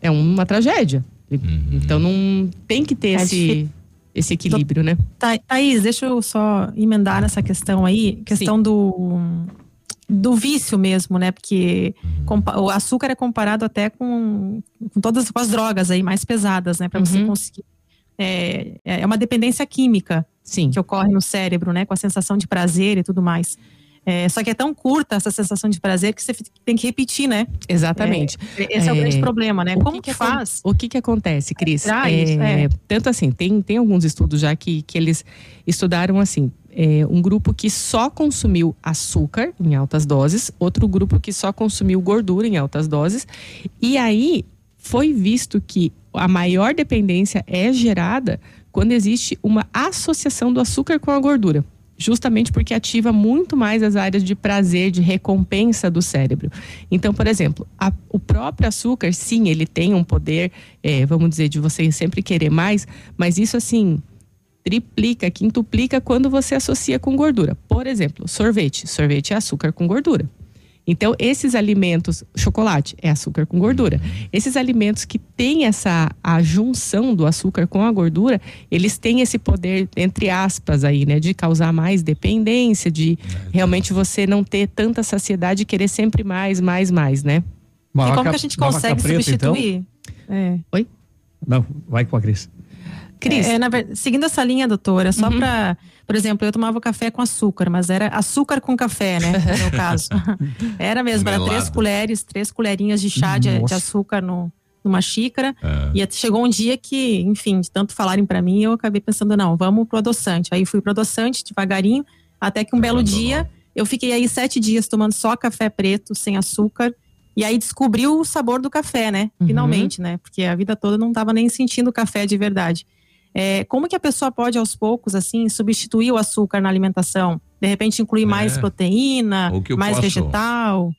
[SPEAKER 43] é uma tragédia. Então não tem que ter
[SPEAKER 21] É
[SPEAKER 43] esse,
[SPEAKER 21] difícil.
[SPEAKER 43] esse equilíbrio, né?
[SPEAKER 21] Tha- Thaís, deixa eu só emendar nessa questão aí, questão do do vício mesmo, né? Porque compa- o açúcar é comparado até com, com todas com as drogas aí mais pesadas, né? Para você
[SPEAKER 43] Uhum.
[SPEAKER 21] conseguir. É, é uma dependência química que ocorre no cérebro, né? Com a sensação de prazer e tudo mais. É, só que é tão curta essa sensação de prazer que você tem que repetir, né?
[SPEAKER 43] Exatamente.
[SPEAKER 21] É, esse é, o
[SPEAKER 43] É,
[SPEAKER 21] grande problema, né?
[SPEAKER 43] o
[SPEAKER 21] Como
[SPEAKER 43] que
[SPEAKER 21] que, faz?
[SPEAKER 43] O que que acontece, Cris? É,
[SPEAKER 21] é.
[SPEAKER 43] Tanto assim, tem, tem alguns estudos já que, que eles estudaram assim, um grupo que só consumiu açúcar em altas doses, outro grupo que só consumiu gordura em altas doses, e aí foi visto que a maior dependência é gerada quando existe uma associação do açúcar com a gordura. Justamente porque ativa muito mais as áreas de prazer, de recompensa do cérebro. Então, por exemplo, a- o próprio açúcar, sim, ele tem um poder, é, vamos dizer, de você sempre querer mais, mas isso assim triplica, quintuplica quando você associa com gordura. Por exemplo, sorvete. Sorvete é açúcar com gordura. Então, esses alimentos, chocolate é açúcar com gordura. Esses alimentos que têm essa a junção do açúcar com a gordura, eles têm esse poder, entre aspas, aí, né, de causar mais dependência, de realmente você não ter tanta saciedade e querer sempre mais, mais, mais, né?
[SPEAKER 21] e como que a gente consegue substituir? É.
[SPEAKER 43] Oi?
[SPEAKER 19] Não, vai com a Cris.
[SPEAKER 21] Cris. É, seguindo essa linha, doutora, só
[SPEAKER 43] Uhum.
[SPEAKER 21] pra. Por exemplo, eu tomava café com açúcar, mas era açúcar com café, né? No meu *laughs* caso. era mesmo, era três
[SPEAKER 50] Melado.
[SPEAKER 21] colheres, três colherinhas de chá de, de açúcar no, numa xícara.
[SPEAKER 50] É.
[SPEAKER 21] E chegou um dia que, enfim, de tanto falarem pra mim, eu acabei pensando, não, vamos pro adoçante. Aí fui pro adoçante devagarinho, até que um belo dia eu fiquei aí sete dias tomando só café preto, sem açúcar. E aí descobri o sabor do café, né?
[SPEAKER 43] Uhum.
[SPEAKER 21] Finalmente, né? Porque a vida toda não tava nem sentindo café de verdade. É, como que a pessoa pode, aos poucos, assim, substituir o açúcar na alimentação? De repente, incluir mais
[SPEAKER 43] É.
[SPEAKER 21] proteína,
[SPEAKER 43] que eu
[SPEAKER 21] mais
[SPEAKER 43] posso-
[SPEAKER 21] vegetal?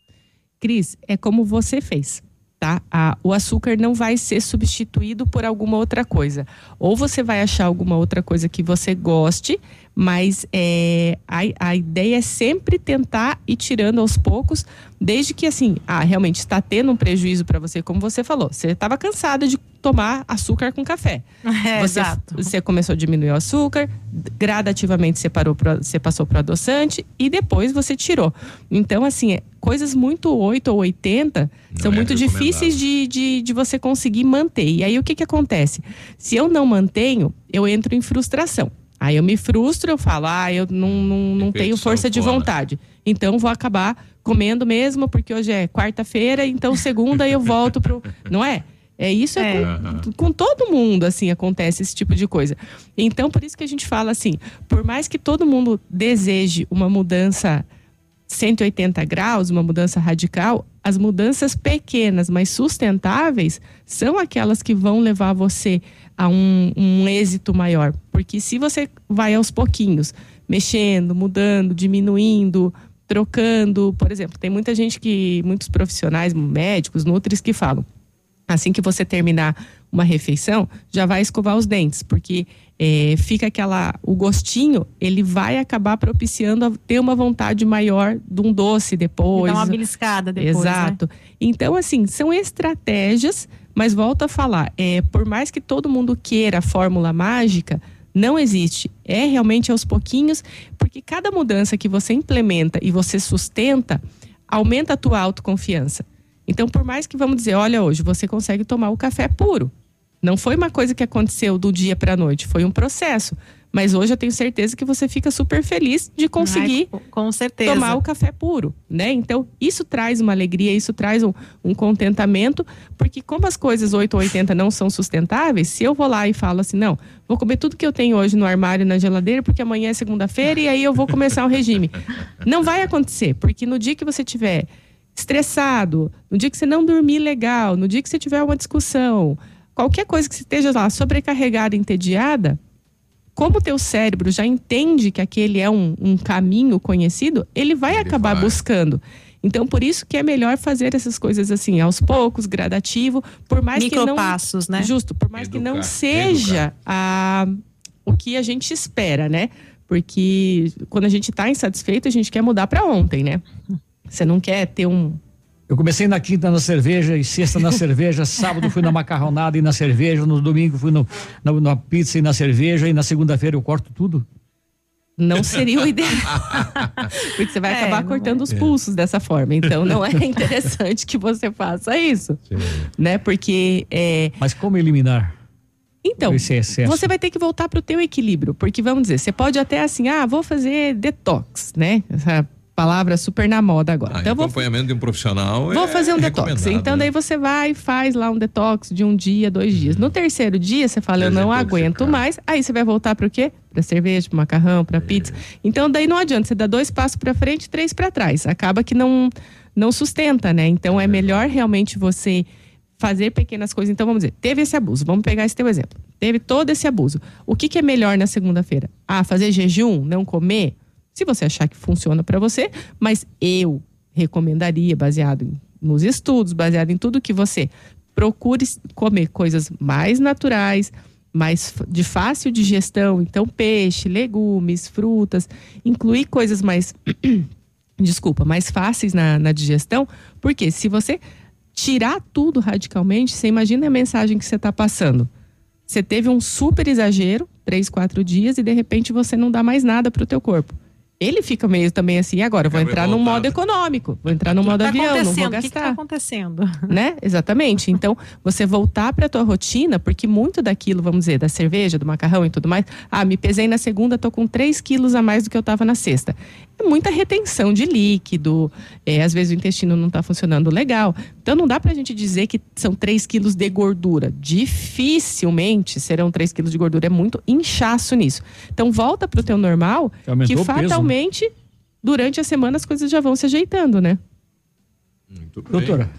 [SPEAKER 43] Cris, é como você fez, tá? A- o açúcar não vai ser substituído por alguma outra coisa. Ou você vai achar alguma outra coisa que você goste, mas é, a, a ideia é sempre tentar ir tirando aos poucos, desde que assim, ah, realmente está tendo um prejuízo para você, como você falou. Você estava cansada de tomar açúcar com café. *laughs*
[SPEAKER 21] É,
[SPEAKER 43] você,
[SPEAKER 21] exato.
[SPEAKER 43] você começou a diminuir o açúcar, gradativamente você, parou pro, você passou para adoçante e depois você tirou. Então, assim, é, coisas muito 8 ou 80 são
[SPEAKER 50] é
[SPEAKER 43] muito difíceis de, de, de você conseguir manter. E aí, o que, que acontece? Se eu não mantenho, eu entro em frustração. Aí eu me frustro, eu falo, ah, eu não, não, não tenho força de vontade. Então vou acabar comendo mesmo, porque hoje é quarta-feira, então segunda eu volto pro. *laughs* Não é? É isso é, com, com todo mundo, assim, acontece esse tipo de coisa. Então, por isso que a gente fala assim: por mais que todo mundo deseje uma mudança 180 graus, uma mudança radical, as mudanças pequenas, mas sustentáveis, são aquelas que vão levar você a um, um êxito maior. Porque se você vai aos pouquinhos, mexendo, mudando, diminuindo, trocando, por exemplo, tem muita gente que, muitos profissionais, médicos, nutris, que falam. assim que você terminar uma refeição, já vai escovar os dentes, porque é, fica aquela. O gostinho, ele vai acabar propiciando a ter uma vontade maior de um doce depois.
[SPEAKER 21] Dá uma beliscada depois.
[SPEAKER 43] Exato.
[SPEAKER 21] Né?
[SPEAKER 43] Então, assim, são estratégias, mas volto a falar, é, por mais que todo mundo queira a fórmula mágica, não existe. É realmente aos pouquinhos, porque cada mudança que você implementa e você sustenta, aumenta a tua autoconfiança. Então, por mais que vamos dizer, olha, hoje você consegue tomar o café puro. Não foi uma coisa que aconteceu do dia para a noite, foi um processo. Mas hoje eu tenho certeza que você fica super feliz de conseguir
[SPEAKER 21] Ai, com certeza.
[SPEAKER 43] tomar o café puro, né? Então, isso traz uma alegria, isso traz um, um, contentamento, porque como as coisas 8 ou 80 não são sustentáveis, se eu vou lá e falo assim, não, vou comer tudo que eu tenho hoje no armário, na geladeira, porque amanhã é segunda-feira e aí eu vou começar o um regime. *laughs* Não vai acontecer, porque no dia que você tiver estressado, no dia que você não dormir legal, no dia que você tiver uma discussão, qualquer coisa que você esteja lá sobrecarregada, entediada, como o teu cérebro já entende que aquele é um, um caminho conhecido, ele vai ele acabar vai. buscando. Então, por isso que é melhor fazer essas coisas assim, aos poucos, gradativo, por mais que não
[SPEAKER 21] passos, né?
[SPEAKER 43] Justo, por mais Educar, que não seja a, o que a gente espera, né? Porque quando a gente está insatisfeito, a gente quer mudar para ontem, né? Você não quer ter um,
[SPEAKER 19] eu comecei na quinta na cerveja, e sexta na cerveja, *laughs* sábado fui na macarronada e na cerveja, no domingo fui no, na, na pizza e na cerveja, e na segunda-feira eu corto tudo.
[SPEAKER 43] Não seria o *laughs* ideal. Porque você vai é, acabar cortando é. os pulsos é. dessa forma. Então não é *laughs* interessante que você faça isso. Sim. Né? Porque. É...
[SPEAKER 19] Mas como eliminar?
[SPEAKER 43] Então, você vai ter que voltar para o teu equilíbrio, porque vamos dizer, você pode até assim, ah, vou fazer detox, né? Essa palavra super na moda agora.
[SPEAKER 18] Ah, então, acompanhamento vou, de um profissional
[SPEAKER 43] Vou é fazer um detox. Então daí né? você vai e faz lá um detox de um dia, dois dias. No terceiro dia você fala, eu não aguento mais. Aí você vai voltar para o quê? Para cerveja, para macarrão, para pizza. Então daí não adianta, você dá dois passos para frente, três para trás. Acaba que não não sustenta, né? Então é melhor realmente você fazer pequenas coisas. Então vamos dizer, teve esse abuso. Vamos pegar esse teu exemplo. Teve todo esse abuso. O que, que é melhor na segunda-feira? Ah, fazer jejum, não comer? Se você achar que funciona para você, mas eu recomendaria, baseado nos estudos, baseado em tudo que você procure comer coisas mais naturais, mais de fácil digestão, então peixe, legumes, frutas, incluir coisas mais *clears throat* desculpa, mais fáceis na, na digestão, porque se você tirar tudo radicalmente, você imagina a mensagem que você está passando. Você teve um super exagero, três, quatro dias, e de repente você não dá mais nada para o teu corpo ele fica meio também assim, agora vou entrar no modo econômico, vou entrar no modo
[SPEAKER 21] tá
[SPEAKER 43] avião, não vou
[SPEAKER 21] gastar. O que, está acontecendo?
[SPEAKER 43] Né? Exatamente. Então, você voltar para a tua rotina, porque muito daquilo, vamos dizer, da cerveja, do macarrão e tudo mais, ah, me pesei na segunda, tô com 3 quilos a mais do que eu tava na sexta é muita retenção de líquido, é, às vezes o intestino não está funcionando legal. Então não dá para a gente dizer que são 3 quilos de gordura. Dificilmente serão 3 quilos de gordura. É muito inchaço nisso. Então volta para o teu normal, que fatalmente, peso, né? durante a semana, as coisas já vão se ajeitando, né?
[SPEAKER 19] Muito bem. Doutora,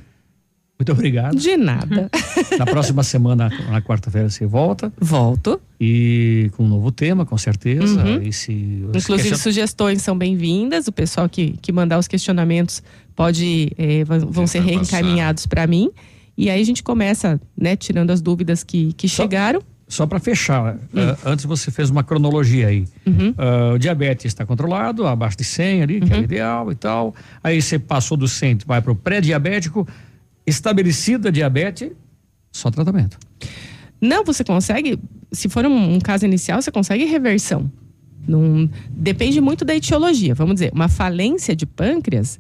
[SPEAKER 19] muito obrigado.
[SPEAKER 43] De nada.
[SPEAKER 19] Na próxima semana, na quarta-feira, você volta.
[SPEAKER 43] Volto.
[SPEAKER 19] E com um novo tema, com certeza.
[SPEAKER 43] Uhum. E se, Inclusive, question... sugestões são bem-vindas. O pessoal que, que mandar os questionamentos pode eh, vão ser reencaminhados para mim. E aí a gente começa, né, tirando as dúvidas que, que só, chegaram.
[SPEAKER 19] Só para fechar, uh, antes você fez uma cronologia aí. Uhum. Uh, o diabetes está controlado, abaixo de 100 ali, que é o uhum. ideal e tal. Aí você passou do 100, vai para o pré-diabético estabelecida diabetes, só tratamento.
[SPEAKER 43] Não, você consegue, se for um, um caso inicial, você consegue reversão. Num, depende muito da etiologia. Vamos dizer, uma falência de pâncreas.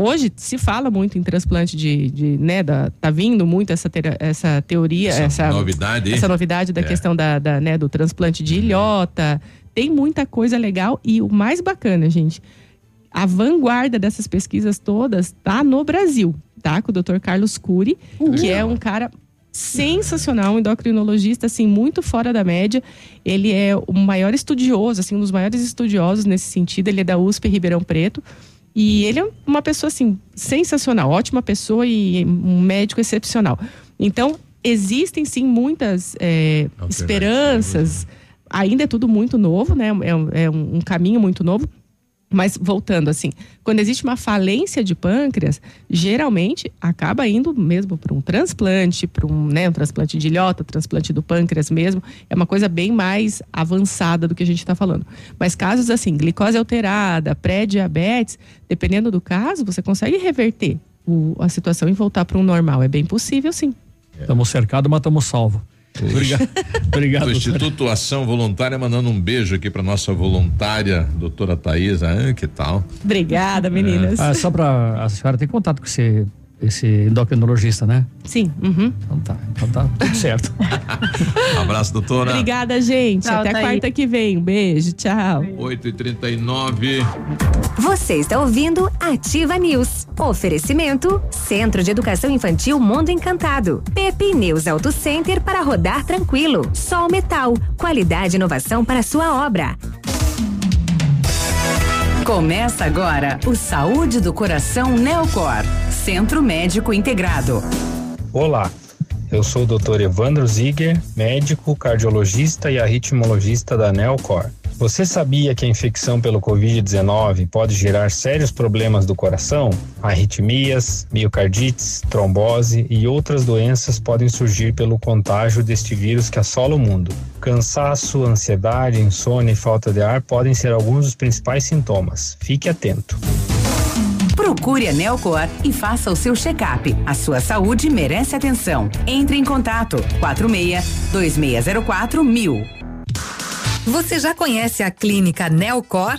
[SPEAKER 43] Hoje se fala muito em transplante de, de né, da, tá vindo muito essa, ter, essa teoria, essa, essa
[SPEAKER 18] novidade,
[SPEAKER 43] essa novidade da é. questão da, da, né, do transplante de ilhota. Tem muita coisa legal e o mais bacana, gente, a vanguarda dessas pesquisas todas está no Brasil tá? Com o Dr. Carlos Cury, uhum. que é um cara sensacional, um endocrinologista assim muito fora da média. Ele é o maior estudioso, assim, um dos maiores estudiosos nesse sentido. Ele é da USP Ribeirão Preto. E ele é uma pessoa assim sensacional, ótima pessoa e um médico excepcional. Então existem sim muitas é, esperanças. Ainda é tudo muito novo, né? É, é um, um caminho muito novo Mas voltando assim, quando existe uma falência de pâncreas, geralmente acaba indo mesmo para um transplante, para um, né, um transplante de ilhota, transplante do pâncreas mesmo. É uma coisa bem mais avançada do que a gente está falando. Mas casos assim, glicose alterada, pré-diabetes, dependendo do caso, você consegue reverter o- a situação e voltar para um normal. É bem possível, sim.
[SPEAKER 19] Estamos cercados, mas estamos salvos. Obrigado. *laughs* Obrigado.
[SPEAKER 18] O Instituto Ação Voluntária mandando um beijo aqui para nossa voluntária, doutora Thaisa. Ah, que tal?
[SPEAKER 43] Obrigada, meninas.
[SPEAKER 19] Ah, só para a senhora ter contato com esse, esse endocrinologista, né?
[SPEAKER 43] Sim. Uhum.
[SPEAKER 19] Então tá. Então tá tudo certo.
[SPEAKER 18] Um *laughs* abraço, doutora.
[SPEAKER 43] Obrigada, gente.
[SPEAKER 21] Tchau,
[SPEAKER 43] Até
[SPEAKER 21] Thaí.
[SPEAKER 43] quarta que vem. Um beijo. Tchau.
[SPEAKER 18] 8 e 39
[SPEAKER 16] Você está ouvindo Ativa News. Oferecimento Centro de Educação Infantil Mundo Encantado. Pepe News Auto Center para rodar tranquilo. Sol Metal. Qualidade e inovação para sua obra.
[SPEAKER 13] Começa agora o Saúde do Coração Neocor, Centro Médico Integrado.
[SPEAKER 51] Olá, eu sou o Dr. Evandro Ziger, médico, cardiologista e arritmologista da Nelcor. Você sabia que a infecção pelo Covid-19 pode gerar sérios problemas do coração? Arritmias, miocardites, trombose e outras doenças podem surgir pelo contágio deste vírus que assola o mundo. Cansaço, ansiedade, insônia e falta de ar podem ser alguns dos principais sintomas. Fique atento.
[SPEAKER 13] Procure a Neocor e faça o seu check-up. A sua saúde merece atenção. Entre em contato 46 2604 mil.
[SPEAKER 3] Você já conhece a clínica Neocor?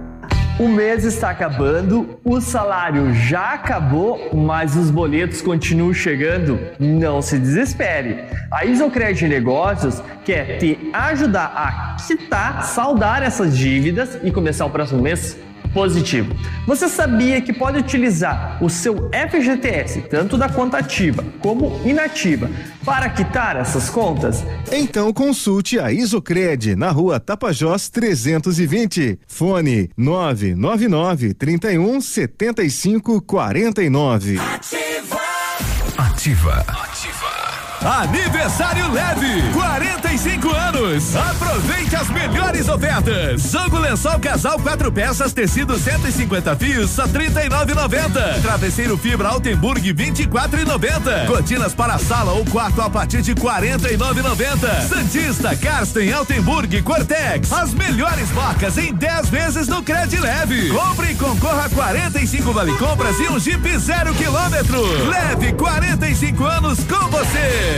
[SPEAKER 52] O mês está acabando, o salário já acabou, mas os boletos continuam chegando. Não se desespere. A Isocred Negócios quer te ajudar a quitar, saldar essas dívidas e começar o próximo mês positivo. Você sabia que pode utilizar o seu FGTS, tanto da conta ativa como inativa, para quitar essas contas?
[SPEAKER 11] Então consulte a Isocred na rua Tapajós 320. Fone 999 31 75 49.
[SPEAKER 25] Ativa. Aniversário leve, 45 anos. Aproveite as melhores ofertas. Zango lençol casal quatro peças, tecido 150 fios, só 39,90. Travesseiro fibra Altenburg 24,90. Cortinas para sala ou quarto a partir de 49,90. Santista, Karsten, Altenburg, Cortex. As melhores marcas em 10 vezes no Cred Leve. Compre e concorra a 45 vale compras e um Jeep zero quilômetro. Leve 45 anos com você.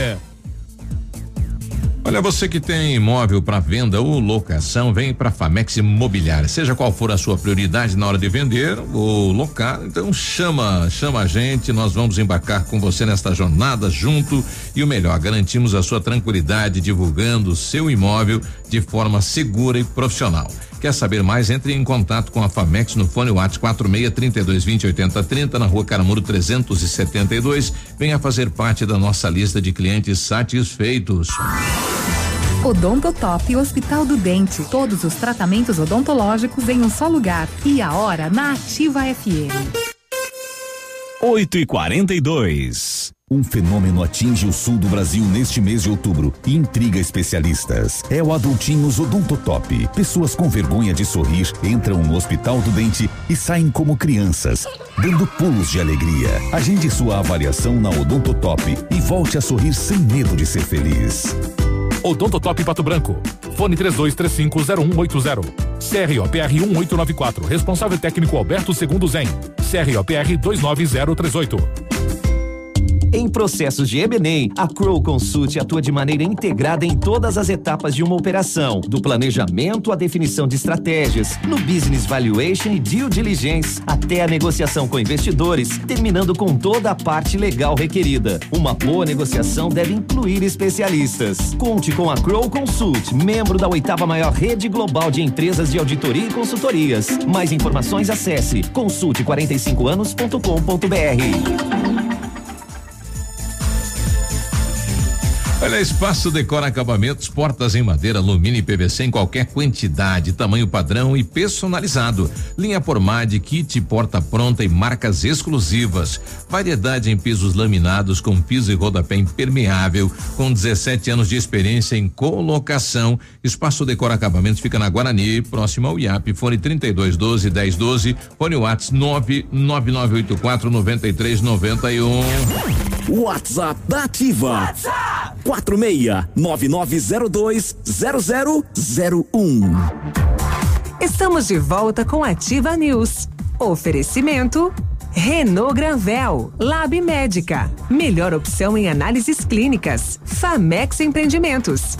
[SPEAKER 18] Olha, você que tem imóvel para venda ou locação, vem para Famex Imobiliária. Seja qual for a sua prioridade na hora de vender ou locar, então chama, chama a gente, nós vamos embarcar com você nesta jornada junto e o melhor, garantimos a sua tranquilidade divulgando o seu imóvel de forma segura e profissional. Quer saber mais? Entre em contato com a Famex no fone WhatsApp 46 32 20 80 30 na rua Caramuro 372. Venha fazer parte da nossa lista de clientes satisfeitos.
[SPEAKER 3] Odontotop Hospital do Dente. Todos os tratamentos odontológicos em um só lugar. E a hora na Ativa FM.
[SPEAKER 30] 8 e 42 Um fenômeno atinge o sul do Brasil neste mês de outubro e intriga especialistas. É o Adultinhos Odontotop. Pessoas com vergonha de sorrir entram no Hospital do Dente e saem como crianças, dando pulos de alegria. Agende sua avaliação na Odontotop e volte a sorrir sem medo de ser feliz.
[SPEAKER 53] Odontotop Pato Branco. Fone 32350180. CROPR 1894. Responsável técnico Alberto Segundo Zen. CROPR 29038.
[SPEAKER 23] Em processos de M&A, a Crow Consult atua de maneira integrada em todas as etapas de uma operação, do planejamento à definição de estratégias, no business valuation e due diligence, até a negociação com investidores, terminando com toda a parte legal requerida. Uma boa negociação deve incluir especialistas. Conte com a Crow Consult, membro da oitava maior rede global de empresas de auditoria e consultorias. Mais informações acesse consulte45anos.com.br.
[SPEAKER 18] Olha, Espaço Decora Acabamentos, portas em madeira, alumínio e PVC em qualquer quantidade, tamanho padrão e personalizado. Linha Pormade, kit porta pronta e marcas exclusivas. Variedade em pisos laminados com piso e rodapé impermeável, com 17 anos de experiência em colocação. Espaço Decora Acabamentos fica na Guarani, próximo ao IAP, fone 3212 1012, fone Whats 99984 9391.
[SPEAKER 54] WhatsApp da Ativa. WhatsApp 46-9902-0001.
[SPEAKER 55] Estamos de volta com Ativa News. Oferecimento Renault Granvel, Lab Médica, melhor opção em análises clínicas. Famex Empreendimentos.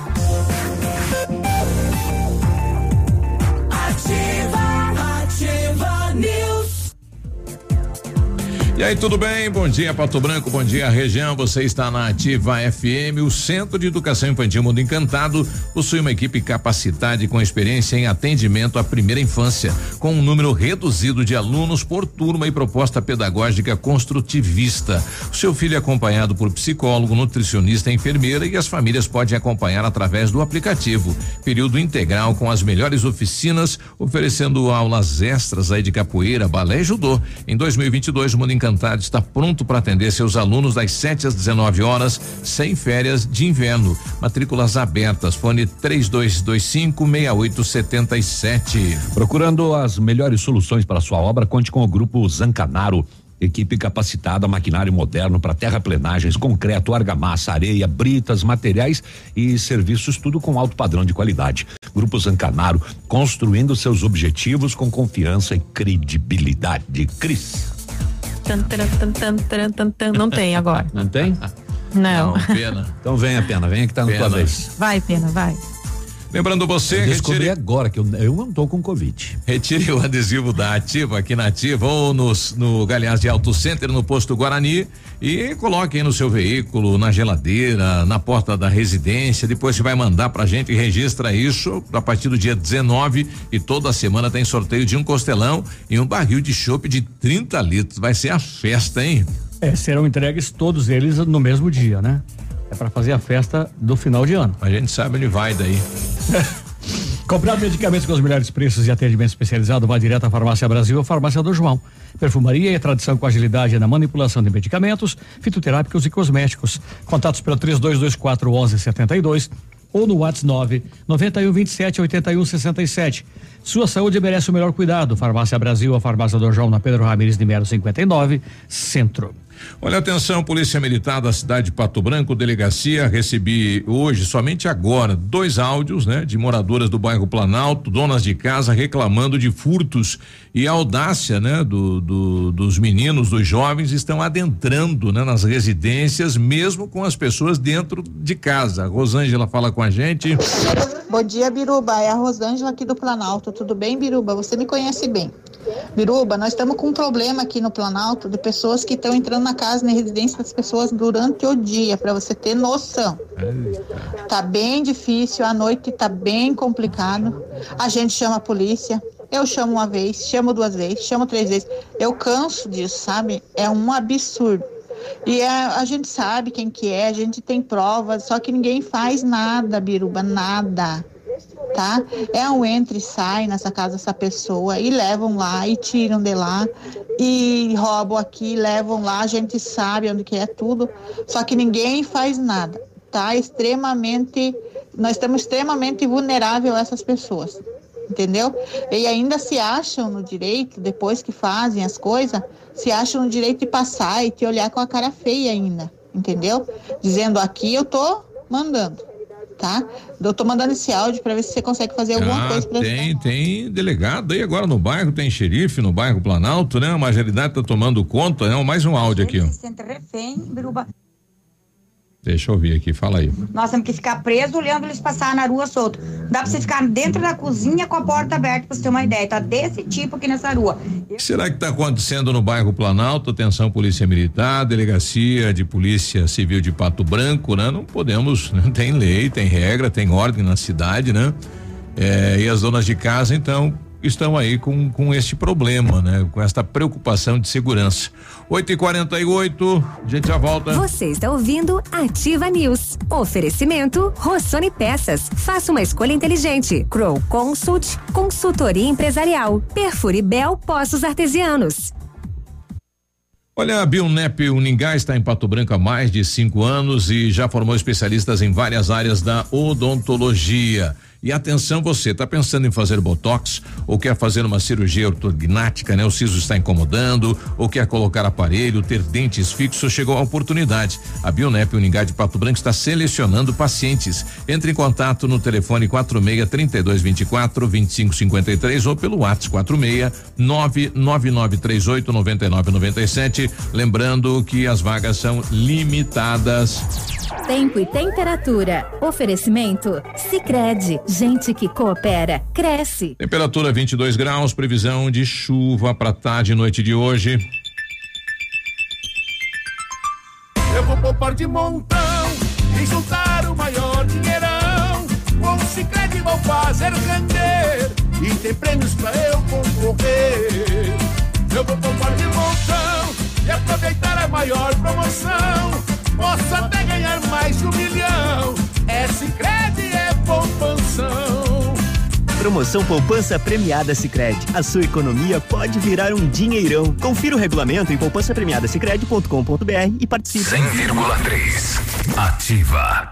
[SPEAKER 18] E aí, tudo bem? Bom dia, Pato Branco, bom dia, região. Você está na Ativa FM, o Centro de Educação Infantil Mundo Encantado possui uma equipe capacitada e com experiência em atendimento à primeira infância, com um número reduzido de alunos por turma e proposta pedagógica construtivista. O seu filho é acompanhado por psicólogo, nutricionista, enfermeira e as famílias podem acompanhar através do aplicativo. Período integral com as melhores oficinas, oferecendo aulas extras aí de capoeira, balé e judô. Em 2022, o Mundo Encantado está pronto para atender seus alunos das 7 às 19 horas, sem férias de inverno. Matrículas abertas. Fone 3225 6877.
[SPEAKER 2] Procurando as melhores soluções para sua obra, conte com o grupo Zancanaro. Equipe capacitada, maquinário moderno para terraplenagens, concreto, argamassa, areia, britas, materiais e serviços, tudo com alto padrão de qualidade. Grupo Zancanaro, construindo seus objetivos com confiança e credibilidade. Cris.
[SPEAKER 21] Não tem agora.
[SPEAKER 2] Não tem?
[SPEAKER 21] Não.
[SPEAKER 18] pena.
[SPEAKER 2] Então venha, pena, venha que tá na tua vez.
[SPEAKER 21] Vai, pena, vai.
[SPEAKER 18] Lembrando você,
[SPEAKER 2] Eu descobri
[SPEAKER 18] retire-
[SPEAKER 2] agora que eu, eu não tô com Covid.
[SPEAKER 18] Retire o adesivo da Ativa aqui na Ativa ou nos, no Galeás de Auto Center, no posto Guarani e coloque aí no seu veículo, na geladeira, na porta da residência. Depois você vai mandar pra gente e registra isso a partir do dia 19 e toda semana tem sorteio de um costelão e um barril de chopp de 30 litros. Vai ser a festa, hein?
[SPEAKER 19] É, serão entregues todos eles no mesmo dia, né? É para fazer a festa do final de ano.
[SPEAKER 18] A gente sabe onde vai daí. *laughs*
[SPEAKER 19] Comprar medicamentos com os melhores preços e atendimento especializado, vá direto à Farmácia Brasil ou Farmácia do João. Perfumaria e tradição com agilidade na manipulação de medicamentos, fitoterápicos e cosméticos. Contatos pelo 3224 1172 ou no WhatsApp 9 91 27 81 67. Sua saúde merece o melhor cuidado. Farmácia Brasil, a Farmácia do João na Pedro Ramires de Melo 59, Centro.
[SPEAKER 18] Olha, atenção, Polícia Militar da cidade de Pato Branco, delegacia, recebi hoje, somente agora, dois áudios, né? De moradoras do bairro Planalto, donas de casa reclamando de furtos e a audácia, né? Do, do- dos meninos, dos jovens estão adentrando, né? Nas residências, mesmo com as pessoas dentro de casa. A Rosângela fala com a gente.
[SPEAKER 56] Bom dia, Biruba. É a Rosângela aqui do Planalto. Tudo bem, Biruba? Você me conhece bem. Biruba, nós estamos com um problema aqui no Planalto de pessoas que estão entrando na casa, na residência das pessoas durante o dia, para você ter noção. Tá bem difícil, à noite tá bem complicado. A gente chama a polícia. Eu chamo uma vez, chamo duas vezes, chamo três vezes. Eu canso disso, sabe? É um absurdo. E é, a gente sabe quem que é, a gente tem provas, só que ninguém faz nada, Biruba, nada. Tá? É um entra e sai nessa casa essa pessoa e levam lá e tiram de lá e roubam aqui, levam lá, a gente sabe onde que é tudo, só que ninguém faz nada, tá? Extremamente, nós estamos extremamente vulnerável a essas pessoas, entendeu? E ainda se acham no direito, depois que fazem as coisas, se acham no direito de passar e te olhar com a cara feia ainda, entendeu? Dizendo aqui eu tô mandando, tá? Eu tô mandando esse áudio para ver se você consegue fazer alguma
[SPEAKER 18] Ah,
[SPEAKER 56] coisa para
[SPEAKER 18] tem, tem delegado aí agora no bairro, tem xerife no bairro Planalto, né? A majoridade tá tomando conta, né? Mais um áudio aqui, ó.
[SPEAKER 57] sente refém, Biruba.
[SPEAKER 18] Deixa eu ouvir aqui, fala aí.
[SPEAKER 58] Nós temos que ficar presos olhando eles passar na rua solto. Dá pra você ficar dentro da cozinha com a porta aberta, pra você ter uma ideia. Tá desse tipo aqui nessa rua.
[SPEAKER 18] O que será que está acontecendo no bairro Planalto? Atenção, Polícia Militar, Delegacia de Polícia Civil de Pato Branco, né? Não podemos, né? *laughs* tem lei, tem regra, tem ordem na cidade, né? É, e as donas de casa, então, estão aí com, com este problema, né? Com esta preocupação de segurança. 8 e 48 a gente já volta.
[SPEAKER 16] Você está ouvindo Ativa News. Oferecimento Rossoni Peças. Faça uma escolha inteligente. Crow Consult, consultoria empresarial. Perfure Bel Poços Artesianos.
[SPEAKER 18] Olha, a Bionep Uningá está em Pato Branco há mais de cinco anos e já formou especialistas em várias áreas da odontologia. E atenção, você está pensando em fazer botox ou quer fazer uma cirurgia ortognática, né? O siso está incomodando ou quer colocar aparelho, ter dentes fixos, chegou a oportunidade. A Bionep Uningá de Pato Branco está selecionando pacientes. Entre em contato no telefone 46 32 24 25 53 ou pelo WhatsApp 46 99938 99 97. Lembrando que as vagas são limitadas.
[SPEAKER 16] Tempo e temperatura. Oferecimento Sicredi. Gente que coopera, cresce.
[SPEAKER 18] Temperatura 22 graus, previsão de chuva para tarde e noite de hoje.
[SPEAKER 53] Eu vou poupar de montão e juntar o maior dinheirão. Com o Cicred vou fazer render e tem prêmios pra eu concorrer. Eu vou poupar de montão e aproveitar a maior promoção. Posso até ganhar mais de um milhão. É Cicred, é poupanção.
[SPEAKER 59] Promoção Poupança Premiada Sicredi. A sua economia pode virar um dinheirão. Confira o regulamento em poupançapremiadasicredi.com.br e participe.
[SPEAKER 24] 100,3 Ativa.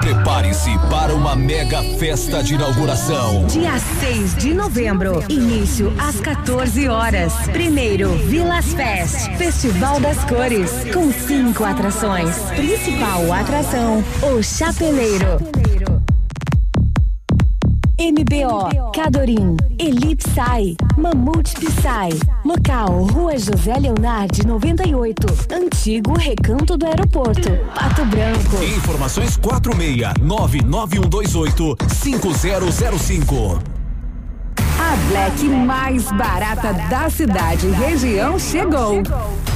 [SPEAKER 24] Prepare-se para uma mega festa de inauguração.
[SPEAKER 16] Dia 6 de novembro, início às 14 horas. Primeiro, Vilas Fest, Festival das Cores, com cinco atrações. Principal atração, o Chapeleiro. MBO, Cadorim, Elipsai, Mamute Psy. Local, Rua José Leonardi, 98. Antigo Recanto do Aeroporto, Pato Branco.
[SPEAKER 24] Informações 46 99128 5005.
[SPEAKER 60] A Black mais barata da cidade e região chegou.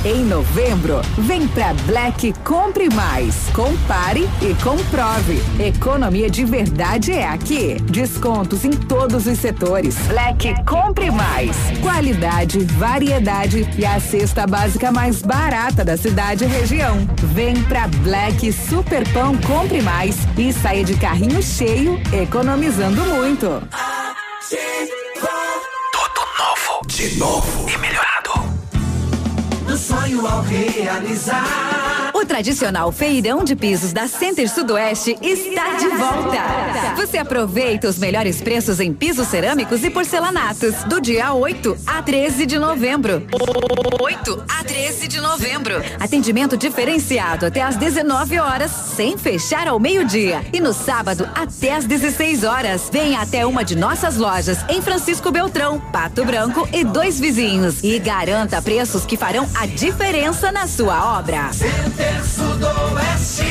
[SPEAKER 60] Em novembro, vem pra Black Compre Mais. Compare e comprove. Economia de verdade é aqui. Descontos em todos os setores. Black Compre Mais. Qualidade, variedade e a cesta básica mais barata da cidade e região. Vem pra Black Super Pão Compre Mais e saia de carrinho cheio, economizando muito.
[SPEAKER 24] Novo. De novo. E melhorado.
[SPEAKER 53] Sonho ao realizar.
[SPEAKER 13] O tradicional feirão de pisos da Center Sudoeste está de volta. Você aproveita os melhores preços em pisos cerâmicos e porcelanatos do dia 8 a 13 de novembro. 8 a 13 de novembro. Atendimento diferenciado até às 19 horas, sem fechar ao meio-dia. E no sábado até às 16 horas. Venha até uma de nossas lojas em Francisco Beltrão, Pato Branco e dois vizinhos. E garanta preços que farão a diferença na sua obra.
[SPEAKER 53] Center Sudoeste.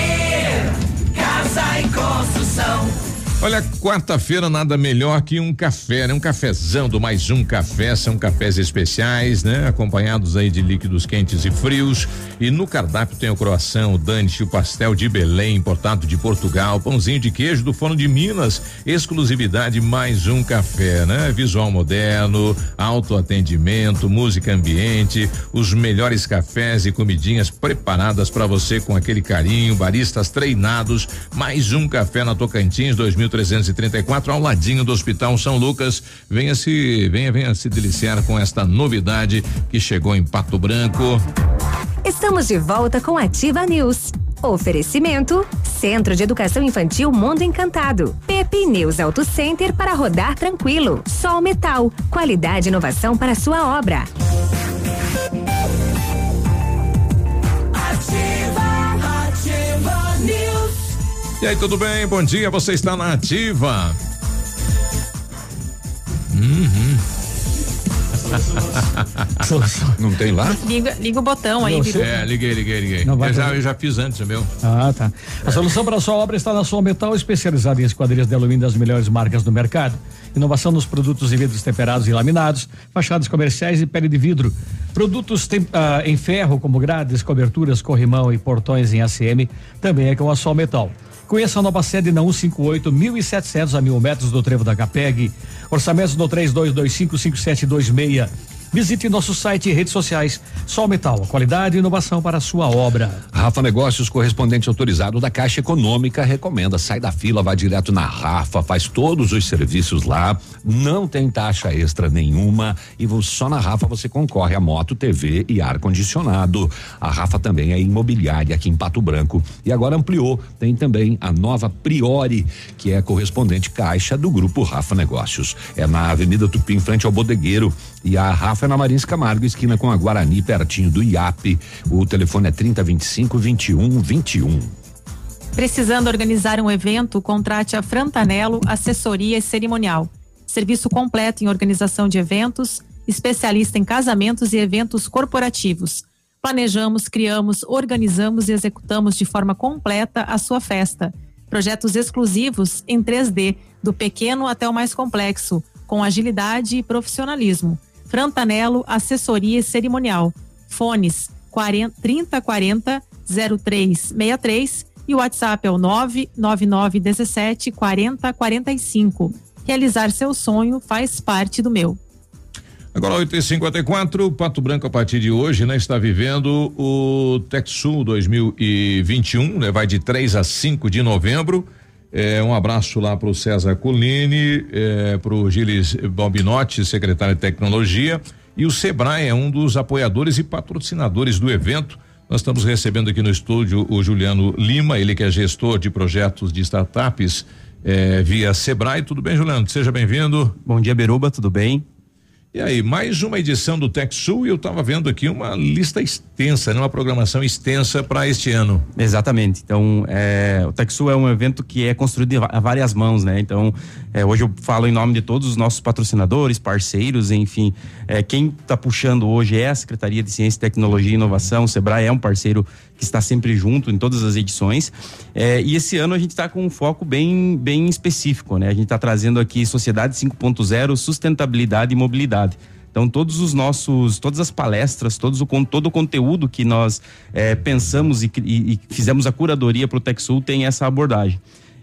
[SPEAKER 53] Casa e construção.
[SPEAKER 18] Olha, quarta-feira nada melhor que um café, né? Um cafezão do mais um café, são cafés especiais, né? Acompanhados aí de líquidos quentes e frios. E no cardápio tem o croissant, o dante, o pastel de Belém, importado de Portugal, pãozinho de queijo do forno de Minas, exclusividade mais um café, né? Visual moderno, autoatendimento, música ambiente, os melhores cafés e comidinhas preparadas para você com aquele carinho, baristas treinados, mais um café na Tocantins 2334 ao ladinho do Hospital São Lucas. Venha se, venha, venha se deliciar com esta novidade que chegou em Pato Branco.
[SPEAKER 16] Estamos de volta com Ativa News. Oferecimento: Centro de Educação Infantil Mundo Encantado. Pepe News Auto Center para rodar tranquilo. Sol Metal. Qualidade e inovação para sua obra.
[SPEAKER 18] E aí, tudo bem? Bom dia, você está na ativa. Uhum.
[SPEAKER 2] Não tem lá?
[SPEAKER 21] Liga, liga o botão aí, Biruba.
[SPEAKER 18] É, liguei, liguei, liguei.
[SPEAKER 19] Não vai
[SPEAKER 18] Eu já, eu já fiz antes, meu.
[SPEAKER 19] Ah, tá. A solução para a sua obra está na Sol Metal, especializada em esquadrias de alumínio das melhores marcas do mercado. Inovação nos produtos e vidros temperados e laminados, fachadas comerciais e pele de vidro. Produtos tem- ah, em ferro, como grades, coberturas, corrimão e portões em ACM, também é com a Sol Metal. Conheça a nova sede na 158, 1.700 a mil metros do trevo da Capeg. Orçamentos no 32255726. Visite nosso site e redes sociais. Sol Metal, qualidade e inovação para a sua obra.
[SPEAKER 2] Rafa Negócios, correspondente autorizado da Caixa Econômica, recomenda. Sai da fila, vai direto na Rafa, faz todos os serviços lá. Não tem taxa extra nenhuma. E só na Rafa você concorre a moto, TV e ar-condicionado. A Rafa também é imobiliária aqui em Pato Branco. E agora ampliou. Tem também a nova Priori, que é correspondente Caixa do Grupo Rafa Negócios. É na Avenida Tupi, em frente ao Bodegueiro. E a Rafa é na Marins Camargo, esquina com a Guarani, pertinho do IAP. O telefone é 3025 2121.
[SPEAKER 21] Precisando organizar um evento, contrate a Frantanello Assessoria e Cerimonial. Serviço completo em organização de eventos, especialista em casamentos e eventos corporativos. Planejamos, criamos, organizamos e executamos de forma completa a sua festa. Projetos exclusivos em 3D, do pequeno até o mais complexo, com agilidade e profissionalismo. Frantanello Assessoria e Cerimonial. Fones 40, 3040 0363 e o WhatsApp é o 99917 4045. Realizar seu sonho faz parte do meu.
[SPEAKER 18] Agora 8h54, Pato Branco a partir de hoje, né, está vivendo o TechSul 2021, né, vai de 3 a 5 de novembro. É, um abraço lá para o César Colini, é, para o Gilles Bombinotti, secretário de Tecnologia, e o Sebrae é um dos apoiadores e patrocinadores do evento. Nós estamos recebendo aqui no estúdio o Juliano Lima, ele que é gestor de projetos de startups é, via Sebrae. Tudo bem, Juliano? Seja bem-vindo.
[SPEAKER 61] Bom dia, Beruba, tudo bem?
[SPEAKER 18] E aí, mais uma edição do TechSul e eu estava vendo aqui uma lista extensa, né? uma programação extensa para este ano.
[SPEAKER 61] Exatamente. Então, é, o TechSul é um evento que é construído a várias mãos, né? Então, é, hoje eu falo em nome de todos os nossos patrocinadores, parceiros, enfim. É, quem está puxando hoje é a Secretaria de Ciência, Tecnologia e Inovação. O Sebrae é um parceiro que está sempre junto em todas as edições. É, e esse ano a gente está com um foco bem, bem específico, né? A gente está trazendo aqui Sociedade 5.0, Sustentabilidade e Mobilidade. Então, todos os nossos, todas as palestras, todos o, todo o conteúdo que nós eh, pensamos e, e- e fizemos a curadoria para o TechSul tem essa abordagem.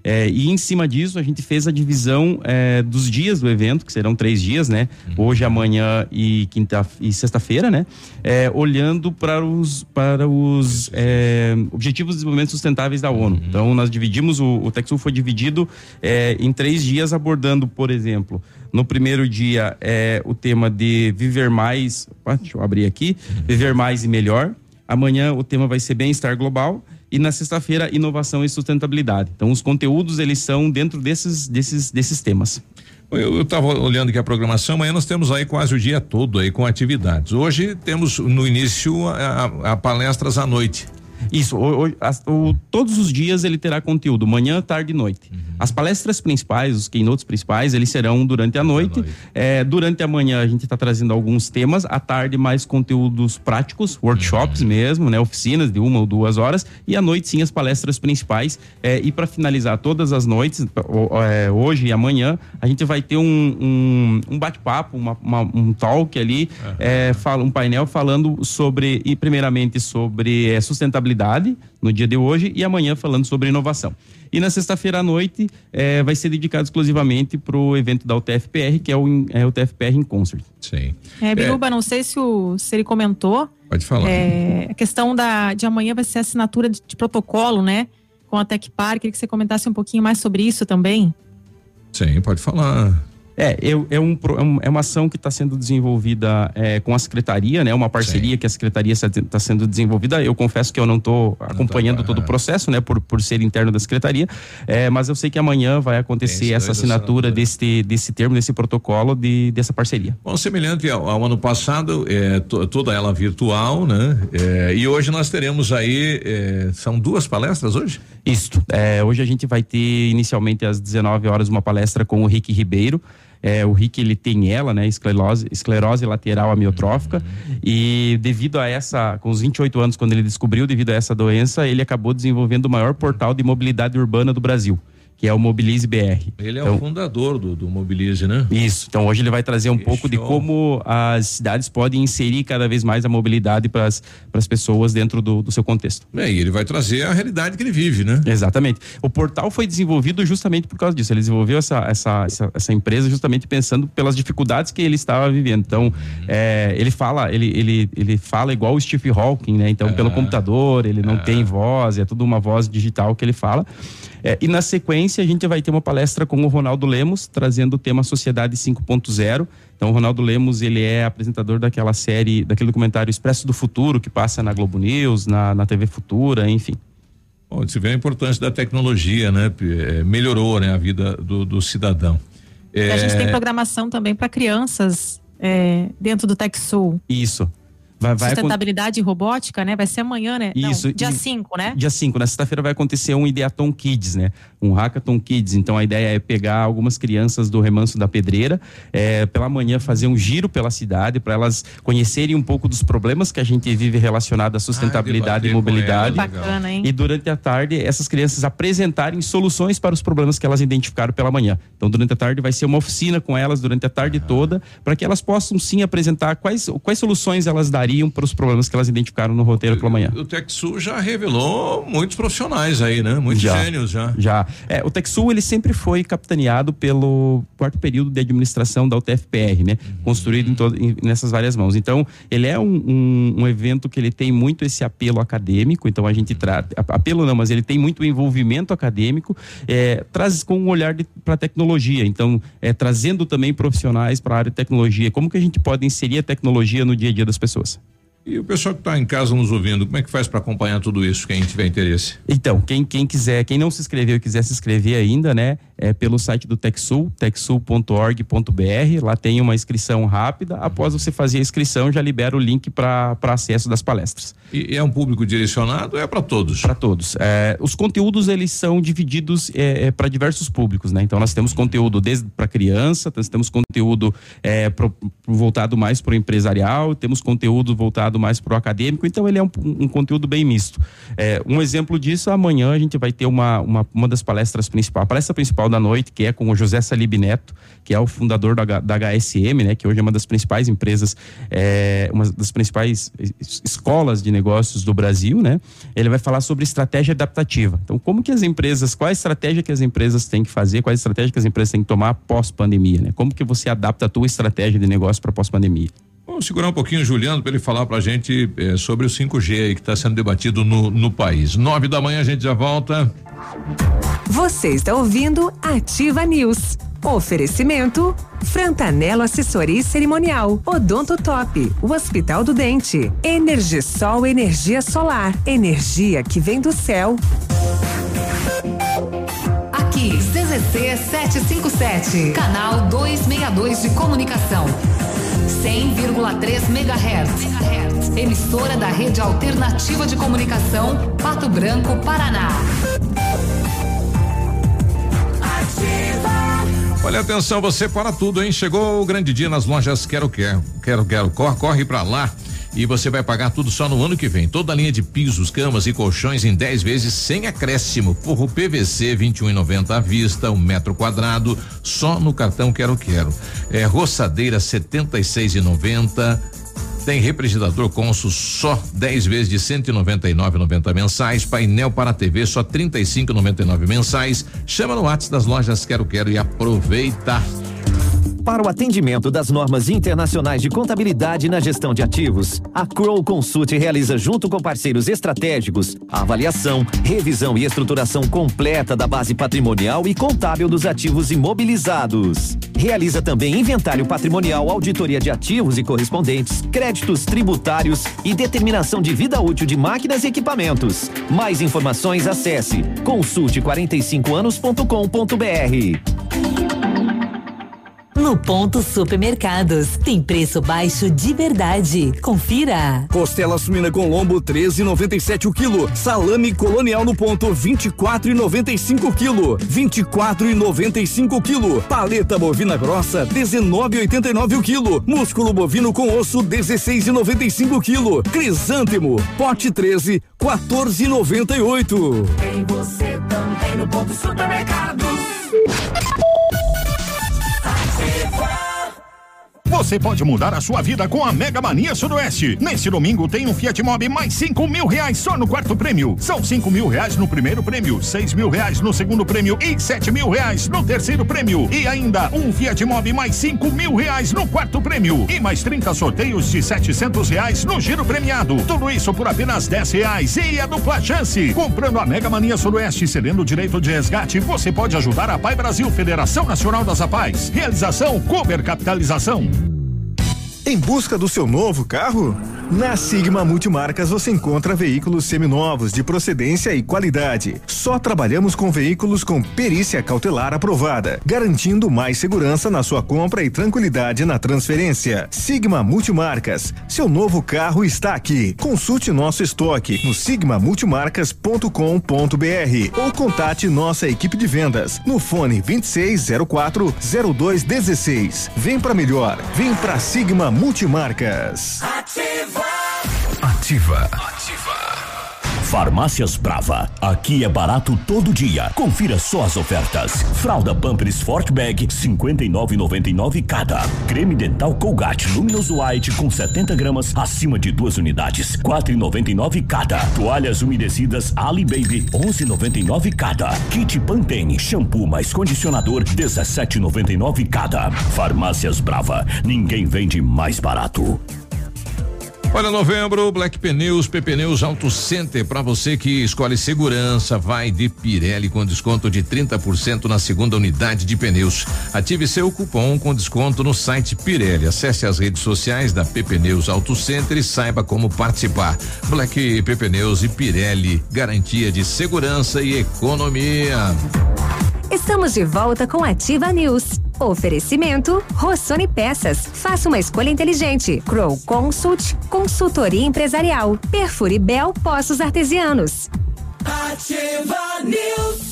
[SPEAKER 61] Eh, e em cima disso, a gente fez a divisão eh, dos dias do evento, que serão três dias, né? Hoje, amanhã e quinta e sexta-feira, né? Eh, olhando para os, para os eh, Objetivos de Desenvolvimento Sustentáveis da ONU. Então, nós dividimos, o, o TechSul foi dividido eh, em três dias, abordando, por exemplo, no primeiro dia é o tema de viver mais. Opa, deixa eu abrir aqui. Viver mais e melhor. Amanhã o tema vai ser bem-estar global. E na sexta-feira, inovação e sustentabilidade. Então, os conteúdos, eles são dentro desses, desses, desses temas.
[SPEAKER 18] Eu estava olhando aqui a programação, amanhã nós temos aí quase o dia todo aí com atividades. Hoje temos no início a, a- a palestras à noite.
[SPEAKER 61] Isso, o- o- as- o- todos os dias ele terá conteúdo, manhã, tarde e noite. As palestras principais, os keynotes principais, eles serão durante a noite. É, durante a manhã a gente está trazendo alguns temas, à tarde mais conteúdos práticos, workshops mesmo, né, oficinas de uma ou duas horas, e à noite sim as palestras principais. É, e para finalizar todas as noites, é, hoje e amanhã, a gente vai ter um, um, um bate-papo, um talk ali, é, fala, um painel falando sobre, e primeiramente sobre é, sustentabilidade no dia de hoje e amanhã falando sobre inovação. E na sexta-feira à noite é, vai ser dedicado exclusivamente para o evento da UTFPR, que é o, é o TFPR em Concert.
[SPEAKER 18] Sim.
[SPEAKER 21] É, Biruba, não sei se, o, se ele comentou.
[SPEAKER 18] Pode falar.
[SPEAKER 21] É, a questão da, de amanhã vai ser assinatura de, de protocolo, né? Com a Tecpar. Queria que você comentasse um pouquinho mais sobre isso também.
[SPEAKER 18] Sim, pode falar.
[SPEAKER 61] É, é, é um- é uma ação que está sendo desenvolvida é, com a secretaria, né? Uma parceria que a secretaria está sendo desenvolvida. Eu confesso que eu não estou acompanhando todo o processo, né? Por, por ser interno da secretaria. É, mas eu sei que amanhã vai acontecer essa assinatura desse, desse termo, desse protocolo de, dessa parceria.
[SPEAKER 18] Bom, semelhante ao, ao ano passado, é, to- toda ela virtual, né? É, e hoje nós teremos aí, é, são duas palestras hoje?
[SPEAKER 61] Isso. É, hoje a gente vai ter inicialmente às 19 horas uma palestra com o Rick Ribeiro. É, o Rick ele tem ela, né? Esclerose, esclerose lateral amiotrófica. E devido a essa, com os 28 anos, quando ele descobriu, devido a essa doença, ele acabou desenvolvendo o maior portal de mobilidade urbana do Brasil que é o Mobilize BR.
[SPEAKER 18] Ele é
[SPEAKER 61] Então,
[SPEAKER 18] o fundador do, do Mobilize, né?
[SPEAKER 61] Isso. Então hoje ele vai trazer um pouco de como as cidades podem inserir cada vez mais a mobilidade para as pessoas dentro do, do seu contexto.
[SPEAKER 18] É, e ele vai trazer a realidade que ele vive, né?
[SPEAKER 61] Exatamente. O portal foi desenvolvido justamente por causa disso. Ele desenvolveu essa, essa, essa, essa empresa justamente pensando pelas dificuldades que ele estava vivendo. Então, é, ele fala, ele, ele, ele fala igual o Steve Hawking, né? Então, pelo computador, ele não tem voz, é tudo uma voz digital que ele fala. É, e na sequência, a gente vai ter uma palestra com o Ronaldo Lemos, trazendo o tema Sociedade 5.0. Então, o Ronaldo Lemos, ele é apresentador daquela série, daquele documentário Expresso do Futuro, que passa na Globo News, na, na TV Futura, enfim.
[SPEAKER 18] Bom, você vê a importância da tecnologia, né? É, melhorou né, a vida do, do cidadão.
[SPEAKER 21] E A gente
[SPEAKER 18] É,
[SPEAKER 21] tem programação também para crianças é, dentro do TechSul.
[SPEAKER 61] Isso. Vai, vai acon-
[SPEAKER 21] Sustentabilidade e robótica, né? Vai ser amanhã, né?
[SPEAKER 61] Isso,
[SPEAKER 21] Não, dia
[SPEAKER 61] e-
[SPEAKER 21] 5, né?
[SPEAKER 61] Dia 5, na sexta-feira vai acontecer um Ideaton Kids, né? Um Hackathon Kids. Então a ideia é pegar algumas crianças do Remanso da Pedreira, é, pela manhã fazer um giro pela cidade para elas conhecerem um pouco dos problemas que a gente vive relacionado à sustentabilidade e
[SPEAKER 18] debater com
[SPEAKER 61] mobilidade.
[SPEAKER 18] legal.
[SPEAKER 21] Bacana, hein?
[SPEAKER 61] E durante a tarde, essas crianças apresentarem soluções para os problemas que elas identificaram pela manhã. Então, durante a tarde, vai ser uma oficina com elas durante a tarde toda, para que elas possam sim apresentar quais, quais soluções elas dariam para os problemas que elas identificaram no roteiro pela manhã.
[SPEAKER 18] O TechSul já revelou muitos profissionais aí, né? Muitos
[SPEAKER 61] Já.
[SPEAKER 18] gênios já.
[SPEAKER 61] Já. É, o TechSul, ele sempre foi capitaneado pelo quarto período de administração da UTFPR, né? Construído em todo- em- nessas várias mãos. Então, ele é um, um- um evento que ele tem muito esse apelo acadêmico, então a gente trata, apelo não, mas ele tem muito envolvimento acadêmico, é, traz com um olhar para a tecnologia, então, é, trazendo também profissionais para a área de tecnologia, como que a gente pode inserir a tecnologia no dia a dia das pessoas.
[SPEAKER 18] E o pessoal que está em casa nos ouvindo, como é que faz para acompanhar tudo isso, quem tiver interesse?
[SPEAKER 61] Então, quem, quem quiser, quem não se inscreveu e quiser se inscrever ainda, né, é pelo site do TechSul, techsul.org.br. Lá tem uma inscrição rápida. Após você fazer a inscrição, já libera o link para acesso das palestras.
[SPEAKER 18] E é um público direcionado? É para todos?
[SPEAKER 61] Para todos. É, os conteúdos eles são divididos para diversos públicos, né? Então nós temos conteúdo desde para criança, nós temos conteúdo é, pro- voltado mais para o empresarial, temos conteúdo voltado mais para o acadêmico. Então ele é um, um conteúdo bem misto. É, um exemplo disso amanhã a gente vai ter uma, uma, uma das palestras principais, a palestra principal da noite que é com o José Salib Neto, que é o fundador da, da HSM, né? Que hoje é uma das principais empresas, é, uma das principais es- escolas de negócios do Brasil, né? Ele vai falar sobre estratégia adaptativa. Então, como que as empresas, qual a estratégia que as empresas têm que fazer, qual a estratégia que as empresas têm que tomar pós-pandemia, né? Como que você adapta a tua estratégia de negócio para pós-pandemia?
[SPEAKER 18] Vamos segurar um pouquinho o Juliano para ele falar para a gente eh, sobre o 5G aí que está sendo debatido no, no país. Nove da manhã a gente já volta.
[SPEAKER 55] Você está ouvindo Ativa News. Oferecimento Frantanelo Assessoria e Cerimonial, Odonto Top, o Hospital do Dente, Energisol Energia Solar, energia que vem do céu.
[SPEAKER 3] Aqui, CZC 757, canal 262 de comunicação. 100,3 MHz. Emissora da Rede Alternativa de Comunicação, Pato Branco, Paraná.
[SPEAKER 18] Olha atenção, você para tudo, hein? Chegou o grande dia nas lojas Quero Quero. Quero Quero. Corre, corre para lá. E você vai pagar tudo só no ano que vem. Toda a linha de pisos, camas e colchões em 10 vezes sem acréscimo. Forro PVC 21,90 à vista, um metro quadrado, só no cartão Quero Quero. É, roçadeira 76,90. Tem refrigerador Consul só 10 vezes de 199,90 mensais. Painel para TV só 35,99 mensais. Chama no WhatsApp das lojas Quero Quero e aproveita.
[SPEAKER 23] Para o atendimento das normas internacionais de contabilidade na gestão de ativos, a Crow Consult realiza junto com parceiros estratégicos a avaliação, revisão e estruturação completa da base patrimonial e contábil dos ativos imobilizados. Realiza também inventário patrimonial, auditoria de ativos e correspondentes, créditos tributários e determinação de vida útil de máquinas e equipamentos. Mais informações acesse consulte45anos.com.br.
[SPEAKER 62] no ponto supermercados. Tem preço baixo de verdade. Confira.
[SPEAKER 63] Costela suína com lombo 13,97 o quilo. Salame colonial no ponto 24,95 o quilo. 24,95 o quilo. Paleta bovina grossa 19,89 o quilo. Músculo bovino com osso 16,95 o quilo. Crisântemo pote 13 14,98.
[SPEAKER 64] Tem você também no ponto supermercados.
[SPEAKER 53] Você pode mudar a sua vida com a Mega Mania Sudoeste. Neste domingo tem um Fiat Mobi mais cinco mil reais só no quarto prêmio. São cinco mil reais no primeiro prêmio, seis mil reais no segundo prêmio e sete mil reais no terceiro prêmio. E ainda um Fiat Mobi mais cinco mil reais no quarto prêmio. E mais 30 sorteios de setecentos reais no giro premiado. Tudo isso por apenas dez reais. E a dupla chance. Comprando a Mega Mania Sudoeste e cedendo o direito de resgate, você pode ajudar a Pai Brasil, Federação Nacional das Apais. Realização Cober Capitalização.
[SPEAKER 11] Em busca do seu novo carro? Na Sigma Multimarcas você encontra veículos seminovos de procedência e qualidade. Só trabalhamos com veículos com perícia cautelar aprovada, garantindo mais segurança na sua compra e tranquilidade na transferência. Sigma Multimarcas, seu novo carro está aqui. Consulte nosso estoque no sigmamultimarcas.com.br ou contate nossa equipe de vendas no fone 2604 0216. Vem para melhor, vem para Sigma Multimarcas.
[SPEAKER 64] Ativa. Ativa.
[SPEAKER 54] Farmácias Brava. Aqui é barato todo dia. Confira só as ofertas. Fralda Pampers Sport Bag 59,99 cada. Creme dental Colgate Luminous White com 70 gramas acima de duas unidades 4,99 cada. Toalhas umedecidas Ali Baby 11,99 cada. Kit Pantene shampoo mais condicionador 17,99 cada. Farmácias Brava. Ninguém vende mais barato.
[SPEAKER 18] Olha, novembro, Black Pneus, Pneus Auto Center, para você que escolhe segurança, vai de Pirelli com desconto de 30% na segunda unidade de pneus. Ative seu cupom com desconto no site Pirelli. Acesse as redes sociais da Pneus Auto Center e saiba como participar. Black Pneus e Pirelli, garantia de segurança e economia.
[SPEAKER 16] Estamos de volta com Ativa News. Oferecimento Rossoni Peças. Faça uma escolha inteligente. Crow Consult, consultoria empresarial. Perfure Bel Poços Artesianos.
[SPEAKER 64] Ativa News.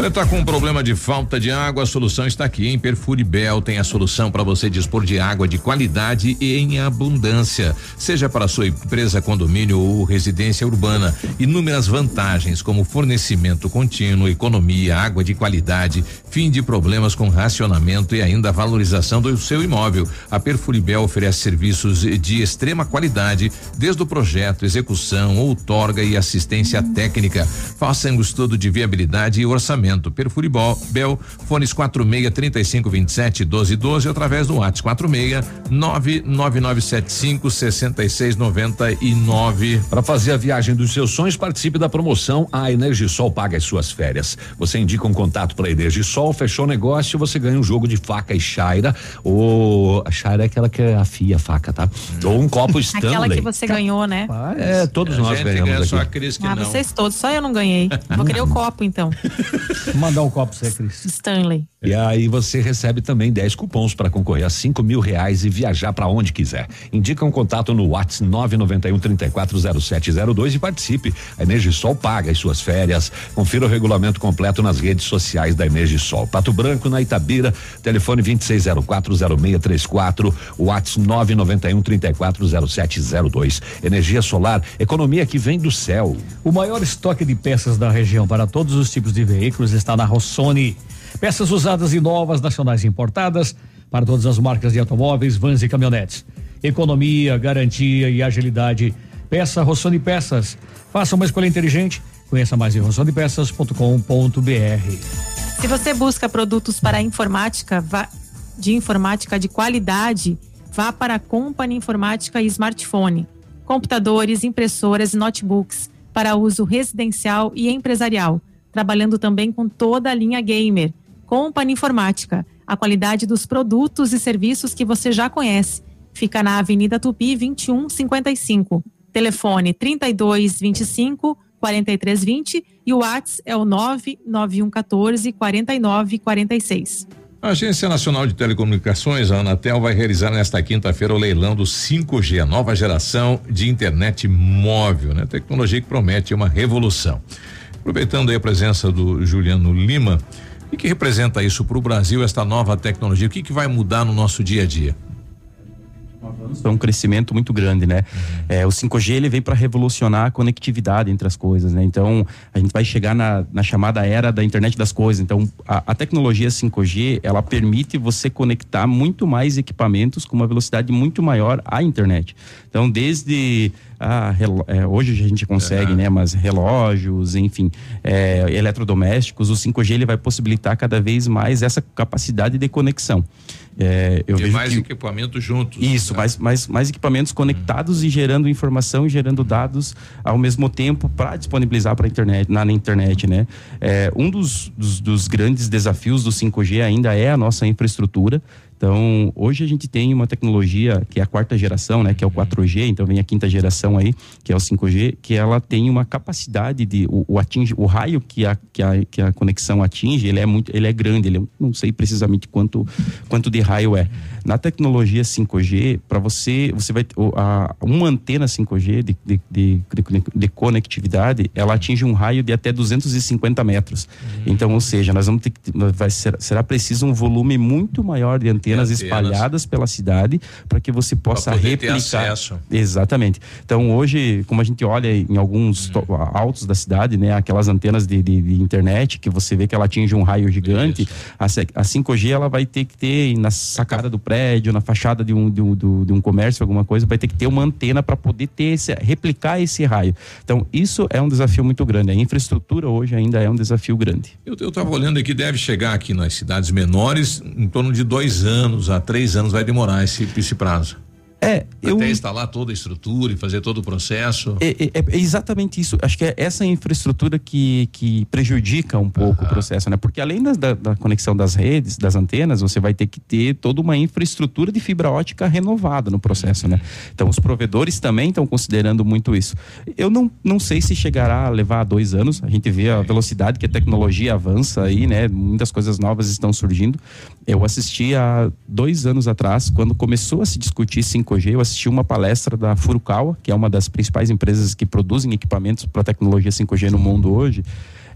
[SPEAKER 18] Olha, tá com um problema de falta de água, a solução está aqui em Perfuribel. Tem a solução para você dispor de água de qualidade e em abundância, seja para sua empresa, condomínio ou residência urbana. Inúmeras vantagens como fornecimento contínuo, economia, água de qualidade, fim de problemas com racionamento e ainda valorização do seu imóvel. A Perfuribel oferece serviços de extrema qualidade, desde o projeto, execução, outorga e assistência técnica. Faça um estudo de viabilidade e orçamento. Perfuribel, Bel, fones 46 35 27 12 12 através do WhatsApp 46 99975 66 99.
[SPEAKER 2] Para fazer a viagem dos seus sonhos, participe da promoção A Energisol paga as suas férias. Você indica um contato para Energisol, fechou o negócio, você ganha um jogo de faca e chaira. Ou a chaira é aquela que afia a faca, tá? Ou um copo Stanley. *laughs*
[SPEAKER 21] Aquela que você ganhou, né?
[SPEAKER 2] É, todos
[SPEAKER 18] A
[SPEAKER 2] nós
[SPEAKER 18] gente
[SPEAKER 2] ganhamos
[SPEAKER 18] ganha
[SPEAKER 2] aqui.
[SPEAKER 18] só a Cris que
[SPEAKER 21] ah,
[SPEAKER 18] não.
[SPEAKER 21] vocês todos, só eu não ganhei. Vou querer o *laughs* copo então.
[SPEAKER 19] Mandar um copo pra você, Cris.
[SPEAKER 21] Stanley.
[SPEAKER 2] E aí você recebe também 10 cupons para concorrer a cinco mil reais e viajar para onde quiser. Indica um contato no WhatsApp 991 340702 e participe. A Energisol paga as suas férias. Confira o regulamento completo nas redes sociais da Energisol. Pato Branco, na Itabira, telefone 26040634, WhatsApp 991 340702. Energia solar, economia que vem do céu.
[SPEAKER 19] O maior estoque de peças da região para todos os tipos de veículos está na Rossoni. Peças usadas e novas, nacionais importadas, para todas as marcas de automóveis, vans e caminhonetes. Economia, garantia e agilidade. Peça Rossoni Peças. Faça uma escolha inteligente. Conheça mais em rossonipeças.com.br.
[SPEAKER 21] Se você busca produtos para informática, vá- de informática de qualidade, vá para a Company Informática e Smartphone. Computadores, impressoras e notebooks para uso residencial e empresarial, trabalhando também com toda a linha gamer. Company Informática, a qualidade dos produtos e serviços que você já conhece. Fica na Avenida Tupi 2155. Telefone 3225 4320 e o WhatsApp é o 99114 4946.
[SPEAKER 18] A Agência Nacional de Telecomunicações, a Anatel, vai realizar nesta quinta-feira o leilão do 5G, a nova geração de internet móvel, né? Tecnologia que promete uma revolução. Aproveitando aí a presença do Juliano Lima, o que representa isso para o Brasil, esta nova tecnologia? O que, que vai mudar no nosso dia a dia?
[SPEAKER 61] É um crescimento muito grande, né? É, o 5G ele vem para revolucionar a conectividade entre as coisas, né? Então a gente vai chegar na, na chamada era da internet das coisas. Então a, a, tecnologia 5G ela permite você conectar muito mais equipamentos com uma velocidade muito maior à internet. Então desde é, hoje a gente consegue, né? Mas relógios, enfim, é, eletrodomésticos, o 5G ele vai possibilitar cada vez mais essa capacidade de conexão. É, eu
[SPEAKER 18] e
[SPEAKER 61] vejo
[SPEAKER 18] mais
[SPEAKER 61] que,
[SPEAKER 18] equipamentos juntos.
[SPEAKER 61] Isso,
[SPEAKER 18] né?
[SPEAKER 61] mais, mais, mais equipamentos conectados e gerando informação e gerando dados ao mesmo tempo para disponibilizar para a internet, na, na, internet, né? É, um dos, dos, dos grandes desafios do 5G ainda é a nossa infraestrutura. Então, hoje a gente tem uma tecnologia que é a quarta geração, né, que é o 4G, então vem a quinta geração aí, que é o 5G, que ela tem uma capacidade de o, o atinge o raio que a, que a que a conexão atinge, ele é muito, ele é grande, ele é, não sei precisamente quanto quanto de raio é. Na tecnologia 5G, para você, você vai a, uma antena 5G de, de, de, de, conectividade, ela atinge um raio de até 250 metros. Então, ou seja, nós vamos ter que vai ser, será preciso um volume muito maior de antenas antenas, espalhadas pela cidade para que você possa replicar. Exatamente. Então hoje, como a gente olha em alguns uhum. altos da cidade, né, aquelas antenas de, de, de, internet que você vê que ela atinge um raio gigante, a, a 5G ela vai ter que ter na sacada do prédio, na fachada de um, de um, de um comércio, alguma coisa, vai ter que ter uma antena para poder ter esse, replicar esse raio. Então isso é um desafio muito grande. A infraestrutura hoje ainda é um desafio grande.
[SPEAKER 18] Eu estava olhando aqui, deve chegar aqui nas cidades menores em torno de dois anos a três anos vai demorar esse, esse prazo.
[SPEAKER 61] É,
[SPEAKER 18] eu... Até instalar toda a estrutura e fazer todo o processo.
[SPEAKER 61] É, é, é exatamente isso. Acho que é essa infraestrutura que, que prejudica um pouco o processo, né? Porque além da, da, conexão das redes, das antenas, você vai ter que ter toda uma infraestrutura de fibra ótica renovada no processo, né? Então os provedores também estão considerando muito isso. Eu não, não sei se chegará a levar dois anos. A gente vê a velocidade que a tecnologia avança aí, né? Muitas coisas novas estão surgindo. Eu assisti há dois anos atrás, quando começou a se discutir 5G, eu assisti uma palestra da Furukawa, que é uma das principais empresas que produzem equipamentos para tecnologia 5G no mundo hoje.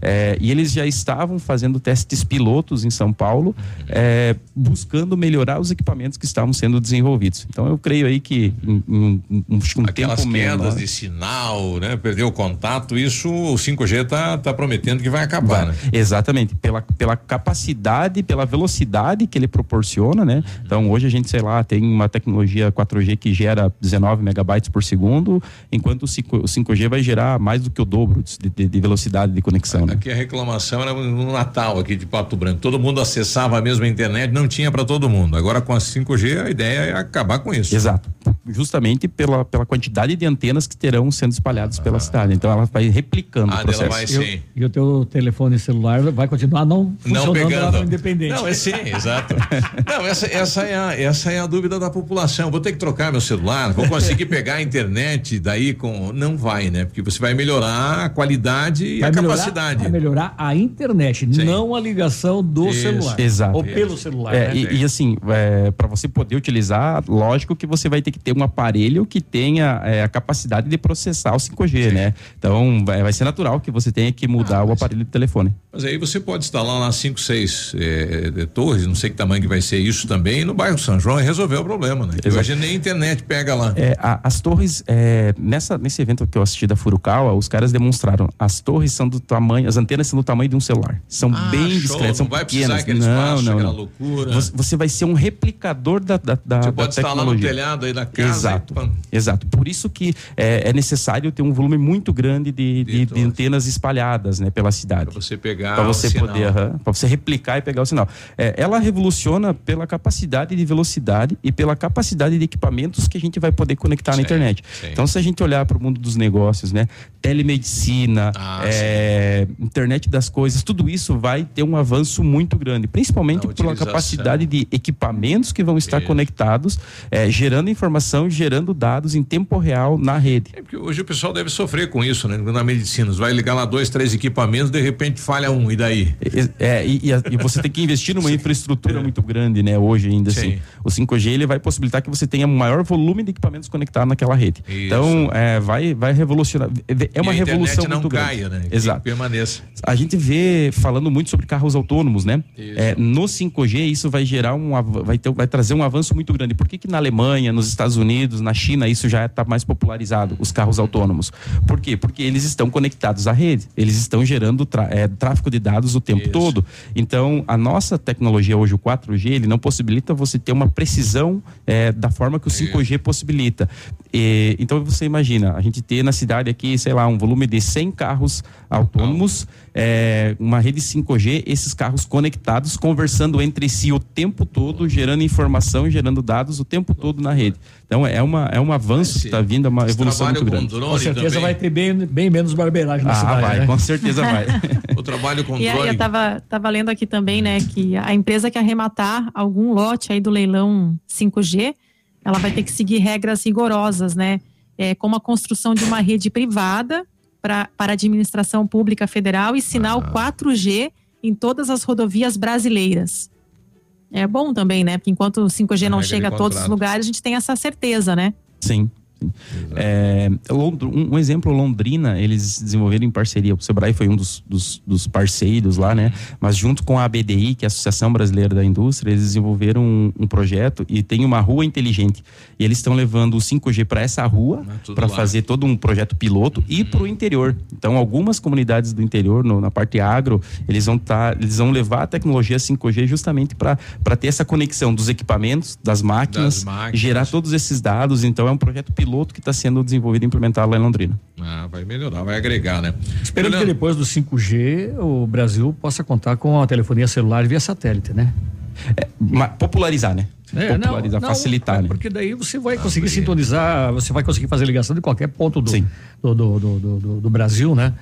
[SPEAKER 61] É, e eles já estavam fazendo testes pilotos em São Paulo, é, buscando melhorar os equipamentos que estavam sendo desenvolvidos. Então eu creio aí que em, em um
[SPEAKER 18] Aquelas
[SPEAKER 61] tempo
[SPEAKER 18] quedas
[SPEAKER 61] menor,
[SPEAKER 18] de sinal, né? Perdeu o contato, isso o 5G tá, tá prometendo que vai acabar,
[SPEAKER 61] vai,
[SPEAKER 18] né?
[SPEAKER 61] Exatamente, pela, pela capacidade, pela velocidade que ele proporciona, né? Então hoje a gente, sei lá, tem uma tecnologia 4G que gera 19 megabytes por segundo, enquanto o 5, o 5G vai gerar mais do que o dobro de, de, de velocidade de conexão.
[SPEAKER 18] Aqui a reclamação era no Natal aqui de Pato Branco. Todo mundo acessava a mesma internet, não tinha para todo mundo. Agora com a 5G a ideia é acabar com isso.
[SPEAKER 61] Exato. Justamente pela, pela quantidade de antenas que terão sendo espalhadas ah. pela cidade. Então ela vai replicando
[SPEAKER 19] ah,
[SPEAKER 61] o processo.
[SPEAKER 19] Vai, sim. E, e o teu telefone celular vai continuar não funcionando
[SPEAKER 18] não pegando.
[SPEAKER 19] independente.
[SPEAKER 18] Não, é sim, exato. *laughs* não, essa, essa, é a, essa é a dúvida da população. Vou ter que trocar meu celular, vou conseguir pegar a internet daí com. Não vai, né? Porque você vai melhorar a qualidade e
[SPEAKER 19] vai
[SPEAKER 18] a
[SPEAKER 19] melhorar,
[SPEAKER 18] capacidade.
[SPEAKER 19] Vai melhorar a internet, Sim. não a ligação do Isso. celular.
[SPEAKER 61] Exato.
[SPEAKER 19] Ou pelo celular.
[SPEAKER 61] É,
[SPEAKER 19] né?
[SPEAKER 61] e, e, assim, é, para você poder utilizar, lógico que você vai ter que ter um aparelho que tenha é, a capacidade de processar o 5G, Sim. né? Então vai, vai, ser natural que você tenha que mudar ah, o aparelho de telefone.
[SPEAKER 18] Mas aí você pode instalar lá cinco, seis é, torres, não sei que tamanho que vai ser isso também, no bairro São João e resolver o problema, né? Hoje nem a internet pega lá.
[SPEAKER 61] É, a, as torres, é, nessa, nesse evento que eu assisti da Furukawa, os caras demonstraram, as torres são do tamanho, as antenas são do tamanho de um celular. São ah, bem show, discretas, são
[SPEAKER 18] vai
[SPEAKER 61] pequenas.
[SPEAKER 18] Não, espaço,
[SPEAKER 61] não, não.
[SPEAKER 18] Loucura.
[SPEAKER 61] Você, você, vai ser um replicador da, da, da
[SPEAKER 18] Você
[SPEAKER 61] da
[SPEAKER 18] pode
[SPEAKER 61] tecnologia.
[SPEAKER 18] instalar no telhado aí da casa.
[SPEAKER 61] Exato, e... exato. Por isso que é, é, necessário ter um volume muito grande de, de, de antenas espalhadas, né, pela cidade.
[SPEAKER 18] Para você pegar
[SPEAKER 61] Para você poder, para você replicar e pegar o sinal. É, ela revoluciona pela capacidade de velocidade e pela capacidade de equipamentos que a gente vai poder conectar sim, na internet. Sim. Então, se a gente olhar para o mundo dos negócios, né, telemedicina, ah, é, internet das coisas, tudo isso vai ter um avanço muito grande, principalmente pela capacidade de equipamentos que vão estar isso. conectados, é, gerando informação gerando dados em tempo real na rede.
[SPEAKER 18] É porque hoje o pessoal deve sofrer com isso, né? Na medicina, você vai ligar lá dois, três equipamentos, de repente falha um, e daí?
[SPEAKER 61] É, e, e, a- e você tem que investir numa *laughs* infraestrutura muito grande, né? Hoje ainda assim.
[SPEAKER 18] Sim.
[SPEAKER 61] O 5G ele vai possibilitar que você tenha um maior volume de equipamentos conectados naquela rede. Então, é, vai, vai revolucionar. É uma
[SPEAKER 18] E a
[SPEAKER 61] revolução
[SPEAKER 18] não
[SPEAKER 61] muito
[SPEAKER 18] caia,
[SPEAKER 61] grande.
[SPEAKER 18] né? Que
[SPEAKER 61] Exato. A gente vê falando muito sobre carros autônomos, né? É, no 5G isso vai gerar um vai ter vai trazer um avanço muito grande. Por que, que na Alemanha, nos Estados Unidos, na China isso já está mais popularizado os carros autônomos? Por quê? Porque eles estão conectados à rede, eles estão gerando é, tráfego de dados o tempo todo. Então a nossa tecnologia hoje o 4G ele não possibilita você ter uma precisão é, da forma que o 5G possibilita. E, então você imagina a gente ter na cidade aqui sei lá um volume de 100 carros autônomos, é, uma rede 5G, esses carros conectados, conversando entre si o tempo todo, gerando informação, gerando dados o tempo todo na rede. Então é uma é um avanço que está vindo, é uma evolução muito grande.
[SPEAKER 19] Com certeza vai ter bem, bem menos barbeiragem na
[SPEAKER 61] Ah,
[SPEAKER 19] cidade.
[SPEAKER 61] vai,
[SPEAKER 19] né?
[SPEAKER 61] com certeza vai. *laughs*
[SPEAKER 18] o trabalho com
[SPEAKER 21] E aí eu tava, tava lendo aqui também, né, que a empresa que arrematar algum lote aí do leilão 5G, ela vai ter que seguir regras rigorosas, né? É, como a construção de uma rede privada pra, para a administração pública federal e sinal 4G em todas as rodovias brasileiras. É bom também, né? Porque enquanto o 5G não chega a todos os lugares, a gente tem essa certeza, né?
[SPEAKER 61] Sim. É, um, exemplo, Londrina, eles desenvolveram em parceria. O Sebrae foi um dos, dos, dos parceiros lá, né? Mas junto com a ABDI, que é a Associação Brasileira da Indústria, eles desenvolveram um, um projeto e tem uma rua inteligente. E eles estão levando o 5G para essa rua,
[SPEAKER 18] tudo
[SPEAKER 61] para
[SPEAKER 18] lá.
[SPEAKER 61] fazer todo um projeto piloto e para o interior. Então, algumas comunidades do interior, no- na parte agro, eles vão, tá, eles vão levar a tecnologia 5G justamente para ter essa conexão dos equipamentos, das máquinas,
[SPEAKER 18] Das máquinas.
[SPEAKER 61] gerar todos esses dados. Então, é um projeto piloto que está sendo desenvolvido e implementado lá em Londrina.
[SPEAKER 18] Ah, vai melhorar, vai agregar, né?
[SPEAKER 19] Esperando que depois do 5G o Brasil possa contar com a telefonia celular via satélite, né?
[SPEAKER 61] Ma- popularizar, né?
[SPEAKER 19] É, não,
[SPEAKER 61] popularizar,
[SPEAKER 19] não,
[SPEAKER 61] facilitar, né?
[SPEAKER 19] Porque daí você vai conseguir sintonizar, você vai conseguir fazer ligação de qualquer ponto do, do, do, do, do- do- do Brasil, né?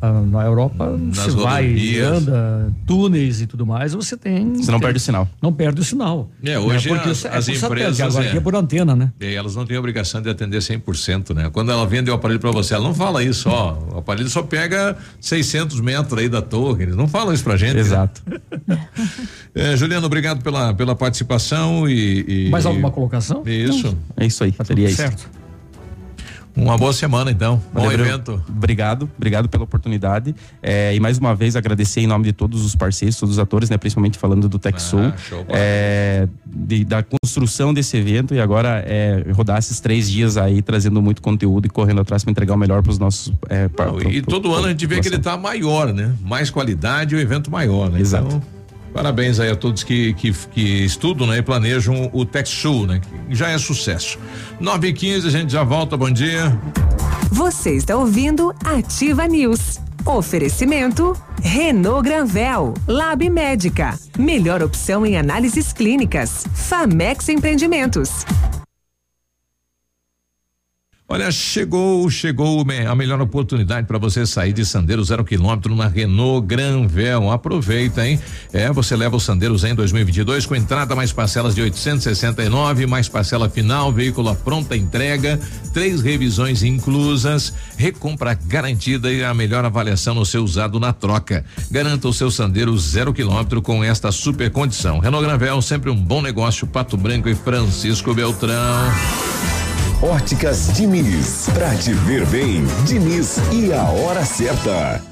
[SPEAKER 19] Ah, na Europa, você vai,
[SPEAKER 18] rodovias.
[SPEAKER 19] anda, túneis e tudo mais, você tem.
[SPEAKER 61] Você não perde o sinal.
[SPEAKER 19] Não perde o sinal.
[SPEAKER 18] É, hoje
[SPEAKER 19] Né? Porque
[SPEAKER 18] as,
[SPEAKER 19] é
[SPEAKER 18] as
[SPEAKER 19] satélite,
[SPEAKER 18] empresas.
[SPEAKER 19] agora
[SPEAKER 18] é,
[SPEAKER 19] aqui é por antena, né?
[SPEAKER 18] e elas não têm obrigação de atender 100%, né? Quando ela vende o aparelho para você, ela não fala isso, ó. O aparelho só pega 600 metros aí da torre. Eles não falam isso pra gente. né?
[SPEAKER 61] Exato. *laughs*
[SPEAKER 18] É, Juliano, obrigado pela, pela participação e. e-
[SPEAKER 19] Mais alguma colocação?
[SPEAKER 18] Isso.
[SPEAKER 61] É isso aí, seria isso.
[SPEAKER 19] Certo.
[SPEAKER 18] Uma boa semana, então. Bom
[SPEAKER 61] Valeu,
[SPEAKER 18] evento.
[SPEAKER 61] Obrigado, obrigado pela oportunidade. É, e mais uma vez agradecer em nome de todos os parceiros, todos os atores, né? Principalmente falando do TechSul,
[SPEAKER 18] Ah, show,
[SPEAKER 61] é, de- da construção desse evento e agora é, rodar esses três dias aí trazendo muito conteúdo e correndo atrás para entregar o melhor para os nossos. É, pra- pro-
[SPEAKER 18] E
[SPEAKER 61] pro-
[SPEAKER 18] todo ano a gente vê que ele tá maior, né? Mais qualidade e o evento maior, né?
[SPEAKER 61] Exato.
[SPEAKER 18] Então, parabéns aí a todos que, que, que estudam né? e planejam o TechSul, né? Que já é sucesso. 9 e 15 a gente já volta, bom dia.
[SPEAKER 55] Você está ouvindo Ativa News. Oferecimento Renault Granvel, Lab Médica, melhor opção em análises clínicas. Famex Empreendimentos.
[SPEAKER 18] Olha, chegou, chegou a melhor oportunidade para você sair de Sandero zero quilômetro na Renault Granvel. Aproveita, hein? É, você leva o Sandero em 2022 com entrada mais parcelas de 869, mais parcela final, veículo à pronta entrega, três revisões inclusas, recompra garantida e a melhor avaliação no seu usado na troca. Garanta o seu Sandero zero quilômetro com esta super condição. Renault Granvel, sempre um bom negócio. Pato Branco e Francisco Beltrão.
[SPEAKER 11] Óticas Diniz. Pra te ver bem, Diniz e a hora certa.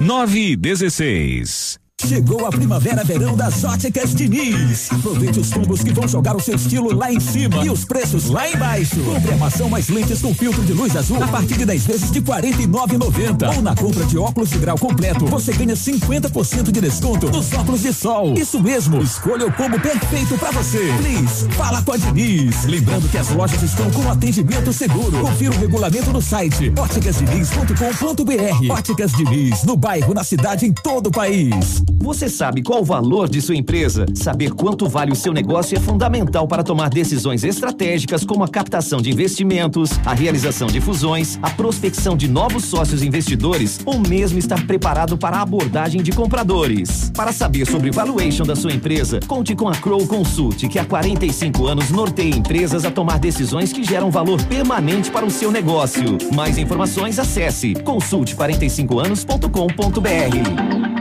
[SPEAKER 65] 9 e 16.
[SPEAKER 66] Chegou a primavera-verão das Óticas Diniz. Aproveite os combos que vão jogar o seu estilo lá em cima e os preços lá embaixo. Compre armação mais lentes com filtro de luz azul a partir de 10 vezes de R$ 49,90. Ou na compra de óculos de grau completo, você ganha 50% de desconto nos óculos de sol. Isso mesmo, escolha o combo perfeito pra você. Please, fala com a Diniz. Lembrando que as lojas estão com atendimento seguro. Confira o regulamento no site óticasdiniz.com.br. Óticas Diniz, no bairro, na cidade, em todo o país.
[SPEAKER 23] Você sabe qual o valor de sua empresa? Saber quanto vale o seu negócio é fundamental para tomar decisões estratégicas como a captação de investimentos, a realização de fusões, a prospecção de novos sócios investidores ou mesmo estar preparado para a abordagem de compradores. Para saber sobre valuation da sua empresa, conte com a Crow Consult, que há 45 anos norteia empresas a tomar decisões que geram valor permanente para o seu negócio. Mais informações, acesse consulte45anos.com.br.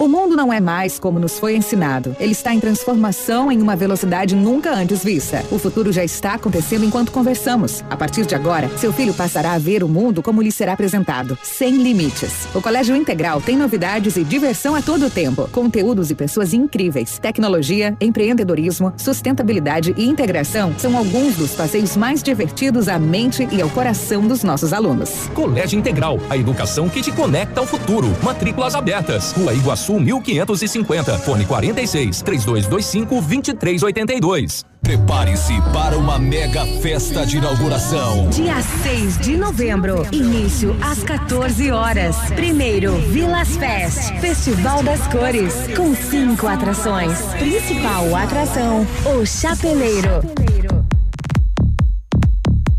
[SPEAKER 13] O mundo não é mais como nos foi ensinado. Ele está em transformação em uma velocidade nunca antes vista. O futuro já está acontecendo enquanto conversamos. A partir de agora, seu filho passará a ver o mundo como lhe será apresentado, sem limites. O Colégio Integral tem novidades e diversão a todo tempo. Conteúdos e pessoas incríveis. Tecnologia, empreendedorismo, sustentabilidade e integração são alguns dos passeios mais divertidos à mente e ao coração dos nossos alunos.
[SPEAKER 24] Colégio Integral, a educação que te conecta ao futuro. Matrículas abertas. Rua Iguaçu 1550. Fone 46 3225 2382.
[SPEAKER 67] Prepare-se para uma mega festa de inauguração.
[SPEAKER 16] Dia 6 de novembro, início às 14 horas. Primeiro, Vilas Fest, Festival das Cores, com cinco atrações. Principal atração, o Chapeleiro.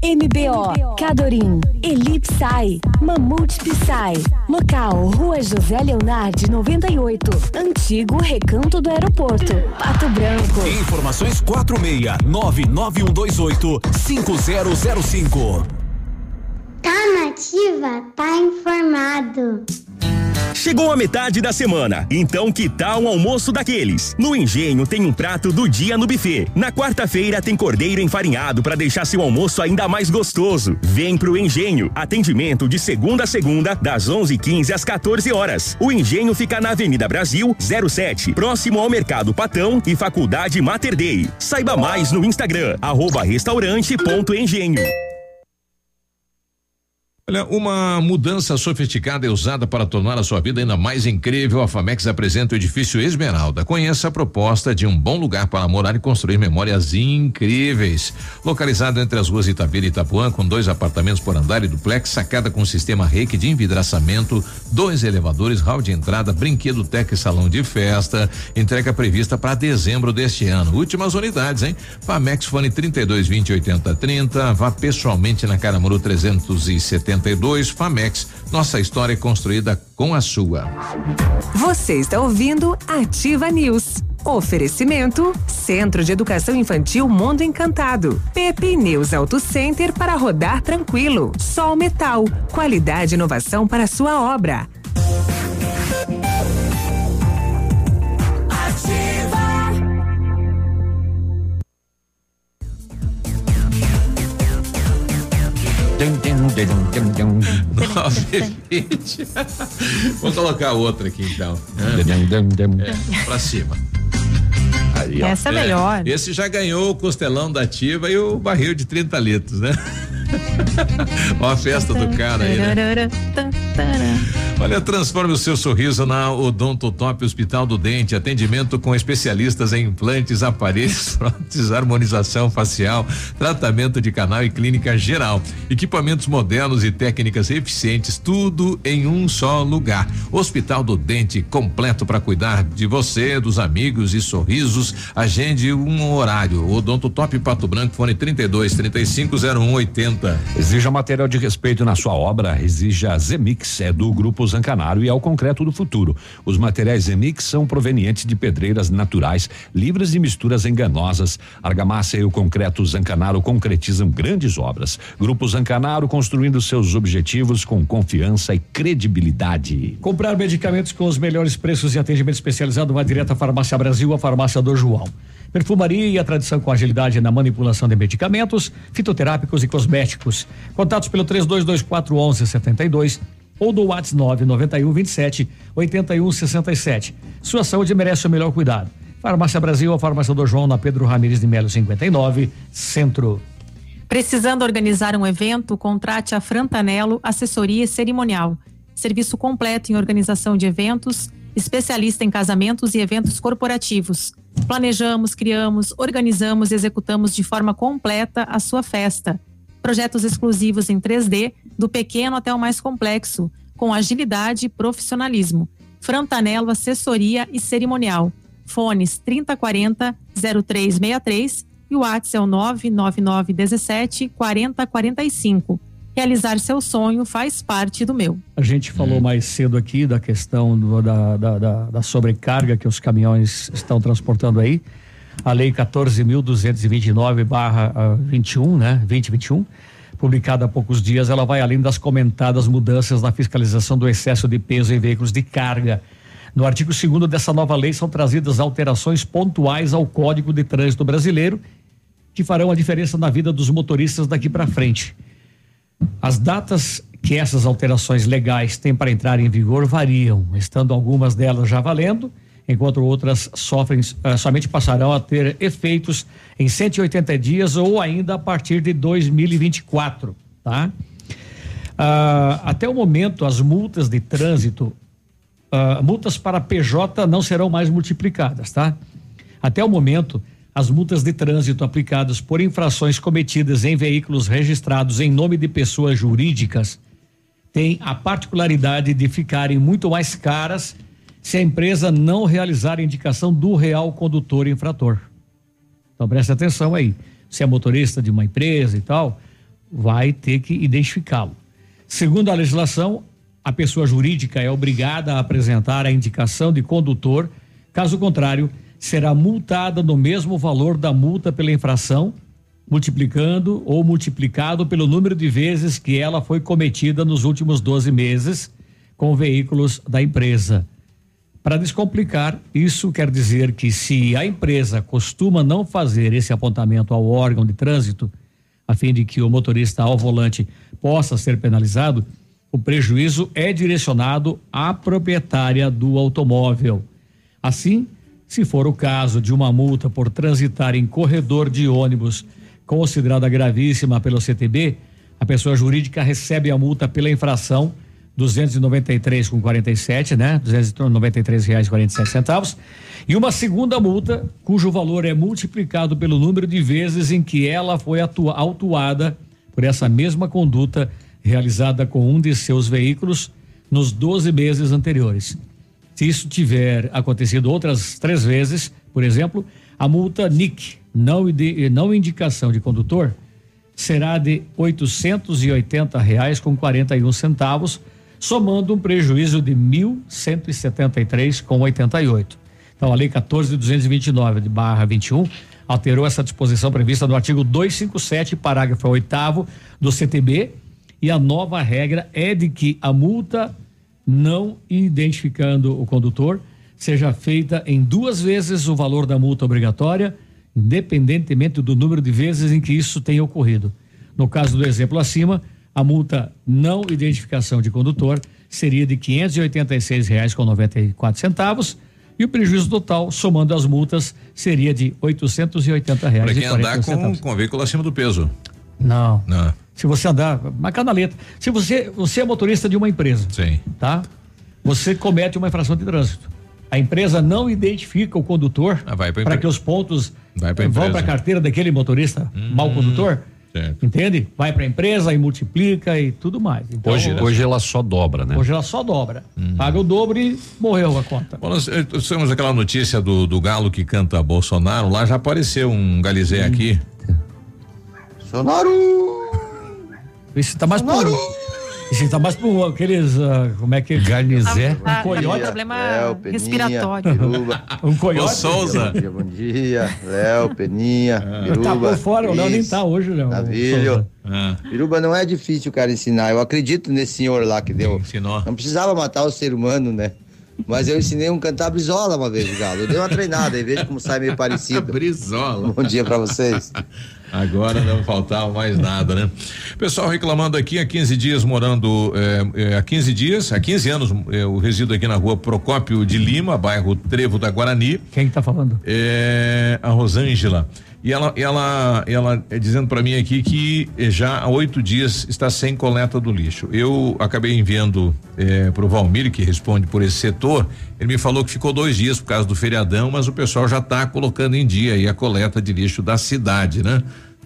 [SPEAKER 16] MBO, Cadorim, Elipsai, Mamute Psy. Local, Rua José Leonardi, 98. Antigo Recanto do Aeroporto, Pato Branco.
[SPEAKER 67] Informações 46 99128 5005.
[SPEAKER 68] Tá nativa, tá informado.
[SPEAKER 30] Chegou a metade da semana, então que tal um almoço daqueles? No Engenho tem um prato do dia no buffet. Na quarta-feira tem cordeiro enfarinhado para deixar seu almoço ainda mais gostoso. Vem pro Engenho. Atendimento de segunda a segunda, das 11:15 às 14 horas. O Engenho fica na Avenida Brasil, 07, próximo ao Mercado Patão e Faculdade Mater Dei. Saiba mais no Instagram arroba restaurante.engenho.
[SPEAKER 18] Olha, uma mudança sofisticada é usada para tornar a sua vida ainda mais incrível. A Famex apresenta o edifício Esmeralda. Conheça a proposta de um bom lugar para morar e construir memórias incríveis. Localizado entre as ruas Itabira e Itapuã, com dois apartamentos por andar e duplex, sacada com sistema reiki de envidraçamento, dois elevadores, hall de entrada, brinquedo tec e salão de festa. Entrega prevista para dezembro deste ano. Últimas unidades, hein? Famex Fone 32 20 80 30. Vá pessoalmente na Caramuru 370 72 Famex. Nossa história é construída com a sua.
[SPEAKER 13] Você está ouvindo Ativa News. Oferecimento Centro de Educação Infantil Mundo Encantado. Pepe News Auto Center para rodar tranquilo. Sol Metal. Qualidade e inovação para sua obra.
[SPEAKER 18] Nove vinte. Vou colocar outra aqui então. É, pra cima. Aí, ó.
[SPEAKER 21] Essa é melhor.
[SPEAKER 18] Esse já ganhou o costelão da ativa e o barril de 30 litros, né? *laughs* Ó a festa do cara aí, né? Olha, transforme o seu sorriso na Odonto Top Hospital do Dente. Atendimento com especialistas em implantes, aparelhos, *laughs* próteses, harmonização facial, tratamento de canal e clínica geral. Equipamentos modernos e técnicas eficientes, tudo em um só lugar. Hospital do Dente, completo para cuidar de você, dos amigos e sorrisos. Agende um horário. Odonto Top Pato Branco, fone 32 35 01 80.
[SPEAKER 2] Exija material de respeito na sua obra, exija Zemix, é do Grupo Zancanaro e é o concreto do futuro. Os materiais Zemix são provenientes de pedreiras naturais, livres de misturas enganosas. Argamassa e o concreto Zancanaro concretizam grandes obras. Grupo Zancanaro construindo seus objetivos com confiança e credibilidade.
[SPEAKER 19] Comprar medicamentos com os melhores preços e atendimento especializado vai direto à Farmácia Brasil, a farmácia do João. Perfumaria e a tradição com agilidade na manipulação de medicamentos, fitoterápicos e cosméticos. Contatos pelo 3224 1172 ou do WhatsApp 991 27 81 67. Sua saúde merece o melhor cuidado. Farmácia Brasil, a farmácia do João na Pedro Ramires de Melo 59, Centro.
[SPEAKER 21] Precisando organizar um evento, contrate a Frantanelo Assessoria Cerimonial. Serviço completo em organização de eventos, especialista em casamentos e eventos corporativos. Planejamos, criamos, organizamos e executamos de forma completa a sua festa. Projetos exclusivos em 3D, do pequeno até o mais complexo, com agilidade e profissionalismo. Frantanelo Assessoria e Cerimonial. Fones 3040 0363 e o WhatsApp é o 999 17 4045. Realizar seu sonho faz parte do meu.
[SPEAKER 19] A gente falou mais cedo aqui da questão do- da, da, da- da sobrecarga que os caminhões estão transportando aí. A lei 14.229/21, né? 2021, publicada há poucos dias, ela vai além das comentadas mudanças na fiscalização do excesso de peso em veículos de carga. No artigo 2 dessa nova lei são trazidas alterações pontuais ao Código de Trânsito Brasileiro que farão a diferença na vida dos motoristas daqui para frente. As datas que essas alterações legais têm para entrar em vigor variam, estando algumas delas já valendo, enquanto outras sofrem, eh, somente passarão a ter efeitos em 180 dias ou ainda a partir de 2024, tá? Ah, até o momento, as multas de trânsito, ah, multas para PJ não serão mais multiplicadas, tá? Até o momento, as multas de trânsito aplicadas por infrações cometidas em veículos registrados em nome de pessoas jurídicas têm a particularidade de ficarem muito mais caras se a empresa não realizar a indicação do real condutor infrator. Então preste atenção aí. Se é motorista de uma empresa e tal, vai ter que identificá-lo. Segundo a legislação, a pessoa jurídica é obrigada a apresentar a indicação de condutor, caso contrário, será multada no mesmo valor da multa pela infração, multiplicando ou multiplicado pelo número de vezes que ela foi cometida nos últimos 12 meses com veículos da empresa. Para descomplicar, isso quer dizer que se a empresa costuma não fazer esse apontamento ao órgão de trânsito, a fim de que o motorista ao volante possa ser penalizado, o prejuízo é direcionado à proprietária do automóvel. Assim, se for o caso de uma multa por transitar em corredor de ônibus considerada gravíssima pelo CTB, a pessoa jurídica recebe a multa pela infração 293 com 47, né? 293 reais e 47 centavos. E uma segunda multa, cujo valor é multiplicado pelo número de vezes em que ela foi atua, autuada por essa mesma conduta realizada com um de seus veículos nos 12 meses anteriores. Se isso tiver acontecido outras três vezes, por exemplo, a multa NIC, não, ide- não indicação de condutor, será de 880 reais com 41 centavos, somando um prejuízo de R$ 1.173 com 88. Então, a lei 14.229 de barra 21 alterou essa disposição prevista no artigo 257, parágrafo 8 do CTB, e a nova regra é de que a multa não identificando o condutor seja feita em duas vezes o valor da multa obrigatória, independentemente do número de vezes em que isso tenha ocorrido. No caso do exemplo acima, a multa não identificação de condutor seria de 586 reais com 94 centavos e o prejuízo total, somando as multas, seria de 880 reais
[SPEAKER 18] Para quem andar
[SPEAKER 19] 41
[SPEAKER 18] com, com veículo acima do peso.
[SPEAKER 19] Não.
[SPEAKER 18] Não.
[SPEAKER 19] Se você andar, marcar na letra. Se você, você é motorista de uma empresa.
[SPEAKER 18] Sim.
[SPEAKER 19] Tá? Você comete uma infração de trânsito. A empresa não identifica o condutor
[SPEAKER 18] Ah, vai pra
[SPEAKER 19] para que os pontos
[SPEAKER 18] Vai pra
[SPEAKER 19] vão
[SPEAKER 18] empresa.
[SPEAKER 19] para a carteira daquele motorista mau condutor.
[SPEAKER 18] Certo.
[SPEAKER 19] Entende? Vai para a empresa e multiplica e tudo mais. Então,
[SPEAKER 2] Hoje, hoje ela só dobra, né?
[SPEAKER 19] hoje ela só dobra. Paga o dobro e morreu a conta.
[SPEAKER 18] Bom, nós, eh, nós temos aquela notícia do, do galo que canta Bolsonaro, lá já apareceu um galizé aqui.
[SPEAKER 69] Bolsonaro!
[SPEAKER 19] Isso tá mais pro. Isso tá mais pro aqueles. ah, como é que.
[SPEAKER 2] Garnizé.
[SPEAKER 21] Tá,
[SPEAKER 19] Um coiote.
[SPEAKER 21] tá com problema
[SPEAKER 69] Léo, Peninha,
[SPEAKER 21] respiratório.
[SPEAKER 69] Biruba. *laughs*
[SPEAKER 19] Um coiote.
[SPEAKER 18] Ô, Souza.
[SPEAKER 69] Bom dia, bom dia. Léo, Peninha, Biruba.
[SPEAKER 19] Tá por fora, o Léo nem
[SPEAKER 69] Cris,
[SPEAKER 19] tá hoje, Léo.
[SPEAKER 69] Navilho.
[SPEAKER 18] Ah,
[SPEAKER 69] Biruba não é difícil o cara ensinar. Eu acredito nesse senhor lá que deu.
[SPEAKER 18] ensinou.
[SPEAKER 69] Não precisava matar o ser humano, né? Mas eu ensinei um cantar brisola uma vez, Galo. Eu dei uma treinada e vejo como sai meio parecido. *laughs*
[SPEAKER 18] Brisola.
[SPEAKER 69] Bom dia pra vocês.
[SPEAKER 18] Agora não faltava mais nada, né? Pessoal reclamando aqui há 15 dias morando, eh, eh, há 15 dias, há 15 anos eh, eu resido aqui na rua Procópio de Lima, bairro Trevo da Guarani.
[SPEAKER 19] Quem que tá falando?
[SPEAKER 18] É a Rosângela. E ela, ela, ela é dizendo para mim aqui que eh, já há oito dias está sem coleta do lixo. Eu acabei enviando eh, para o Valmir, que responde por esse setor. Ele me falou que ficou dois dias por causa do feriadão, mas o pessoal já está colocando em dia a coleta de lixo da cidade, né?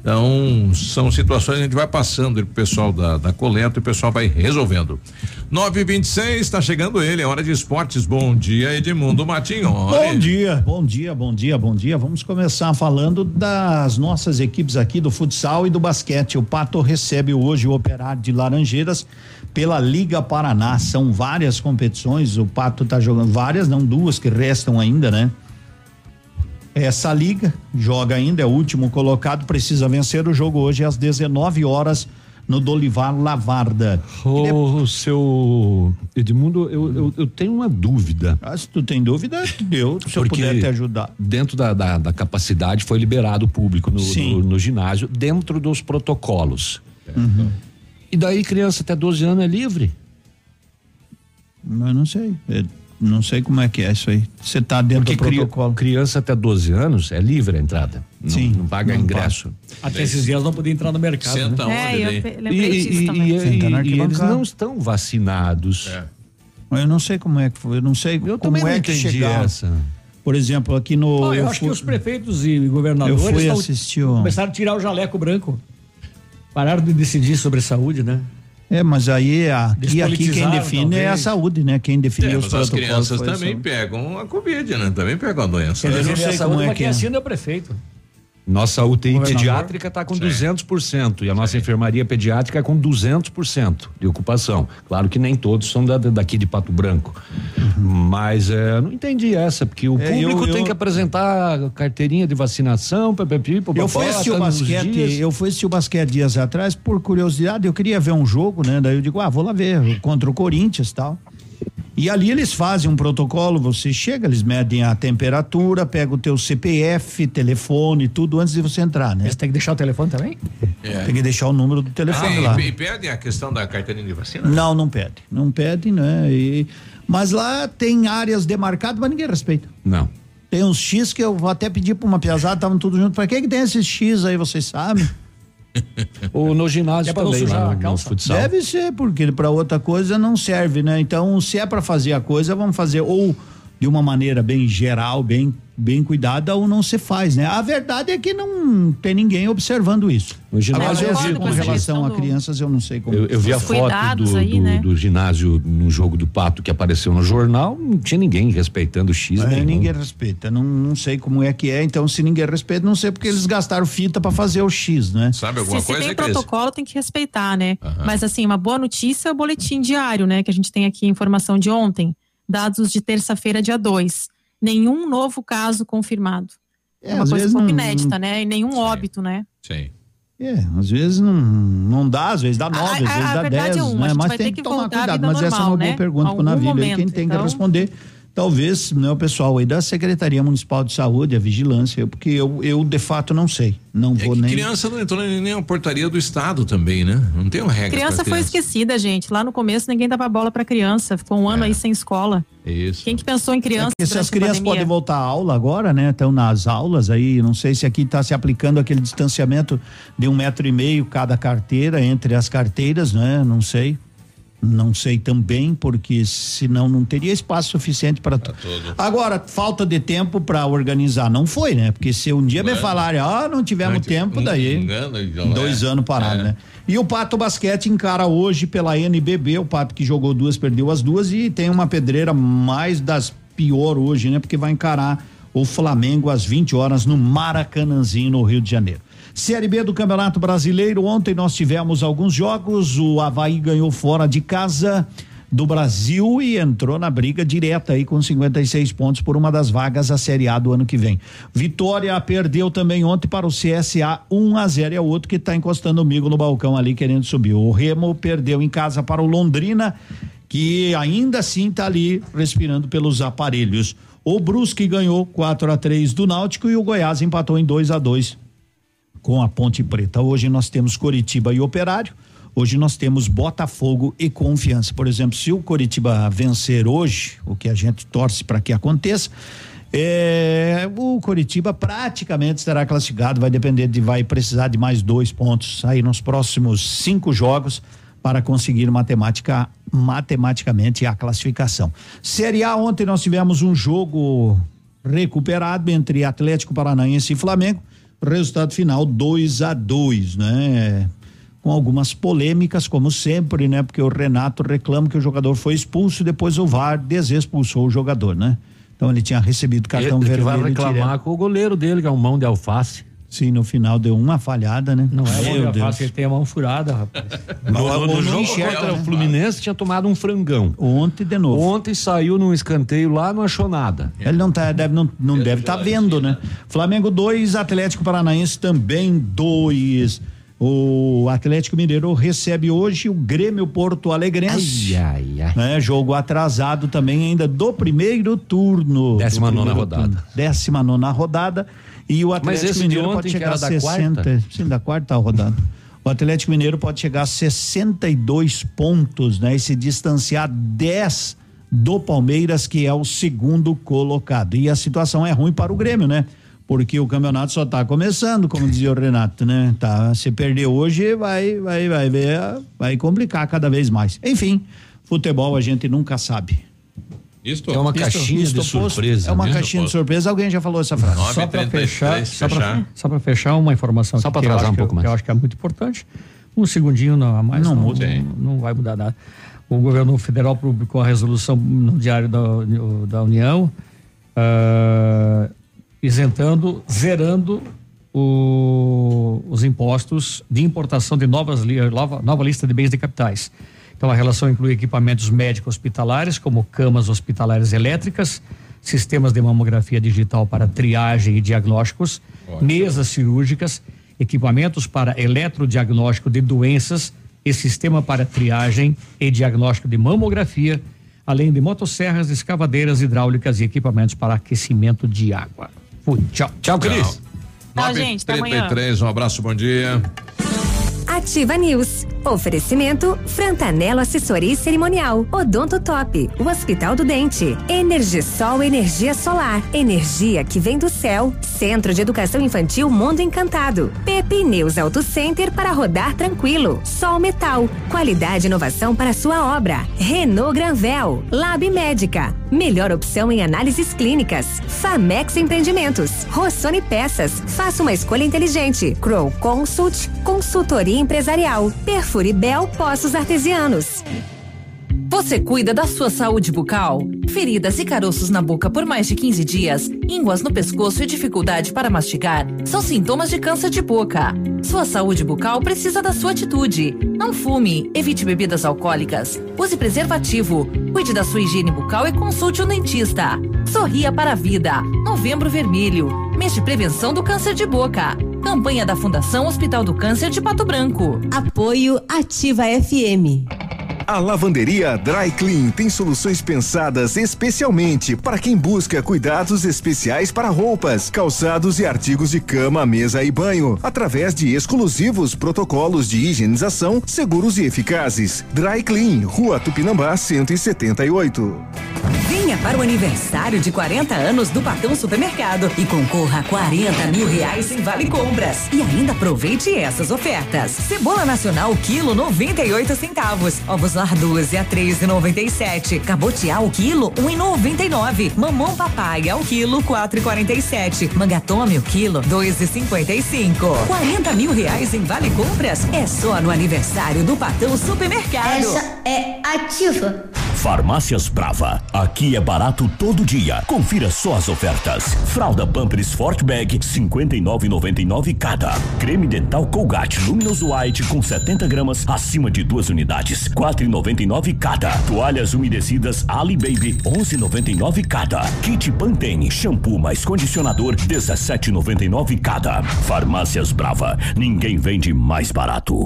[SPEAKER 18] Então, são situações que a gente vai passando pro pessoal da, da coleta e o pessoal vai resolvendo. 926, está chegando ele, é hora de esportes. Bom dia, Edmundo Matinho.
[SPEAKER 70] Bom dia, bom dia, bom dia, bom dia. Vamos começar falando das nossas equipes aqui do futsal e do basquete. O Pato recebe hoje o Operário de Laranjeiras pela Liga Paraná. São várias competições. O Pato está jogando várias, não duas que restam ainda, né? Essa liga joga ainda, é o último colocado, precisa vencer o jogo hoje às 19 horas no Dolivar Lavarda.
[SPEAKER 2] Ô, seu Edmundo, eu, eu, eu tenho uma dúvida.
[SPEAKER 70] Ah, se tu tem dúvida, eu, se eu puder te ajudar.
[SPEAKER 2] Dentro da, da, da capacidade foi liberado o público no, no, no ginásio, dentro dos protocolos.
[SPEAKER 70] Uhum.
[SPEAKER 2] E daí criança até 12 anos é livre?
[SPEAKER 70] Eu não sei. Eu não sei como é que é isso aí. Você tá dentro
[SPEAKER 2] Porque
[SPEAKER 70] do protocolo.
[SPEAKER 2] criança até 12 anos é livre a entrada. Não,
[SPEAKER 70] Sim,
[SPEAKER 2] não paga
[SPEAKER 70] não
[SPEAKER 2] ingresso.
[SPEAKER 19] Até esses dias não podia entrar no mercado.
[SPEAKER 18] Senta
[SPEAKER 19] né?
[SPEAKER 18] onde
[SPEAKER 21] É, eu
[SPEAKER 18] daí?
[SPEAKER 2] E, e-
[SPEAKER 21] também.
[SPEAKER 2] e- e eles não estão vacinados.
[SPEAKER 70] Eu não sei como é que foi. Eu não sei
[SPEAKER 2] Eu
[SPEAKER 70] como
[SPEAKER 2] também não
[SPEAKER 70] é que
[SPEAKER 2] entendi
[SPEAKER 70] chegaram.
[SPEAKER 2] essa.
[SPEAKER 70] Por exemplo, aqui no.
[SPEAKER 19] Eu
[SPEAKER 70] eu
[SPEAKER 19] acho
[SPEAKER 70] fui-
[SPEAKER 19] que os prefeitos e governadores
[SPEAKER 70] Eu fui assistir o-
[SPEAKER 19] começaram a tirar o jaleco branco. Pararam de decidir sobre saúde, né?
[SPEAKER 70] É, mas aí aqui, aqui quem define é a
[SPEAKER 19] talvez.
[SPEAKER 70] saúde, né? Quem define
[SPEAKER 18] É,
[SPEAKER 70] os
[SPEAKER 18] mas as
[SPEAKER 70] protocolos.
[SPEAKER 18] crianças também pegam a Covid, né? Também pegam a doença.
[SPEAKER 70] Quer
[SPEAKER 18] né?
[SPEAKER 19] a saúde,
[SPEAKER 70] é
[SPEAKER 19] quem
[SPEAKER 70] é.
[SPEAKER 19] assina é o prefeito.
[SPEAKER 2] Nossa UTI pediátrica está com 200% e a nossa enfermaria pediátrica com 200% de ocupação. Claro que nem todos são da- daqui de Pato Branco. Mas é, não entendi essa, porque o
[SPEAKER 70] É,
[SPEAKER 2] público
[SPEAKER 70] eu-
[SPEAKER 2] tem
[SPEAKER 70] eu-
[SPEAKER 2] que apresentar a carteirinha de vacinação, papapi,
[SPEAKER 70] Eu
[SPEAKER 2] papapá,
[SPEAKER 70] fui assistir o
[SPEAKER 2] tá nos
[SPEAKER 70] basquete, eu fui assistir o basquete dias atrás por curiosidade, eu queria ver um jogo, né? Daí eu digo, ah, vou lá ver, contra o Corinthians e tal. E ali eles fazem um protocolo, você chega, eles medem a temperatura, pega o teu CPF, telefone, tudo antes de você entrar, né?
[SPEAKER 19] Eles têm que deixar o telefone também?
[SPEAKER 18] É.
[SPEAKER 70] Tem que deixar o número do telefone
[SPEAKER 18] Ah,
[SPEAKER 70] lá.
[SPEAKER 18] e, e pedem a questão da carteirinha de vacina?
[SPEAKER 70] Não, não pede. Não pede, né? E- mas lá tem áreas demarcadas, mas ninguém respeita.
[SPEAKER 2] Não.
[SPEAKER 70] Tem uns X que eu vou até pedir pra uma piazada, estavam tudo junto. Pra que que tem esses X aí, vocês sabem?
[SPEAKER 2] Ou no ginásio *laughs*
[SPEAKER 70] É pra não
[SPEAKER 2] também,
[SPEAKER 70] sujar
[SPEAKER 2] lá
[SPEAKER 70] a
[SPEAKER 2] no, futsal.
[SPEAKER 70] Deve ser, porque para outra coisa não serve, né? Então, se é para fazer a coisa, vamos fazer ou de uma maneira bem geral, bem bem cuidada ou não se faz, né? A verdade é que não tem ninguém observando isso.
[SPEAKER 2] No ginásio
[SPEAKER 70] Agora, eu vi
[SPEAKER 2] vi
[SPEAKER 70] com relação a crianças, eu não sei como.
[SPEAKER 2] Eu, eu vi a foto do,
[SPEAKER 21] aí,
[SPEAKER 2] do,
[SPEAKER 21] né?
[SPEAKER 2] do ginásio no jogo do Pato que apareceu no jornal, não tinha ninguém respeitando o X
[SPEAKER 70] É,
[SPEAKER 2] nenhum.
[SPEAKER 70] ninguém respeita, não, não sei como é que é, então se ninguém respeita, não sei porque eles gastaram fita para fazer o X, né?
[SPEAKER 18] Sabe
[SPEAKER 21] Se, se tem protocolo, tem que respeitar, né? Mas assim, uma boa notícia é o boletim diário, né? Que a gente tem aqui a informação de ontem, dados de terça-feira, dia 2. Nenhum novo caso confirmado. É,
[SPEAKER 70] É,
[SPEAKER 21] uma
[SPEAKER 70] às
[SPEAKER 21] coisa
[SPEAKER 70] vezes
[SPEAKER 21] um pouco
[SPEAKER 70] não-
[SPEAKER 21] inédita, né? E nenhum óbito, né?
[SPEAKER 18] Sim.
[SPEAKER 70] É, às vezes não, não dá, às vezes dá nove,
[SPEAKER 21] A-
[SPEAKER 70] às vezes
[SPEAKER 21] a
[SPEAKER 70] dá
[SPEAKER 21] verdade
[SPEAKER 70] dez,
[SPEAKER 21] é uma,
[SPEAKER 70] né? Mas tem que
[SPEAKER 21] que
[SPEAKER 70] tomar cuidado. Mas essa é uma
[SPEAKER 21] normal,
[SPEAKER 70] boa
[SPEAKER 21] né?
[SPEAKER 70] pergunta Navilho, aí
[SPEAKER 21] momento,
[SPEAKER 70] quem tem que
[SPEAKER 21] então-
[SPEAKER 70] responder. Talvez, né, o pessoal aí da Secretaria Municipal de Saúde, a vigilância, porque eu, eu de fato não sei. Não
[SPEAKER 18] É
[SPEAKER 70] vou nem.
[SPEAKER 18] criança não entrou nem na portaria do estado também, né? Não tem uma regra.
[SPEAKER 21] Criança
[SPEAKER 18] pra
[SPEAKER 21] foi esquecida, gente. Lá no começo ninguém dava bola pra criança. Ficou um ano aí sem escola.
[SPEAKER 18] Isso.
[SPEAKER 21] Quem que pensou em criança?
[SPEAKER 70] Porque se as
[SPEAKER 21] a
[SPEAKER 70] crianças
[SPEAKER 21] pandemia?
[SPEAKER 70] podem voltar à aula agora, né? Estão nas aulas aí, não sei se aqui está se aplicando aquele distanciamento de um metro e meio cada carteira entre as carteiras, né? Não sei. Não sei também, porque senão não teria espaço suficiente para tudo. Agora, falta de tempo para organizar, não foi, né? Porque se um dia me falarem, ah, não tivemos tempo, daí.
[SPEAKER 18] Engano,
[SPEAKER 70] Dois
[SPEAKER 18] é.
[SPEAKER 70] anos parado,
[SPEAKER 18] É.
[SPEAKER 70] né? E o Pato Basquete encara hoje pela NBB, o Pato que jogou duas, perdeu as duas e tem uma pedreira mais das pior hoje, né? Porque vai encarar o Flamengo às 20 horas no Maracanãzinho, no Rio de Janeiro. Série B do Campeonato Brasileiro, ontem nós tivemos alguns jogos, o Havaí ganhou fora de casa do Brasil e entrou na briga direta aí com 56 pontos por uma das vagas da Série A do ano que vem. Vitória perdeu também ontem para o CSA 1 a 0 é o outro que está encostando o migo no balcão ali querendo subir. O Remo perdeu em casa para o Londrina, que ainda assim está ali respirando pelos aparelhos. O Brusque ganhou 4 a 3 do Náutico e o Goiás empatou em 2 a 2 com a Ponte Preta. Hoje nós temos Coritiba e Operário. Hoje nós temos Botafogo e Confiança. Por exemplo, se o Coritiba vencer hoje, o que a gente torce para que aconteça, é, o Coritiba praticamente estará classificado. Vai depender de vai precisar de mais dois pontos aí nos próximos cinco jogos para conseguir matemática matematicamente a classificação. Série A ontem nós tivemos um jogo recuperado entre Atlético Paranaense e Flamengo. Resultado final 2 a 2 né? Com algumas polêmicas, como sempre, né? Porque o Renato reclama que o jogador foi expulso e depois o VAR desexpulsou o jogador, né? Então ele tinha recebido cartão
[SPEAKER 2] ele,
[SPEAKER 70] vermelho.
[SPEAKER 2] Ele vai reclamar
[SPEAKER 70] direto.
[SPEAKER 2] com o goleiro dele, que é um mão de alface.
[SPEAKER 70] Sim, no final deu uma falhada, né?
[SPEAKER 19] Não é
[SPEAKER 70] Meu Deus.
[SPEAKER 19] ele tem a mão furada, rapaz.
[SPEAKER 2] No, no
[SPEAKER 70] não
[SPEAKER 2] jogo
[SPEAKER 70] enxerga,
[SPEAKER 2] contra
[SPEAKER 70] né?
[SPEAKER 2] o Fluminense tinha tomado um frangão.
[SPEAKER 70] Ontem de novo.
[SPEAKER 2] Ontem saiu num escanteio lá, não achou nada.
[SPEAKER 70] Ele não tá, deve, não, não deve estar vendo, né? Flamengo 2, Atlético Paranaense também 2. O Atlético Mineiro recebe hoje o Grêmio Porto Alegrense.
[SPEAKER 2] Ai, ai, ai.
[SPEAKER 70] Né? Jogo atrasado também ainda do primeiro turno.
[SPEAKER 2] Décima nona rodada.
[SPEAKER 70] turno. Décima nona rodada. E o Atlético
[SPEAKER 2] de
[SPEAKER 70] Mineiro pode chegar a
[SPEAKER 2] da
[SPEAKER 70] 60.
[SPEAKER 2] quarta?
[SPEAKER 70] Sim, da quarta rodada. O Atlético Mineiro pode chegar a 62 pontos, né? E se distanciar 10 do Palmeiras, que é o segundo colocado. E a situação é ruim para o Grêmio, né? Porque o campeonato só está começando, como dizia o Renato, né? Tá, se perder hoje, vai, vai, vai ver, vai complicar cada vez mais. Enfim, futebol a gente nunca sabe.
[SPEAKER 18] Isto
[SPEAKER 2] É uma
[SPEAKER 70] Isto-
[SPEAKER 2] caixinha
[SPEAKER 70] isto
[SPEAKER 2] de
[SPEAKER 70] posto,
[SPEAKER 2] surpresa.
[SPEAKER 70] É uma caixinha de surpresa. Alguém já falou essa frase?
[SPEAKER 19] Só para
[SPEAKER 18] 9h33,
[SPEAKER 19] fechar, só
[SPEAKER 18] fechar.
[SPEAKER 19] para só pra fechar uma informação
[SPEAKER 2] Só
[SPEAKER 19] aqui que eu
[SPEAKER 2] um
[SPEAKER 19] que
[SPEAKER 2] pouco
[SPEAKER 19] eu-
[SPEAKER 2] mais.
[SPEAKER 19] que eu acho que é muito importante. Um segundinho não, a mais
[SPEAKER 70] Não
[SPEAKER 19] não,
[SPEAKER 70] muda.
[SPEAKER 19] não, não vai mudar nada. O governo federal publicou a resolução no Diário da, da União ah, isentando, zerando o- os impostos de importação de novas nova, nova lista de bens de capitais. Então a relação inclui equipamentos médicos hospitalares, como camas hospitalares elétricas, sistemas de mamografia digital para triagem e diagnósticos, mesas cirúrgicas, equipamentos para eletrodiagnóstico de doenças e sistema para triagem e diagnóstico de mamografia, além de motosserras, escavadeiras hidráulicas e equipamentos para aquecimento de água. Fui, tchau.
[SPEAKER 2] Tchau, Cris.
[SPEAKER 21] Tchau, gente, até amanhã.
[SPEAKER 18] 33, um abraço, bom dia.
[SPEAKER 16] Ativa News. Oferecimento Frantanelo Assessoria Cerimonial. Odonto Top. O Hospital do Dente. Energisol Energia Solar. Energia que vem do céu. Centro de Educação Infantil Mundo Encantado. Pepe News Auto Center para rodar tranquilo. Sol Metal. Qualidade e inovação para sua obra. Renault Granvel. Lab Médica. Melhor opção em análises clínicas. Famex Empreendimentos. Rossoni Peças. Faça uma escolha inteligente. Crow Consult. Consultoria Empresarial. Perfuribel Poços Artesianos.
[SPEAKER 13] Você cuida da sua saúde bucal? Feridas e caroços na boca por mais de 15 dias, ínguas no pescoço e dificuldade para mastigar são sintomas de câncer de boca. Sua saúde bucal precisa da sua atitude. Não fume, evite bebidas alcoólicas, use preservativo, cuide da sua higiene bucal e consulte um dentista. Sorria para a vida. Novembro Vermelho. Mês de prevenção do câncer de boca. Campanha da Fundação Hospital do Câncer de Pato Branco.
[SPEAKER 37] Apoio Ativa FM.
[SPEAKER 11] A lavanderia Dry Clean tem soluções pensadas especialmente para quem busca cuidados especiais para roupas, calçados e artigos de cama, mesa e banho, através de exclusivos protocolos de higienização seguros e eficazes. Dry Clean, Rua Tupinambá 178.
[SPEAKER 13] Venha para o aniversário de 40 anos do Patão Supermercado e concorra a 40 mil reais em Vale Compras. E ainda aproveite essas ofertas. Cebola nacional, quilo 98 centavos. Ovos lar 12 a 13,97. Cabotiá o quilo 1,99. Mamão papaya o quilo 4,47. Mangatome o quilo 2,55. 40 mil reais em Vale Compras é só no aniversário do Patão Supermercado.
[SPEAKER 68] Essa é ativa.
[SPEAKER 30] Farmácias Brava. Aqui é barato todo dia. Confira só as ofertas. Fralda Pampers Sport Bag 59,99 cada. Creme dental Colgate Luminous White com 70 gramas acima de duas unidades 4,99 cada. Toalhas umedecidas Ali Baby 11,99 cada. Kit Pantene shampoo mais condicionador 17,99 cada. Farmácias Brava. Ninguém vende mais barato.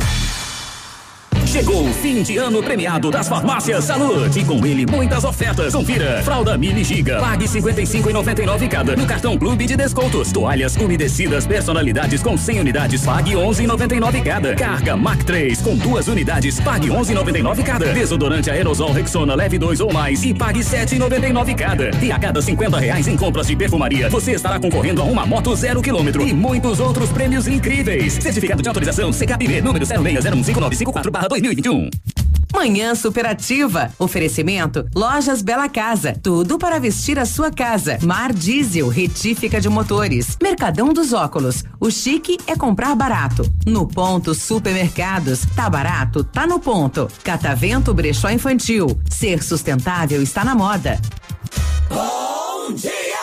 [SPEAKER 17] Chegou o fim de ano premiado das farmácias Salute e com ele muitas ofertas. Confira. Fralda Mini Giga, pague 55,99 cada. No cartão Clube de Descontos. Toalhas umedecidas personalidades com 100 unidades, pague 11,99 cada. Carga Mac 3 com duas unidades, pague 11,99 cada. Desodorante aerosol Rexona leve 2 ou mais e pague 7,99 cada. E a cada 50 reais em compras de perfumaria, você estará concorrendo a uma moto zero quilômetro e muitos outros prêmios incríveis. Certificado de autorização CKPB número 06015954/2021.
[SPEAKER 13] Manhã Superativa. Oferecimento Lojas Bela Casa. Tudo para vestir a sua casa. Mar Diesel, retífica de motores. Mercadão dos Óculos. O chique é comprar barato. No ponto Supermercados. Tá barato? Tá no ponto. Catavento Brechó Infantil. Ser sustentável está na moda.
[SPEAKER 71] Bom dia!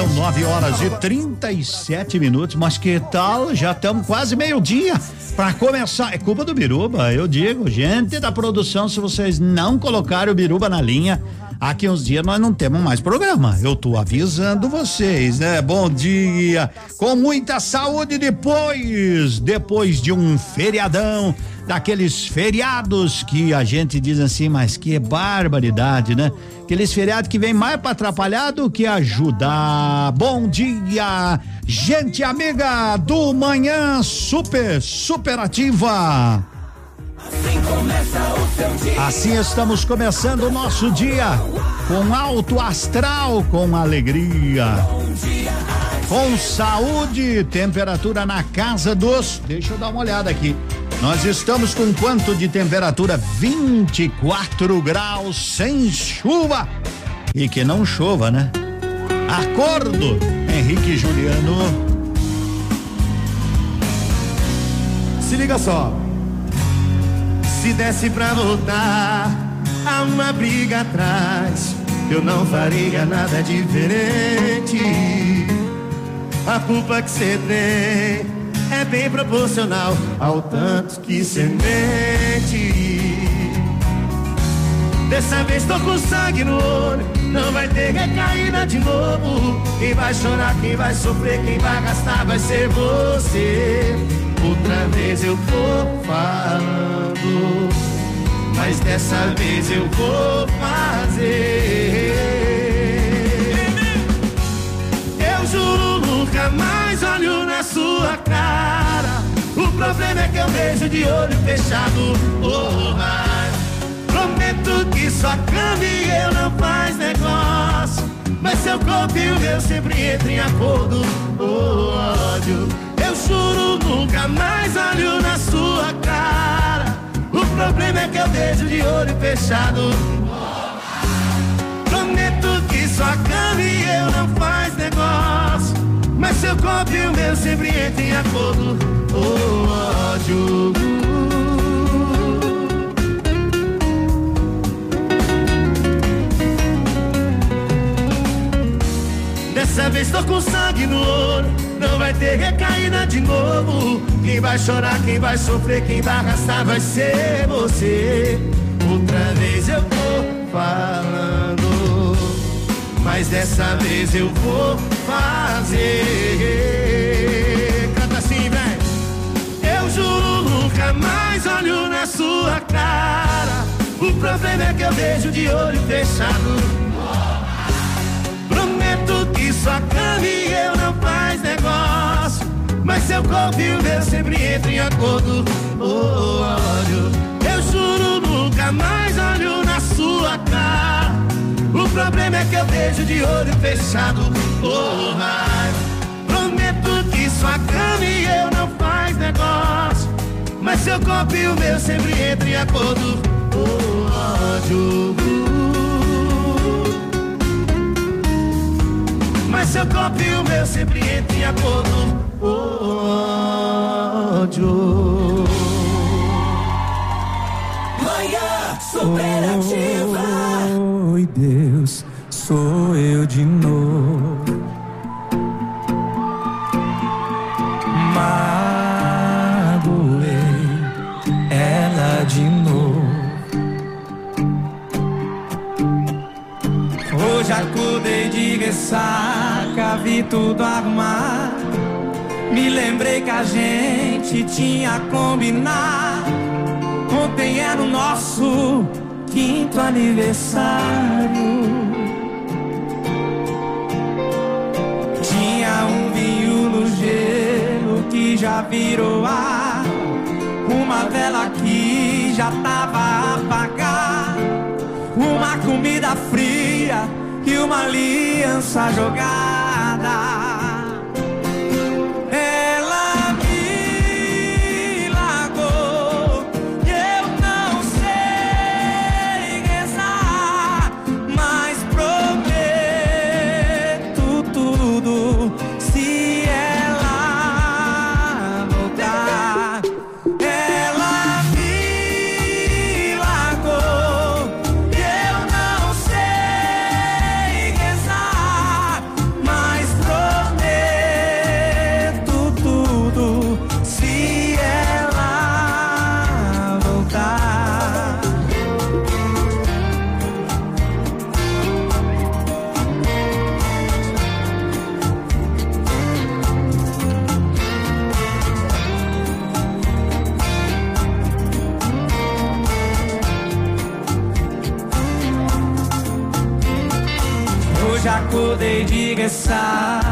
[SPEAKER 70] São 9 horas e 37 minutos, mas que tal? Já estamos quase meio-dia para começar. É culpa do Biruba, eu digo, gente da produção, se vocês não colocarem o Biruba na linha, aqui uns dias nós não temos mais programa. Eu tô avisando vocês, né? Bom dia, com muita saúde depois, depois de um feriadão daqueles feriados que a gente diz assim, mas que barbaridade, né? Aqueles feriados que vem mais para atrapalhar do que ajudar. Bom dia, gente amiga do Manhã Super Superativa. Assim estamos começando o nosso dia com alto astral, com alegria. Com saúde, temperatura na casa dos. Deixa eu dar uma olhada aqui. Nós estamos com quanto de temperatura? 24 graus, sem chuva. E que não chova, né? Acordo, Henrique Juliano.
[SPEAKER 72] Se liga só. Se desse pra voltar a uma briga atrás, eu não faria nada diferente. A culpa que você tem é bem proporcional ao tanto que você mente. Dessa vez tô com sangue no olho, não vai ter recaída de novo. Quem vai chorar, quem vai sofrer, quem vai gastar vai ser você. Outra vez eu tô falando, mas dessa vez eu vou fazer. Sua cara. O problema é que eu vejo de olho fechado. Oh, mas prometo que sua cama e eu não faz negócio. Mas seu corpo e o meu sempre entram em acordo. Oh, ódio. Eu juro nunca mais olho na sua cara. O problema é que eu vejo de olho fechado. Prometo que sua cama e eu não faz negócio. Mas seu corpo e o meu sempre entram em acordo. Oh, ódio. Dessa vez tô com sangue no olho, não vai ter recaída de novo. Quem vai chorar, quem vai sofrer, quem vai arrastar vai ser você. Outra vez eu tô falando, mas dessa vez eu vou fazer. Canta assim, vem. Eu juro nunca mais olho na sua cara. O problema é que eu vejo de olho fechado. Prometo que sua cama e eu não faz negócio. Mas seu corpo e o meu sempre entram em acordo. Oh, olho, eu juro nunca mais olho na sua cara. O problema é que eu vejo de olho fechado. Oh, negócio. Mas seu corpo e o meu sempre entram em acordo. Oh, ódio. Mas seu copo e o meu sempre entram em acordo. Ódio.
[SPEAKER 71] Manhã superativa.
[SPEAKER 46] Oi, Deus, sou eu de novo. De ressaca, vi tudo arrumado. Me lembrei que a gente tinha combinado. Ontem era o nosso quinto aniversário. Tinha um vinho no gelo que já virou ar. Uma vela que já tava apagada. Uma comida fria e uma aliança jogada.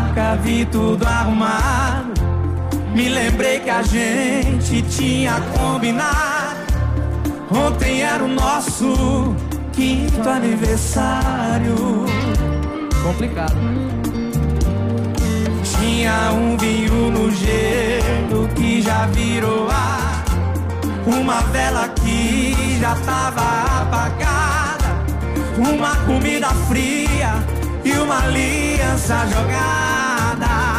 [SPEAKER 46] Ressaca, vi tudo arrumado. Me lembrei que a gente tinha combinado. Ontem era o nosso quinto aniversário.
[SPEAKER 73] Complicado.
[SPEAKER 46] Tinha um vinho no gelo que já virou ar. Uma vela que já tava apagada. Uma comida fria e uma aliança jogada. Ela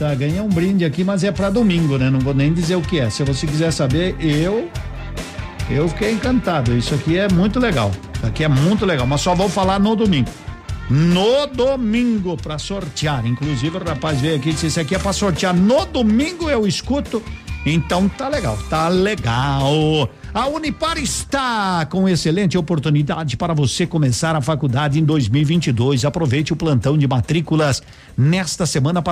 [SPEAKER 70] volta. Ganhei um brinde aqui, mas é pra domingo, né? Não vou nem dizer o que é. Se você quiser saber, eu. Eu fiquei encantado. Isso aqui é muito legal. Isso aqui é muito legal, mas só vou falar no domingo. No domingo pra sortear. Inclusive o rapaz veio aqui e disse: Isso aqui é pra sortear. No domingo eu escuto. Então tá legal, tá legal. A Unipar está com excelente oportunidade para você começar a faculdade em 2022. Aproveite o plantão de matrículas nesta semana para